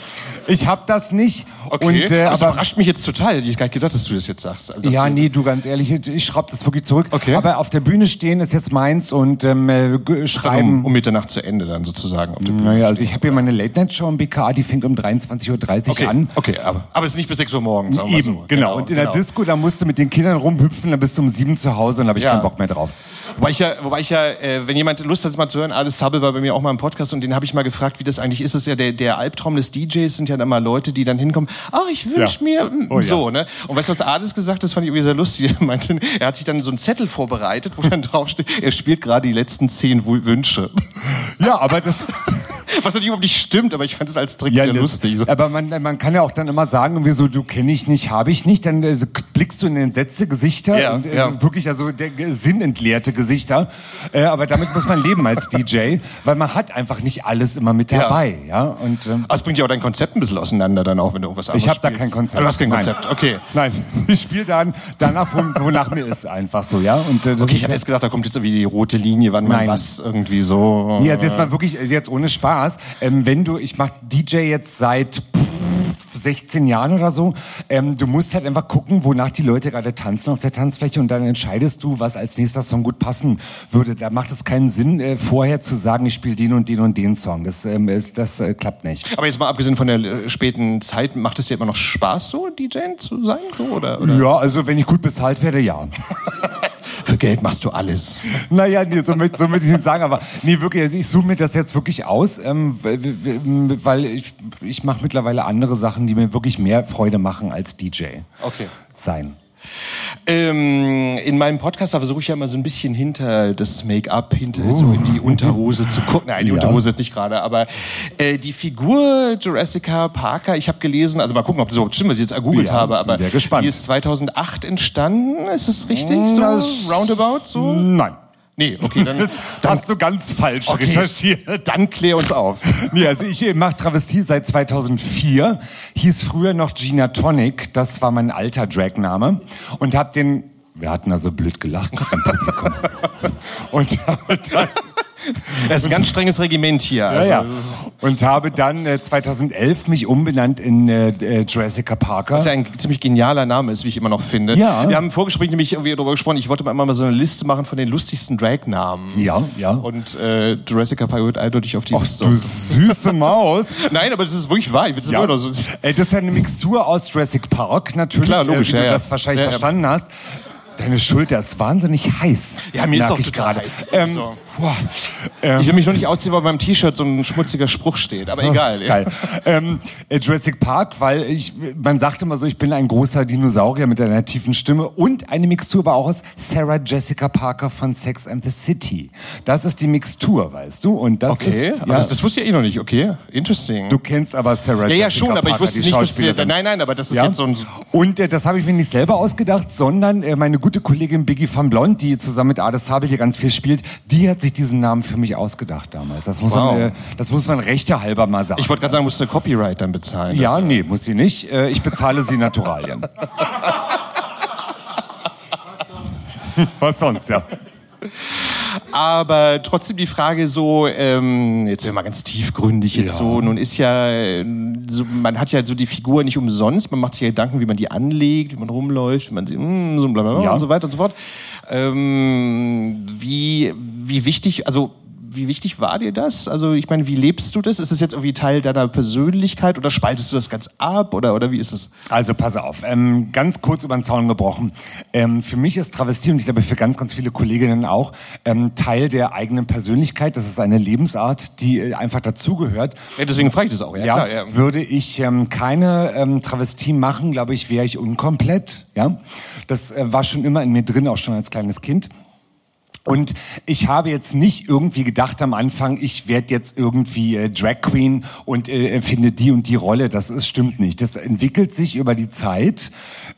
Ich habe das nicht. Okay, Und, äh, das aber überrascht mich jetzt total. Hätte ich gar nicht gedacht, dass du das jetzt sagst. Also, ja, nee, du ganz ehrlich, ich schraub das wirklich zurück. Okay. Aber auf der Bühne stehen ist jetzt meins und ähm, äh, schreiben. Um, um Mitternacht zu Ende dann sozusagen. Auf der Bühne Naja, also ich habe hier meine Late-Night-Show im BKA, die fängt um 23.30 Uhr Okay, an. okay, aber, aber es ist nicht bis 6 Uhr morgens. Eben, so. genau. Und in der Disco, da musst du mit den Kindern rumhüpfen, dann bist du um sieben zu Hause und da habe ich Ja. keinen Bock mehr drauf. Wobei ich ja, wobei ich ja äh, wenn jemand Lust hat, das mal zu hören, Ades Hubble war bei mir auch mal im Podcast und den habe ich mal gefragt, wie das eigentlich ist. Das ist ja der, der Albtraum des DJs sind ja dann mal Leute, die dann hinkommen, ah, ich wünsche Ja. mir Oh ja. so, ne? Und weißt du, was Ades gesagt hat? Das fand ich irgendwie sehr lustig. Er meinte, er hat sich dann so einen Zettel vorbereitet, wo dann draufsteht, er spielt gerade die letzten zehn Wünsche. Ja, aber das. Was natürlich überhaupt nicht stimmt, aber ich fand es als Trick Ja, sehr lustig. Aber man, man kann ja auch dann immer sagen, irgendwie so, du kenne ich nicht, habe ich nicht. Dann äh, blickst du in entsetzte Gesichter Ja, und äh, ja. wirklich also der, sinnentleerte Gesichter. Äh, aber damit muss man leben als DJ, weil man hat einfach nicht alles immer mit Ja. dabei. Ja. Und, ähm, Also bringt ja auch dein Konzept ein bisschen auseinander dann auch, wenn du irgendwas anderes ich habe da kein Konzept. Du hast kein Nein. Konzept, okay. Nein, ich spiele dann danach, wo- wonach mir ist, einfach so, ja. Und, äh, Okay, ich hatte jetzt gedacht, da kommt jetzt irgendwie die rote Linie, wann man Nein. was irgendwie so... Nee, also jetzt mal wirklich, jetzt ohne Spaß. Ähm, wenn du, ich mache DJ jetzt seit pff, 16 Jahren oder so, ähm, du musst halt einfach gucken, wonach die Leute gerade tanzen auf der Tanzfläche und dann entscheidest du, was als nächster Song gut passen würde. Da macht es keinen Sinn, äh, vorher zu sagen, ich spiele den und den und den Song. Das, ähm, ist, das äh, klappt nicht. Aber jetzt mal abgesehen von der äh, späten Zeit, macht es dir immer noch Spaß, so DJ zu sein? So, oder, oder? Ja, also wenn ich gut bezahlt werde, ja. Für Geld machst du alles. Naja, nee, so möchte so möchte ich nicht sagen, aber nee, wirklich, also ich suche mir das jetzt wirklich aus, ähm, weil- weil ich, ich mache mittlerweile andere Sachen, die mir wirklich mehr Freude machen als DJ Okay. sein. Ähm, in meinem Podcast versuche ich ja immer so ein bisschen hinter das Make-up, hinter so in die Unterhose zu gucken. Nein, die Ja. Unterhose ist nicht gerade, aber äh, die Figur Jurassica Parker, ich habe gelesen, also mal gucken, ob das überhaupt stimmt, was ich jetzt ergoogelt Ja, habe, aber die ist 2008 entstanden, ist es richtig? So das- roundabout so? Nein. Nee, okay, dann, Das hast du ganz falsch Okay. recherchiert. dann klär uns auf. Nee, also ich mache Travestie seit 2004, hieß früher noch Gina Tonic, das war mein alter Dragname und hab den, wir hatten also blöd gelacht im Publikum. und habe dann Das ist ein ganz strenges Regiment hier. Ja, Also, ja. Und habe dann äh, 2011 mich umbenannt in äh, äh, Jurassica Parker. Was ja ein ziemlich genialer Name ist, wie ich immer noch finde. Ja. Wir haben im Vorgespräch nämlich irgendwie darüber gesprochen, ich wollte mal immer mal so eine Liste machen von den lustigsten Drag-Namen. Ja, ja. Und äh, Jurassica Park wird eindeutig auf die Ach Liste. du süße Maus. Nein, aber das ist wirklich wahr. Ich Ja. so. Äh, das ist ja eine Mixtur aus Jurassic Park, natürlich, Klar, logisch, äh, wie ja, du ja. das wahrscheinlich Ja, ja. verstanden hast. Deine Schulter ist wahnsinnig heiß. Ja, mir ist auch ich total gerade. heiß. Ähm, So. boah, ähm, Ich will mich nur nicht ausziehen, weil beim T-Shirt so ein schmutziger Spruch steht. Aber egal. ja. Geil. ähm, äh, Jurassic Park, weil ich, man sagt immer so, ich bin ein großer Dinosaurier mit einer tiefen Stimme und eine Mixtur aber auch aus Sarah Jessica Parker von Sex and the City. Das ist die Mixtur, weißt du? Und das Okay, ist, aber das, das wusste ich eh noch nicht. Okay, interesting. Du kennst aber Sarah Ja, ja, Jessica schon, aber ich Parker, wusste nicht, dass wir. Nein, nein, aber das ist Ja? jetzt so ein. Und äh, das habe ich mir nicht selber ausgedacht, sondern äh, meine gute Kollegin Biggie van Blond, die zusammen mit Ades Sabel hier ganz viel spielt, die hat sich diesen Namen für mich ausgedacht damals. Das muss, Wow. man, das muss man rechte halber mal sagen. Ich wollte gerade sagen, musst du Copyright dann bezahlen. ja, nee, muss sie nicht. Äh, ich bezahle sie Naturalien. Was sonst, ja. Aber trotzdem die Frage so, ähm, jetzt sind wir mal ganz tiefgründig jetzt so, nun ist ja, so, man hat ja so die Figur nicht umsonst, man macht sich ja Gedanken, wie man die anlegt, wie man rumläuft, wie man sie, mm, so blablabla Ja. und so weiter und so fort. Ähm, wie, wie wichtig, also wie wichtig war dir das? Also ich meine, wie lebst du das? Ist das jetzt irgendwie Teil deiner Persönlichkeit oder spaltest du das ganz ab oder, oder wie ist es? Also pass auf, ähm, ganz kurz über den Zaun gebrochen. Ähm, für mich ist Travestie und ich glaube für ganz, ganz viele Kolleginnen auch ähm, Teil der eigenen Persönlichkeit. Das ist eine Lebensart, die äh, einfach dazugehört. Ja, deswegen frage ich das auch. Ja, klar, ja. Würde ich ähm, keine ähm, Travestie machen, glaube ich, wäre ich unkomplett. Ja, das äh, war schon immer in mir drin, auch schon als kleines Kind. Und ich habe jetzt nicht irgendwie gedacht am Anfang, ich werde jetzt irgendwie äh, Drag Queen und äh, finde die und die Rolle. Das ist, stimmt nicht. Das entwickelt sich über die Zeit,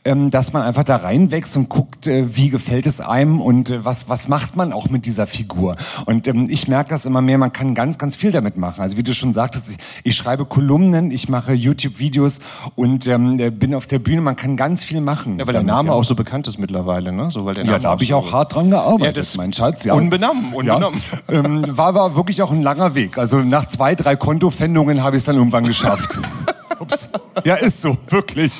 ähm, dass man einfach da reinwächst und guckt, äh, wie gefällt es einem und äh, was, was macht man auch mit dieser Figur. Und ähm, ich merke das immer mehr, man kann ganz, ganz viel damit machen. Also wie du schon sagtest, ich, ich schreibe Kolumnen, ich mache YouTube-Videos und ähm, äh, bin auf der Bühne. Man kann ganz viel machen. Ja, weil der damit, Name ja. auch so bekannt ist mittlerweile, ne? So, weil der Ja, Name da habe ich auch so- hart dran gearbeitet, Ja, das- Schatz. Ja. Unbenommen, unbenommen. Ja. Ähm, war aber wirklich auch ein langer Weg. Also nach zwei, drei Kontofendungen habe ich es dann irgendwann geschafft. Ups. Ja, ist so, wirklich.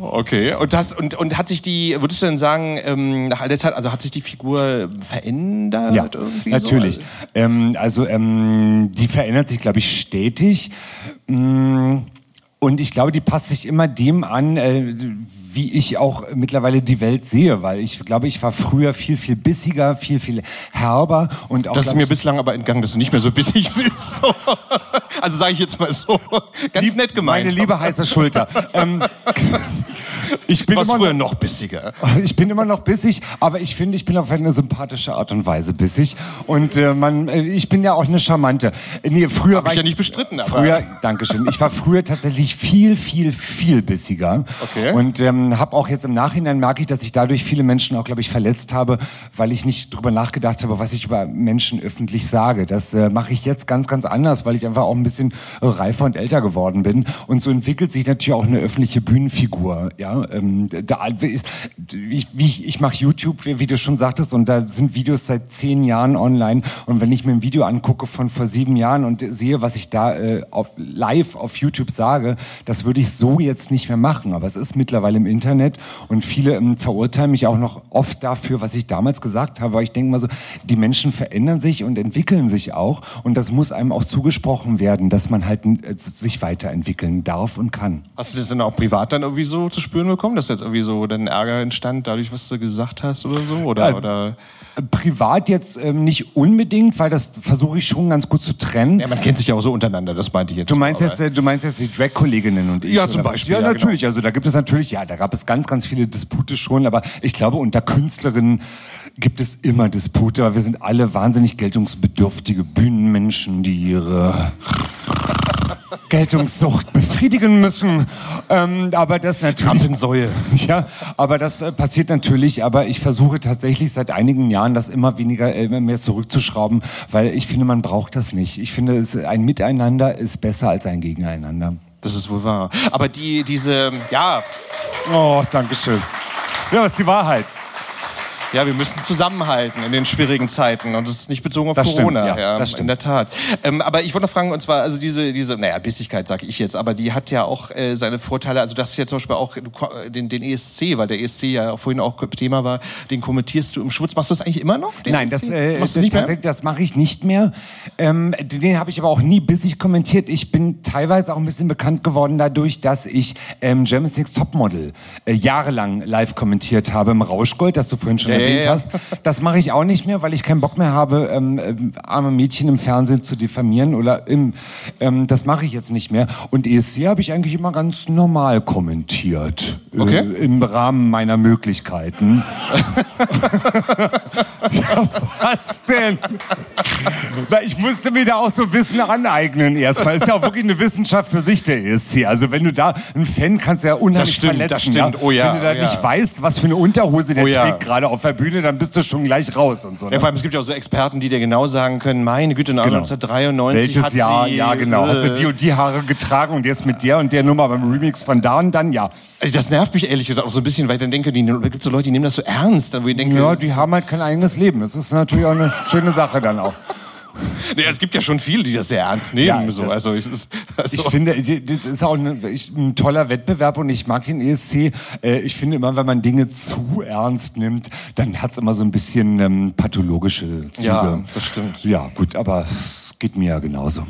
Okay, und, das, und, und hat sich die, würdest du denn sagen, ähm, nach all der Zeit, also hat sich die Figur verändert Ja, irgendwie natürlich. so? Ähm, also ähm, die verändert sich, glaube ich, stetig. Mm, Und ich glaube, die passt sich immer dem an, äh, wie ich auch mittlerweile die Welt sehe, weil ich glaube, ich war früher viel, viel bissiger, viel, viel herber und auch. Das ist mir bislang aber entgangen, dass du nicht mehr so bissig bist. So. Also sage ich jetzt mal so. Ganz nett gemeint. Meine liebe heiße Schulter. ähm, ich bin immer früher noch, noch bissiger. Ich bin immer noch bissig, aber ich finde, ich bin auf eine sympathische Art und Weise bissig. Und äh, man, äh, ich bin ja auch eine charmante. Äh, Nee, früher Hab war ich ja nicht bestritten, aber- Früher, Dankeschön. Ich war früher tatsächlich viel, viel, viel bissiger. Okay. Und ähm, habe auch jetzt im Nachhinein merke ich, dass ich dadurch viele Menschen auch, glaube ich, verletzt habe, weil ich nicht drüber nachgedacht habe, was ich über Menschen öffentlich sage. Das äh, mache ich jetzt ganz, ganz anders, weil ich einfach auch ein bisschen reifer und älter geworden bin. Und so entwickelt sich natürlich auch eine öffentliche Bühnenfigur. Ja, ähm, da ist, ich, ich, ich mache YouTube, wie, wie du schon sagtest, und da sind Videos seit zehn Jahren online. Und wenn ich mir ein Video angucke von vor sieben Jahren und sehe, was ich da äh, auf, live auf YouTube sage, das würde ich so jetzt nicht mehr machen. Aber es ist mittlerweile im Internet und viele ähm, verurteilen mich auch noch oft dafür, was ich damals gesagt habe. Weil ich denke mal so, die Menschen verändern sich und entwickeln sich auch. Und das muss einem auch zugesprochen werden, dass man halt äh, sich weiterentwickeln darf und kann. Hast du das denn auch privat dann irgendwie so zu spüren bekommen, dass jetzt irgendwie so dann Ärger entstand, dadurch, was du gesagt hast oder so? Oder, Äh, oder? Privat jetzt ähm, nicht unbedingt, weil das versuche ich schon ganz gut zu trennen. Ja, man kennt sich ja auch so untereinander, das meinte ich jetzt. Du meinst jetzt, äh, du meinst jetzt die Drag-Kolleginnen und ich? Ja, zum? Beispiel, Ja, ja, natürlich. Also da gibt es natürlich, ja, da gab es ganz, ganz viele Dispute schon, aber ich glaube, unter Künstlerinnen gibt es immer Dispute, weil wir sind alle wahnsinnig geltungsbedürftige Bühnenmenschen, die ihre Geltungssucht befriedigen müssen. Ähm, aber das natürlich. Rampensäue. Ja, aber das äh, passiert natürlich. Aber ich versuche tatsächlich seit einigen Jahren, das immer weniger, äh, immer mehr zurückzuschrauben, weil ich finde, man braucht das nicht. Ich finde, es, ein Miteinander ist besser als ein Gegeneinander. Das ist wohl wahr. Aber die, diese, ja. Oh, danke schön. Ja, das ist die Wahrheit. Ja, wir müssen zusammenhalten in den schwierigen Zeiten und das ist nicht bezogen auf Das stimmt, Corona. ja, das in stimmt. der Tat. Ähm, aber ich wollte noch fragen, und zwar, also diese, diese, naja, Bissigkeit sage ich jetzt, aber die hat ja auch äh, seine Vorteile. Also das ja zum Beispiel auch ko- den, den ESC, weil der ESC ja vorhin auch Thema war, den kommentierst du im Schwutz. Machst du das eigentlich immer noch? Nein, ESC? das, äh, Machst du nicht mehr? tatsächlich, das mache ich nicht mehr. Ähm, den habe ich aber auch nie bissig kommentiert. Ich bin teilweise auch ein bisschen bekannt geworden dadurch, dass ich ähm, Germany's Next Topmodel äh, jahrelang live kommentiert habe im Rauschgold, das du vorhin schon Ja, ja, erwähnt ja. hast. Das mache ich auch nicht mehr, weil ich keinen Bock mehr habe, ähm, ähm, arme Mädchen im Fernsehen zu diffamieren oder im, ähm, das mache ich jetzt nicht mehr. Und ESC habe ich eigentlich immer ganz normal kommentiert. Okay. Äh, Im Rahmen meiner Möglichkeiten. Was denn? Ich musste mir da auch so Wissen aneignen erstmal. Ist ja auch wirklich eine Wissenschaft für sich, der ESC. Also wenn du da ein Fan kannst du ja unheimlich Das stimmt, verletzen. das stimmt. Ja? Oh ja, wenn du da oh ja. nicht weißt, was für eine Unterhose der Oh ja. trägt gerade auf der Bühne, dann bist du schon gleich raus und so. Ja, ne? vor allem, es gibt ja auch so Experten, die dir genau sagen können, meine Güte, Genau. 1993 Welches hat Jahr? sie... ja, genau. Hat sie äh, die und die Haare getragen und jetzt mit der und der Nummer beim Remix von da und dann, ja. Also das nervt mich ehrlich gesagt auch so ein bisschen, weil ich dann denke, die, es gibt so Leute, die nehmen das so ernst. Wo ich denke, Ja, die haben halt kein eigenes Leben. Das ist natürlich auch eine schöne Sache dann auch. Nee, es gibt ja schon viele, die das sehr ernst nehmen. Ja, so. also, ist, also Ich finde, das ist auch ein, ich- ein toller Wettbewerb und ich mag den ESC. Äh, Ich finde immer, wenn man Dinge zu ernst nimmt, dann hat es immer so ein bisschen ähm, pathologische Züge. Ja, das stimmt. Ja, gut, aber geht mir ja genauso.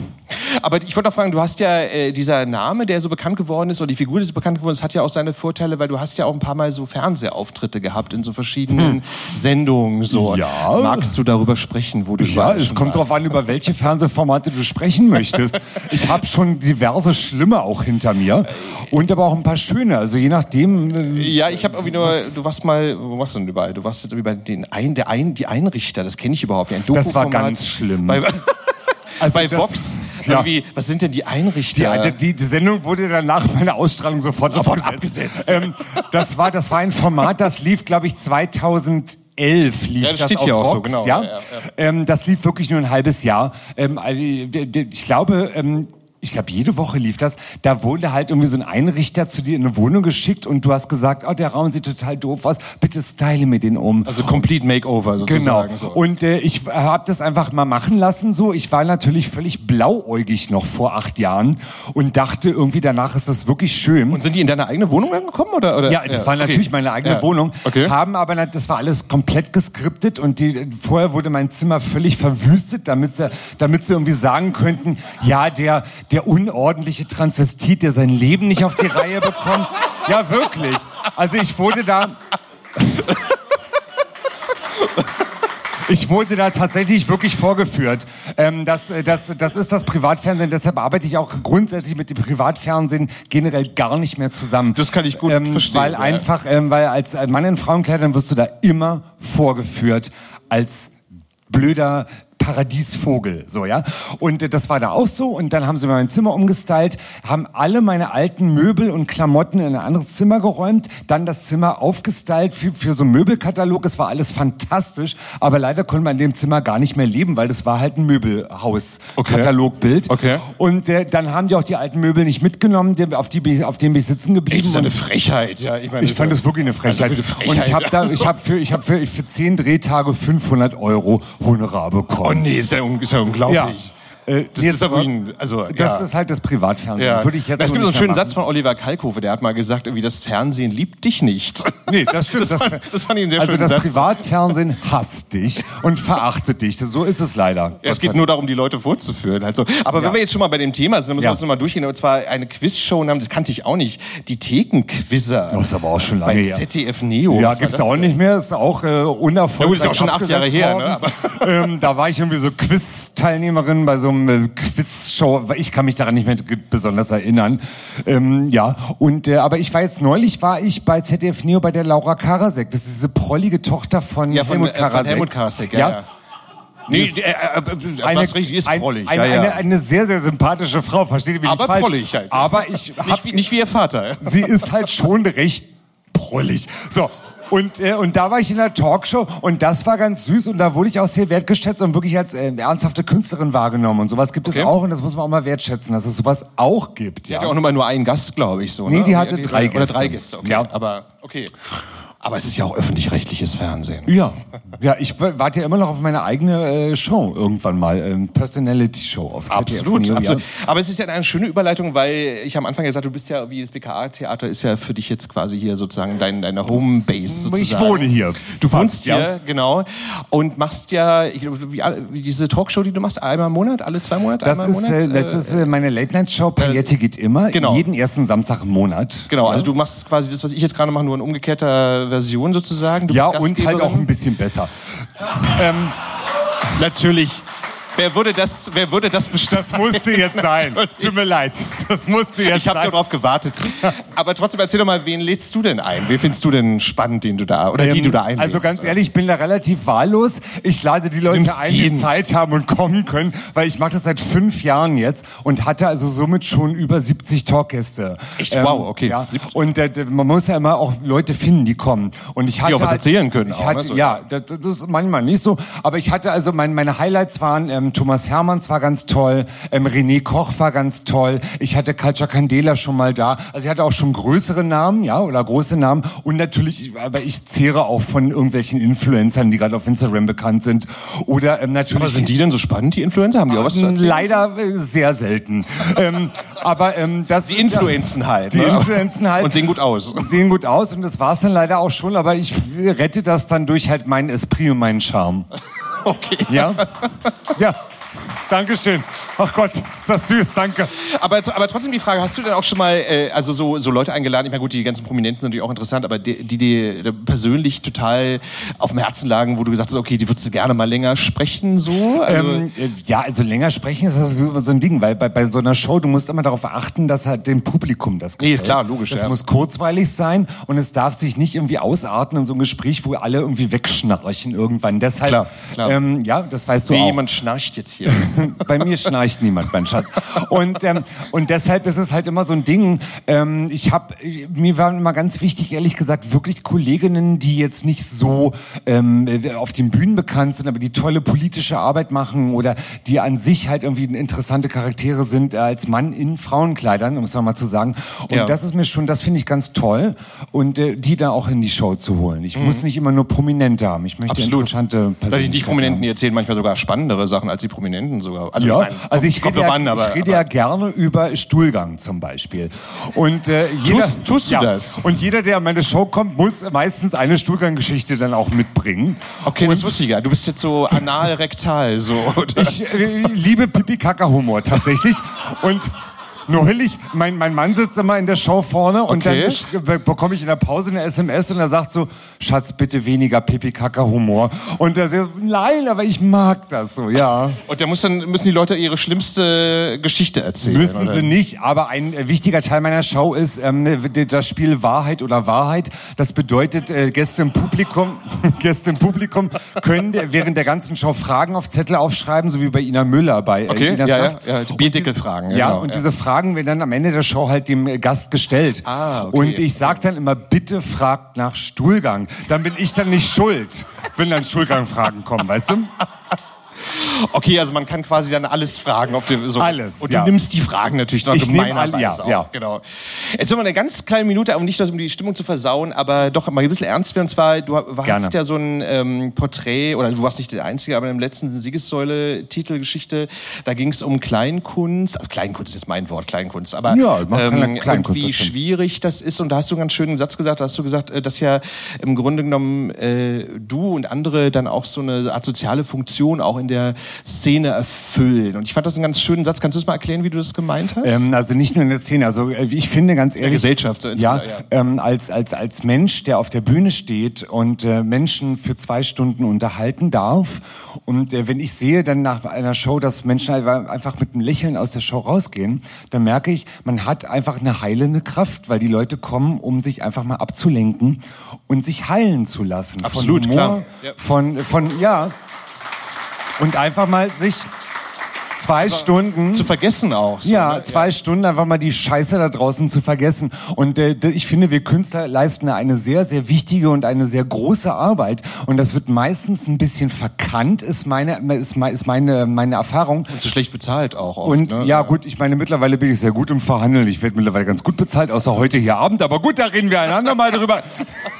Aber ich wollte auch fragen, du hast ja äh, dieser Name, der so bekannt geworden ist, oder die Figur, die so bekannt geworden ist, hat ja auch seine Vorteile, weil du hast ja auch ein paar Mal so Fernsehauftritte gehabt in so verschiedenen Sendungen. So. Hm. Ja. Magst du darüber sprechen, wo du Ja, es kommt darauf an, über welche Fernsehformate du sprechen möchtest. Ich habe schon diverse Schlimme auch hinter mir und aber auch ein paar schöne. Also je nachdem. äh, Ja, ich habe irgendwie nur, du warst mal, wo warst du denn überall? Du warst jetzt irgendwie bei den ein, der ein, die Einrichter, das kenne ich überhaupt nicht. Ein Das war ganz schlimm. Also bei Vox. ja. Irgendwie, was sind denn die Einrichter? Die, die, die Sendung wurde dann nach meiner Ausstrahlung sofort, Sofort abgesetzt. Ähm, das, war, das war ein Format, das lief, glaube ich, 2011 lief Ja, das das steht auf hier auch so, Vox, genau. Ja? Ja, ja. Ähm, das lief wirklich nur ein halbes Jahr. Ähm, also, ich glaube, ähm, ich glaube, jede Woche lief das. Da wurde halt irgendwie so ein Einrichter zu dir in eine Wohnung geschickt und du hast gesagt, oh, der Raum sieht total doof aus, bitte style mir den um. Also Complete Makeover Genau. sozusagen. So. Und äh, ich habe das einfach mal machen lassen so. Ich war natürlich völlig blauäugig noch vor acht Jahren und dachte irgendwie danach ist das wirklich schön. Und sind die in deine eigene Wohnung dann gekommen oder? oder? Ja, das war okay. natürlich meine eigene Ja. Wohnung. Okay. Haben aber das war alles komplett geskriptet und die, vorher wurde mein Zimmer völlig verwüstet, damit sie, damit sie irgendwie sagen könnten, ja der der unordentliche Transvestit, der sein Leben nicht auf die Reihe bekommt. Ja wirklich. Also ich wurde da Ich wurde da tatsächlich wirklich vorgeführt. Ähm, das, äh, das, das ist das Privatfernsehen, deshalb arbeite ich auch grundsätzlich mit dem Privatfernsehen generell gar nicht mehr zusammen. Das kann ich gut ähm, verstehen, Weil ja. einfach, ähm, weil als Mann in Frauenkleidern wirst du da immer vorgeführt als blöder Paradiesvogel, so ja. Und äh, das war da auch so. Und dann haben sie mein Zimmer umgestylt, haben alle meine alten Möbel und Klamotten in ein anderes Zimmer geräumt, dann das Zimmer aufgestylt für, für so einen Möbelkatalog. Es war alles fantastisch, aber leider konnte man in dem Zimmer gar nicht mehr leben, weil das war halt ein Möbelhaus-Katalogbild. Okay. Und äh, dann haben die auch die alten Möbel nicht mitgenommen, auf, die, auf denen bin ich sitzen geblieben. Echt, das ist eine Frechheit. Ja, ich meine, ich fand das es wirklich eine Frechheit. Also eine Und ich habe da, Frechheit. ich habe für, ich habe für, für zehn Drehtage 500 Euro Honorar bekommen. Nee, ist ja, ist ja unglaublich. Ja. Äh, Das nee, ist aber also, das ja. ist halt das Privatfernsehen. Ja. Würde ich jetzt es gibt so einen schönen Satz von Oliver Kalkofe, der hat mal gesagt, irgendwie das Fernsehen liebt dich nicht. Nee, das stimmt. Das, fand, das fand ich einen sehr also schönen das Satz. Privatfernsehen hasst dich und verachtet dich. So ist es leider. Es geht nur darum, die Leute vorzuführen. Halt so. Aber wenn wir jetzt schon mal bei dem Thema sind, dann müssen wir Ja. uns noch mal durchgehen. Und zwar eine Quizshow haben, das kannte ich auch nicht. Die Thekenquizzer. Das ist aber auch schon lange bei her. ZDF Neo. Ja, gibt's das auch nicht mehr. Ist auch äh, unerfolgreich. Ja, gut, ist auch schon acht Jahre her, ne? ähm, da war ich irgendwie so Quiz-Teilnehmerin bei so einem äh, Quiz-Show. Ich kann mich daran nicht mehr besonders erinnern. Ähm, ja, und äh, aber ich war jetzt neulich war ich bei ZDF Neo bei der Laura Karasek. Das ist diese prollige Tochter von, Ja, von, Helmut äh, von Karasek. Helmut Karasek, ja, ja. Nee, Die ist- äh, äh, äh, eine, was richtig ist ein- prollig. Eine, ja, ja. Eine, eine sehr, sehr sympathische Frau, versteht ihr mich Aber nicht falsch. prollig halt. Aber ich hab, Nicht wie- nicht wie ihr Vater. Sie ist halt schon recht prollig. So. Und, äh, und da war ich in der Talkshow und das war ganz süß und da wurde ich auch sehr wertgeschätzt und wirklich als äh, ernsthafte Künstlerin wahrgenommen und sowas gibt Okay. es auch und das muss man auch mal wertschätzen, dass es sowas auch gibt. Die hatte auch nur mal nur einen Gast, glaube ich. So, Nee, ne? die hatte drei Oder Gäste. drei Gäste, okay. Ja. Aber, okay. Aber es ist ja auch öffentlich-rechtliches Fernsehen. Ja, ja, ich warte ja immer noch auf meine eigene äh, Show irgendwann mal, ähm, Personality Show auf ZDF Absolut, absolut. Aber es ist ja eine schöne Überleitung, weil ich am Anfang gesagt, du bist ja, wie das BKA-Theater ist ja für dich jetzt quasi hier sozusagen dein, deine Homebase sozusagen. Ich wohne hier. Du wohnst hier, ja. genau. Und machst ja, ich, wie, alle- wie diese Talkshow, die du machst, einmal im Monat, alle zwei Monate, Das einmal im ist, Monat? äh, das ist äh, meine Late-Night-Show, Paillette geht immer, genau. jeden ersten Samstag im Monat. Genau, also du machst quasi das, was ich jetzt gerade mache, nur in umgekehrter Version sozusagen. Du ja, und halt auch ein bisschen besser. Ähm, Natürlich. Wer würde das, wer würde das bestimmen? Das musste jetzt sein. Tut mir leid. Das musste jetzt Ich habe sein. darauf gewartet. Aber trotzdem erzähl doch mal, wen lädst du denn ein? Wen findest du denn spannend, den du da oder die Ähm, du da einlädst? Also ganz ehrlich, ich bin da relativ wahllos. Ich lade die Leute Nimmst ein, die jeden. Zeit haben und kommen können, weil ich mache das seit fünf Jahren jetzt und hatte also somit schon über 70 Talkgäste. Echt? Wow, okay. Ja. Und äh, man muss ja immer auch Leute finden, die kommen. Und ich hatte auch was halt, erzählen können Ich auch, hatte, ne? So, ja, das, das ist manchmal nicht so. Aber ich hatte also mein, meine Highlights waren ähm, Thomas Hermanns war ganz toll, ähm, René Koch war ganz toll. Ich hatte Kalcha Candela schon mal da. Also ich hatte auch schon größere Namen, ja, oder große Namen. Und natürlich, aber ich zehre auch von irgendwelchen Influencern, die gerade auf Instagram bekannt sind. Oder ähm, natürlich. Aber sind die denn so spannend, die Influencer? Haben die auch was zu erzählen? Leider äh, sehr selten. ähm, aber ähm, das Die influenzen halt. Die ne? influenzen halt. Und sehen gut aus. Sehen gut aus und das war's dann leider auch schon, aber ich rette das dann durch halt meinen Esprit und meinen Charme. Okay. Ja? Ja. Dankeschön. Ach Gott, ist das süß, danke. Aber, aber trotzdem die Frage, hast du denn auch schon mal äh, also so, so Leute eingeladen? Ich meine, gut, die ganzen Prominenten sind natürlich auch interessant, aber die, dir persönlich total auf dem Herzen lagen, wo du gesagt hast, okay, die würdest du gerne mal länger sprechen, so? Also, Ähm, äh, ja, also länger sprechen ist das so ein Ding, weil bei, bei so einer Show, du musst immer darauf achten, dass halt dem Publikum das gefällt. Nee, klar, logisch, Das ja. muss kurzweilig sein und es darf sich nicht irgendwie ausarten in so ein Gespräch, wo alle irgendwie wegschnarchen irgendwann. Deshalb, Klar, klar. Ähm, ja, das weißt du wie auch. jemand schnarcht jetzt hier. Bei mir schnarcht niemand, mein Schatz. hat. Und, ähm, und deshalb ist es halt immer so ein Ding. Ähm, ich habe, mir war immer ganz wichtig, ehrlich gesagt, wirklich Kolleginnen, die jetzt nicht so ähm, auf den Bühnen bekannt sind, aber die tolle politische Arbeit machen oder die an sich halt irgendwie interessante Charaktere sind äh, als Mann in Frauenkleidern, um es mal zu sagen. Und Ja. das ist mir schon, das finde ich ganz toll. Und äh, die da auch in die Show zu holen. Ich Mhm. muss nicht immer nur Prominente haben. Ich möchte Absolut. interessante Weil die Prominenten die erzählen manchmal sogar spannendere Sachen als die Prominenten sogar. Also, ja, ich also ich rede, ja, an, aber, ich rede ja gerne über Stuhlgang zum Beispiel. Und äh, jeder, Tust- tust du ja, das? Und jeder, der an meine Show kommt, muss meistens eine Stuhlganggeschichte dann auch mitbringen. Okay, das wusste ich ja. Du bist jetzt so anal-rektal, so. oder? Ich äh, liebe Pipi-Kaka-Humor tatsächlich. Und neulich, mein, mein Mann sitzt immer in der Show vorne und Okay. dann bekomme ich in der Pause eine SMS und er sagt so, Schatz, bitte weniger Pipi-Kaka-Humor. Und er sagt, nein, aber ich mag das so, ja. Und da muss dann, müssen die Leute ihre schlimmste Geschichte erzählen. Müssen oder? sie nicht, aber ein wichtiger Teil meiner Show ist ähm, das Spiel Wahrheit oder Wahrheit. Das bedeutet, äh, Gäste im Publikum, Gäste im Publikum können der- während der ganzen Show Fragen auf Zettel aufschreiben, so wie bei Ina Müller bei äh, Okay, Inas ja, ja, Nacht. ja, die Bierdeckelfragen. Ja, genau, und diese Fragen werden dann am Ende der Show halt dem äh, Gast gestellt. Ah, okay. Und ich sage dann immer, bitte fragt nach Stuhlgang. Dann bin ich dann nicht schuld, wenn dann Stuhlgangfragen kommen, weißt du? Okay, also man kann quasi dann alles fragen auf dem so. Alles, Und ja. du nimmst die Fragen natürlich noch Ich gemeinerweise ja, auch. ja. Genau. Jetzt haben wir eine ganz kleine Minute, aber nicht, um die Stimmung zu versauen, aber doch mal ein bisschen ernst werden. Und zwar, du hast ja so ein ähm, Porträt, oder du warst nicht der Einzige, aber im letzten Siegessäule-Titelgeschichte, da ging es um Kleinkunst. Also Kleinkunst ist jetzt mein Wort, Kleinkunst. Aber Ja, ja ähm, Kleinkunst, und wie schwierig das ist. Und da hast du einen ganz schönen Satz gesagt, da hast du gesagt, äh, dass ja im Grunde genommen äh, du und andere dann auch so eine Art soziale Funktion auch in der Szene erfüllen. Und ich fand das einen ganz schönen Satz. Kannst du das mal erklären, wie du das gemeint hast? Ähm, also nicht nur in der Szene, also äh, ich finde ganz ehrlich, Gesellschaft, so ja, insgesamt, Ähm, als als als Mensch, der auf der Bühne steht und äh, Menschen für zwei Stunden unterhalten darf und äh, wenn ich sehe dann nach einer Show, dass Menschen halt einfach mit einem Lächeln aus der Show rausgehen, dann merke ich, man hat einfach eine heilende Kraft, weil die Leute kommen, um sich einfach mal abzulenken und sich heilen zu lassen. Absolut, von Humor, klar. Ja. von von ja und einfach mal sich zwei Stunden zu vergessen auch. so, ja, ne? zwei Stunden einfach mal die Scheiße da draußen zu vergessen. Und äh, ich finde, wir Künstler leisten eine sehr, sehr wichtige und eine sehr große Arbeit. Und das wird meistens ein bisschen verkannt, ist meine, ist, ist meine, meine Erfahrung. Und zu schlecht bezahlt auch oft. Und ne? ja, gut, ich meine, mittlerweile bin ich sehr gut im Verhandeln. Ich werde mittlerweile ganz gut bezahlt, außer heute hier Abend. Aber gut, da reden wir einander mal drüber.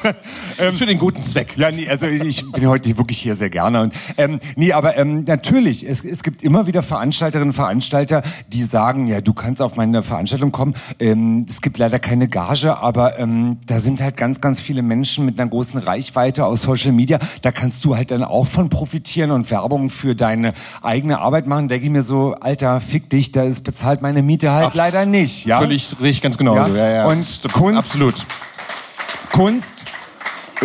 Ist für den guten Zweck. Ja, nee, also ich ich bin heute wirklich hier sehr gerne. Und, ähm, nee, aber ähm, natürlich, es, es gibt immer wieder Veranstalterinnen und Veranstalter, die sagen, ja, du kannst auf meine Veranstaltung kommen. Ähm, es gibt leider keine Gage, aber ähm, da sind halt ganz, ganz viele Menschen mit einer großen Reichweite aus Social Media. Da kannst du halt dann auch von profitieren und Werbung für deine eigene Arbeit machen. Denke ich mir so, Alter, fick dich, da ist bezahlt meine Miete halt Abs- leider nicht. Ja? Völlig richtig, ganz genau. so. Ja, ja. Und. Kunst, Absolut. Kunst,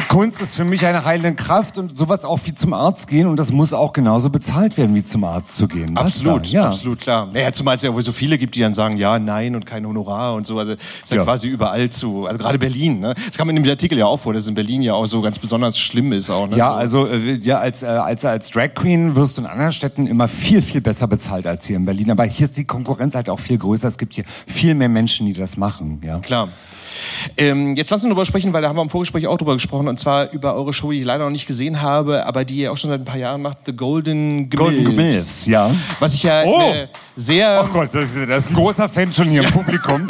Kunst ist für mich eine heilende Kraft und sowas auch wie zum Arzt gehen und das muss auch genauso bezahlt werden, wie zum Arzt zu gehen. Absolut, ja. absolut, klar. Naja, zumal es ja wohl so viele gibt, die dann sagen, ja, nein und kein Honorar und so. Also ist ja, Ja. quasi überall zu. Also gerade Berlin, ne? Das man in dem Artikel ja auch vor, dass in Berlin ja auch so ganz besonders schlimm ist auch. Ne? Ja, so. also äh, ja, als, äh, als, als Drag Queen wirst du in anderen Städten immer viel, viel besser bezahlt als hier in Berlin. Aber hier ist die Konkurrenz halt auch viel größer. Es gibt hier viel mehr Menschen, die das machen. Ja. Klar. Ähm, jetzt lass uns darüber sprechen, weil da haben wir im Vorgespräch auch drüber gesprochen, und zwar über eure Show, die ich leider noch nicht gesehen habe, aber die ihr auch schon seit ein paar Jahren macht, The Golden Gimilfs. Golden Gimilfs, ja. Was ich ja Oh! äh, sehr... Oh Gott, das ist, das ist ein großer Fan schon hier im Publikum.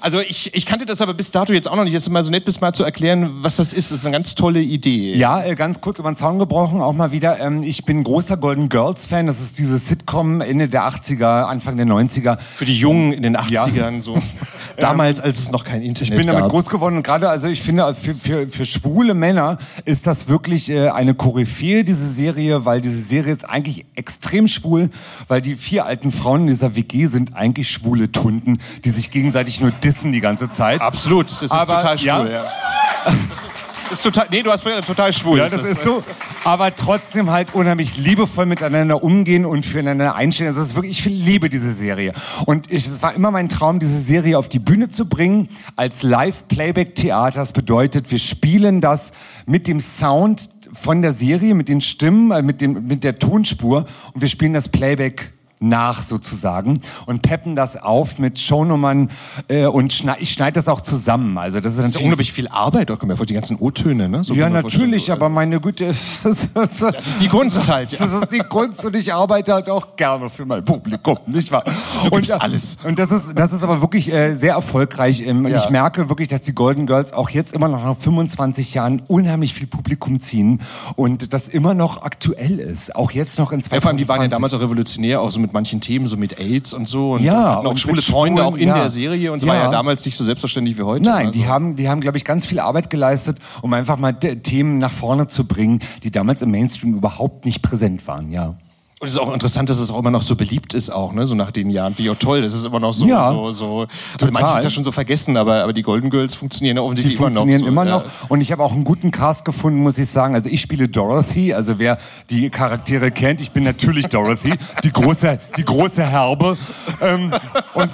Also ich, ich kannte das aber bis dato jetzt auch noch nicht. Jetzt mal so nett bist mal zu erklären, was das ist. Das ist eine ganz tolle Idee. Ja, äh, ganz kurz über den Zaun gebrochen, auch mal wieder. Ähm, ich bin großer Golden Girls Fan. Das ist diese Sitcom Ende der 80er, Anfang der 90er. Für die Jungen in den 80ern Ja. so. Damals, als es noch kein Internet Ich bin damit gab. groß geworden und gerade, also ich finde, für, für, für schwule Männer ist das wirklich äh, eine Koryphäe, diese Serie, weil diese Serie ist eigentlich extrem schwul, weil die vier alten Frauen in dieser WG sind eigentlich schwule Tunden, die sich gegenseitig nur dissen die ganze Zeit. Absolut, das ist Aber, total schwul, ja. Das ist total, nee, du hast total schwul. Ja, das ist so. Aber trotzdem halt unheimlich liebevoll miteinander umgehen und füreinander einstehen. Also ist wirklich, ich liebe diese Serie. Und es war immer mein Traum, diese Serie auf die Bühne zu bringen als Live-Playback-Theater. Das bedeutet, wir spielen das mit dem Sound von der Serie, mit den Stimmen, äh, mit, dem, mit der Tonspur und wir spielen das Playback nach sozusagen und peppen das auf mit Shownummern äh, und schneid, ich schneide das auch zusammen. Also das ist Das ist unglaublich viel Arbeit, da kommen ja vor die ganzen O-Töne, ne? So ja, natürlich, aber meine Güte, das, das, ist die Kunst halt, ja. Das ist die Kunst und ich arbeite halt auch gerne für mein Publikum, nicht wahr? Und alles. Und das ist, das ist aber wirklich äh, sehr erfolgreich. Ähm, und Ja. ich merke wirklich, dass die Golden Girls auch jetzt immer noch nach 25 Jahren unheimlich viel Publikum ziehen und das immer noch aktuell ist. Auch jetzt noch in 2020. Ja, vor allem, die waren ja damals auch revolutionär, auch so mit manchen Themen, so mit AIDS und so. Und Ja, hatten auch und schwule Freunde auch in ja. der Serie und es Ja. war ja damals nicht so selbstverständlich wie heute. Nein, Also- die haben, die haben, glaube ich, ganz viel Arbeit geleistet, um einfach mal Themen nach vorne zu bringen, die damals im Mainstream überhaupt nicht präsent waren, ja. Und es ist auch interessant, dass es auch immer noch so beliebt ist, auch, ne? so nach den Jahren. Wie auch toll, das ist immer noch so. Ja, so, so. Also manches ist ja schon so vergessen, aber, aber die Golden Girls funktionieren ja Die offensichtlich funktionieren immer noch. immer so, noch. Und ich habe auch einen guten Cast gefunden, muss ich sagen. Also ich spiele Dorothy. Also wer die Charaktere kennt, ich bin natürlich Dorothy, die große, die große Herbe. Ähm, und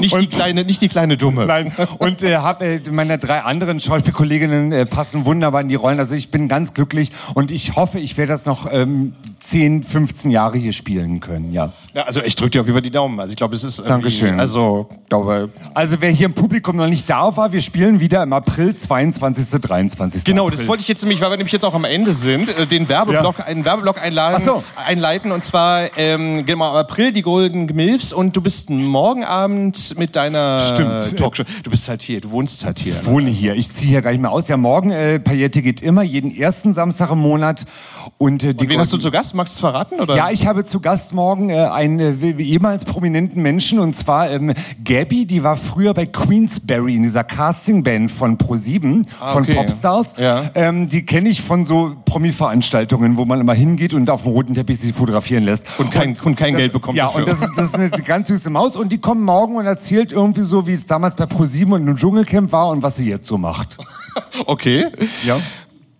Nicht, die kleine, nicht die kleine Dumme. Nein. Und äh, habe äh, meine drei anderen Schauspielkolleginnen äh, passen wunderbar in die Rollen. Also ich bin ganz glücklich und ich hoffe, ich werde das noch ähm, 10, 15 Jahre hier spielen können. Ja. Ja, also ich drücke dir auf jeden Fall die Daumen. Also ich glaube, es ist Dankeschön. Also, glaube Also wer hier im Publikum noch nicht da war, wir spielen wieder im April 22. 23. Genau, April. das wollte ich jetzt nämlich, weil wir nämlich jetzt auch am Ende sind, äh, den Werbeblock, einen Werbeblock einladen, Ach so. einleiten. Und zwar ähm, genau im April die Golden Milfs und du bist morgen Abend mit deiner Stimmt. Talkshow. Du bist halt hier, du wohnst halt hier. Ich wohne hier. Ich ziehe hier gar nicht mehr aus. Ja, morgen, äh, Paillette geht immer, jeden ersten Samstag im Monat. Und, äh, die Und wen hast du zu Gast? Magst du es verraten? Oder? Ja, ich habe zu Gast morgen äh, einen äh, ehemals prominenten Menschen und zwar ähm, Gabby, die war früher bei Queensberry in dieser Castingband von Pro7, Ah, von okay. Popstars. Ja. Ähm, die kenne ich von so Promi-Veranstaltungen, wo man immer hingeht und auf dem roten Teppich sich fotografieren lässt. Und kein, und kein Geld bekommt Ja, dafür. und das ist, das ist eine ganz süße Maus und die kommt morgen und erzählt irgendwie so, wie es damals bei Pro7 und im Dschungelcamp war und was sie jetzt so macht. Okay. Ja.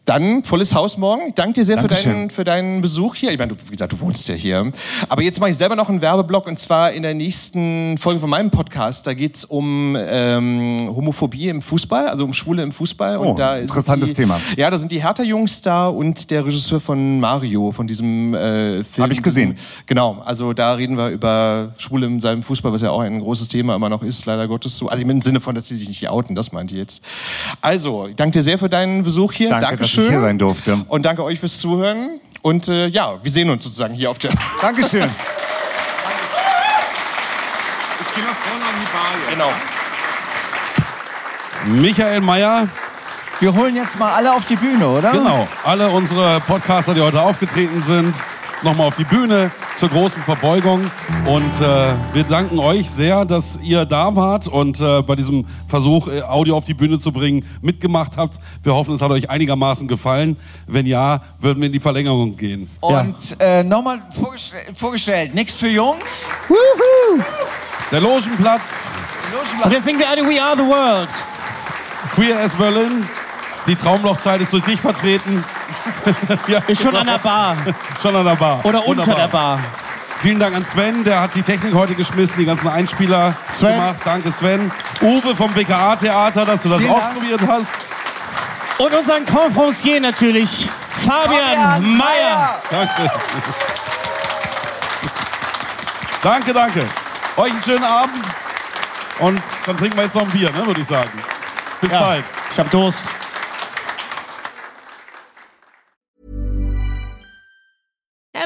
Dann volles Haus morgen. Ich danke dir sehr für Dankeschön. deinen, für deinen Besuch hier. Ich meine, du, wie gesagt, du wohnst ja hier. Aber jetzt mache ich selber noch einen Werbeblock und zwar in der nächsten Folge von meinem Podcast. Da geht's um ähm, Homophobie im Fußball, also um Schwule im Fußball. Oh, und da ist interessantes die, Thema. Ja, da sind die Hertha-Jungs da und der Regisseur von Mario, von diesem äh, Film. Hab ich gesehen. Genau, also da reden wir über Schwule in seinem Fußball, was ja auch ein großes Thema immer noch ist, leider Gottes so. Also im Sinne von, dass sie sich nicht outen, das meinte ich jetzt. Also, ich danke dir sehr für deinen Besuch hier. Danke, dass Dankeschön. ich hier sein durfte. Und danke euch fürs Zuhören. Und äh, ja, wir sehen uns sozusagen hier auf der. Dankeschön. Ich gehe nach vorne an die Bar. Genau. Michael Mayer. Wir holen jetzt mal alle auf die Bühne, oder? Genau. Alle unsere Podcaster, die heute aufgetreten sind, nochmal auf die Bühne zur großen Verbeugung. Und äh, wir danken euch sehr, dass ihr da wart und äh, bei diesem Versuch, äh, Audio auf die Bühne zu bringen, mitgemacht habt. Wir hoffen, es hat euch einigermaßen gefallen. Wenn ja, würden wir in die Verlängerung gehen. Und äh, nochmal vorgestell vorgestellt, nichts für Jungs. Der Logenplatz. Und jetzt singen wir alle We Are the World. Queer as Berlin. Die Traumlochzeit ist durch dich vertreten. ja, Ist schon an der Bar. schon an der Bar. Oder unter Wunderbar. der Bar. Vielen Dank an Sven, der hat die Technik heute geschmissen, die ganzen Einspieler Sven. gemacht. Danke Sven. Uwe vom BKA-Theater, dass du das Vielen Dank. ausprobiert hast. Und unseren Conferencier natürlich, Fabian, Mayer. Danke. danke, danke. Euch einen schönen Abend. Und dann trinken wir jetzt noch ein Bier, ne, würde ich sagen. Bis Ja. bald. Ich hab Durst.